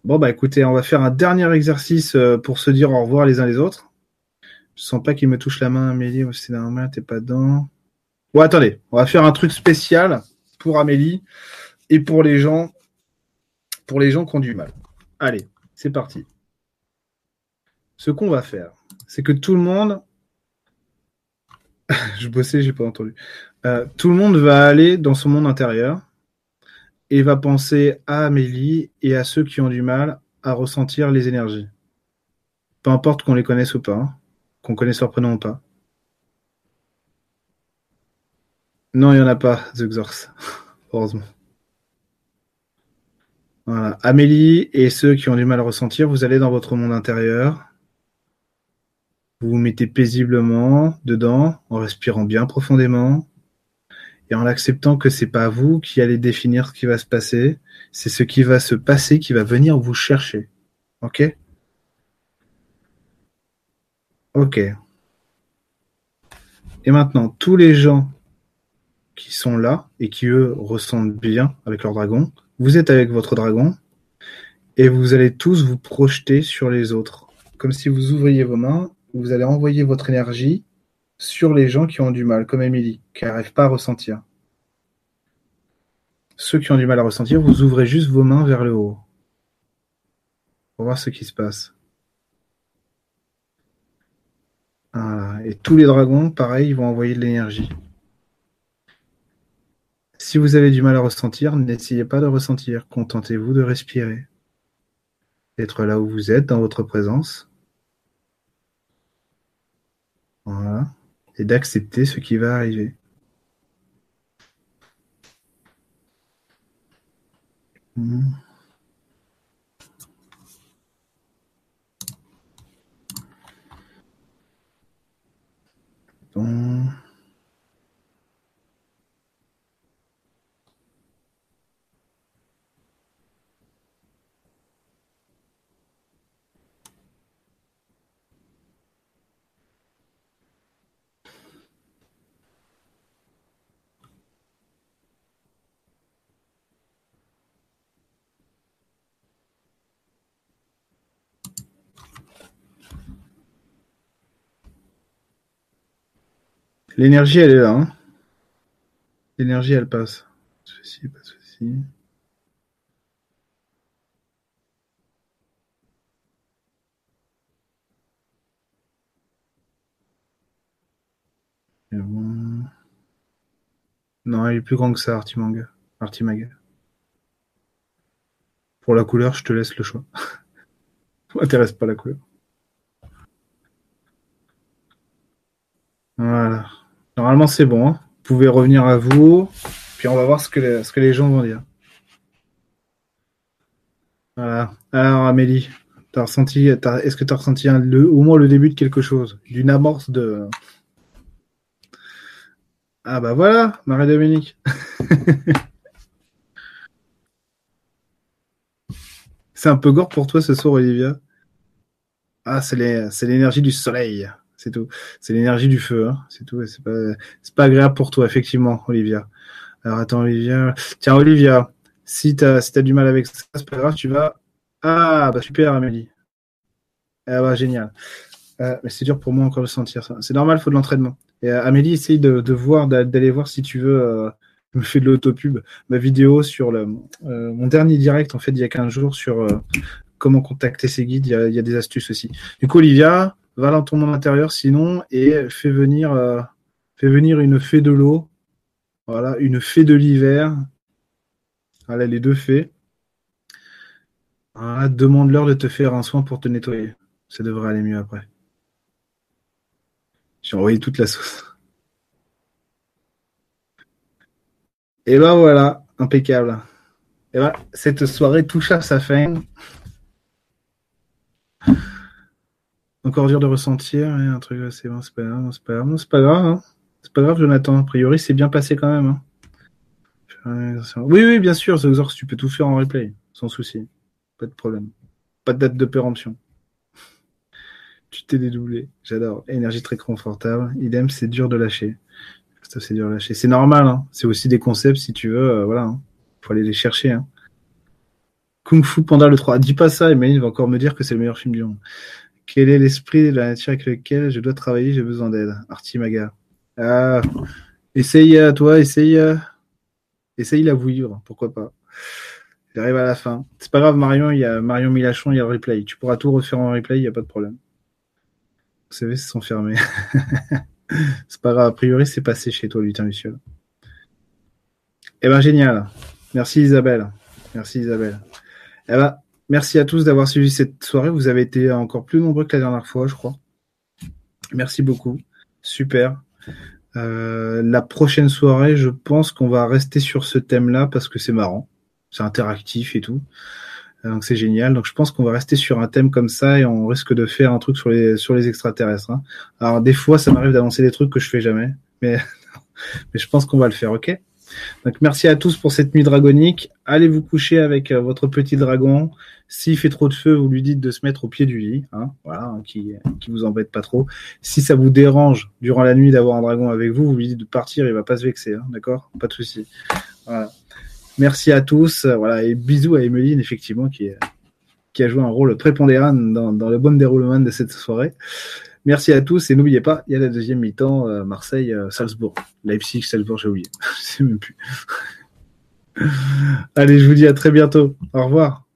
Bon, bah écoutez, on va faire un dernier exercice euh, pour se dire au revoir les uns les autres. Je sens pas qu'il me touche la main, Amélie. C'est normal, t'es pas dedans. Bon, attendez. On va faire un truc spécial pour Amélie et pour les gens, pour les gens qui ont du mal. Allez, c'est parti. Ce qu'on va faire, c'est que tout le monde je bossais, j'ai pas entendu. Euh, tout le monde va aller dans son monde intérieur et va penser à Amélie et à ceux qui ont du mal à ressentir les énergies. Peu importe qu'on les connaisse ou pas, hein. qu'on connaisse leur prénom ou pas. Non, il n'y en a pas, The Xors. Heureusement. Voilà. Amélie et ceux qui ont du mal à ressentir, vous allez dans votre monde intérieur vous vous mettez paisiblement dedans, en respirant bien profondément et en acceptant que c'est pas vous qui allez définir ce qui va se passer, c'est ce qui va se passer qui va venir vous chercher. Ok? Ok. Et maintenant, tous les gens qui sont là et qui eux ressentent bien avec leur dragon, vous êtes avec votre dragon et vous allez tous vous projeter sur les autres, comme si vous ouvriez vos mains vous allez envoyer votre énergie sur les gens qui ont du mal, comme Émilie, qui n'arrive pas à ressentir. Ceux qui ont du mal à ressentir, vous ouvrez juste vos mains vers le haut pour voir ce qui se passe. Et tous les dragons, pareil, ils vont envoyer de l'énergie. Si vous avez du mal à ressentir, n'essayez pas de ressentir. Contentez-vous de respirer. D'être là où vous êtes, dans votre présence. Et d'accepter ce qui va arriver. Hmm. L'énergie, elle est là. Hein. L'énergie, elle passe. Pas de pas de souci. Non, il est plus grand que ça, Artimanga. Artimaga. Pour la couleur, je te laisse le choix. ça m'intéresse pas la couleur. Voilà. Normalement, c'est bon. Hein. Vous pouvez revenir à vous. Puis on va voir ce que les, ce que les gens vont dire. Voilà. Alors, Amélie, as ressenti, est-ce que tu as ressenti au moins le début de quelque chose? D'une amorce de. Ah bah voilà, Marie-Dominique. c'est un peu gore pour toi ce soir, Olivia. Ah, c'est l'énergie du soleil c'est tout. C'est l'énergie du feu, hein. c'est tout. C'est pas, c'est pas agréable pour toi, effectivement, Olivia. Alors attends, Olivia. Tiens, Olivia, si t'as, si t'as du mal avec ça, c'est pas grave, tu vas. Ah, bah super, Amélie. Ah bah génial. Euh, mais c'est dur pour moi encore de sentir ça. C'est normal, faut de l'entraînement. Et euh, Amélie, essaye de, de voir, d'aller voir si tu veux. Euh, je me fais de l'autopub. Ma vidéo sur le, euh, mon dernier direct, en fait, il y a 15 jours sur comment contacter ses guides. Il y, a, il y a des astuces aussi. Du coup, Olivia, va dans ton monde intérieur sinon et fais venir, euh, une fée de l'eau. Voilà, une fée de l'hiver. Voilà, les deux fées. demande-leur de te faire un soin pour te nettoyer. Ça devrait aller mieux après. J'ai envoyé toute la sauce. Et ben voilà, impeccable. Et ben, cette soirée touche à sa fin. Encore dur de ressentir, un truc, c'est bon, c'est pas grave, c'est pas grave, c'est pas grave, hein. c'est pas grave, Jonathan. A priori, c'est bien passé quand même. Hein. Oui, oui, bien sûr, Zoxor, tu peux tout faire en replay, sans souci, pas de problème, pas de date de péremption. Tu t'es dédoublé, j'adore. Énergie très confortable. Idem, c'est dur de lâcher. c'est dur de lâcher. C'est normal, hein. c'est aussi des concepts, si tu veux, euh, voilà. Hein. Faut aller les chercher. Hein. Kung Fu Panda le 3. Dis pas ça, Emmanuel va encore me dire que c'est le meilleur film du monde. Quel est l'esprit de la nature avec lequel je dois travailler? J'ai besoin d'aide. Artimaga. Ah, essaye toi, essaye, essaye la vivre, pourquoi pas. J'arrive à la fin. C'est pas grave, Marion, il y a Marion Milachon, il y a le replay. Tu pourras tout refaire en replay, il n'y a pas de problème. Vous savez, c'est sont fermés. c'est pas grave, a priori, c'est passé chez toi, lutin Luciole. Eh ben, génial. Merci Isabelle. Merci Isabelle. Eh ben, Merci à tous d'avoir suivi cette soirée. Vous avez été encore plus nombreux que la dernière fois, je crois. Merci beaucoup. Super. Euh, la prochaine soirée, je pense qu'on va rester sur ce thème-là parce que c'est marrant. C'est interactif et tout. Euh, donc c'est génial. Donc je pense qu'on va rester sur un thème comme ça et on risque de faire un truc sur les sur les extraterrestres. Hein. Alors des fois, ça m'arrive d'avancer des trucs que je fais jamais, mais mais je pense qu'on va le faire. Ok? Donc merci à tous pour cette nuit dragonique. Allez vous coucher avec euh, votre petit dragon. S'il fait trop de feu, vous lui dites de se mettre au pied du lit, hein, voilà, hein, qui, qui vous embête pas trop. Si ça vous dérange durant la nuit d'avoir un dragon avec vous, vous lui dites de partir, il va pas se vexer, hein, d'accord? Pas de souci. Merci à tous, voilà, et bisous à Emeline, effectivement, qui, qui a joué un rôle prépondérant dans, dans le bon déroulement de cette soirée. Merci à tous et n'oubliez pas, il y a la deuxième mi-temps euh, Marseille-Salzbourg. Leipzig, Salzbourg, j'ai oublié. je sais même plus. Allez, je vous dis à très bientôt. Au revoir.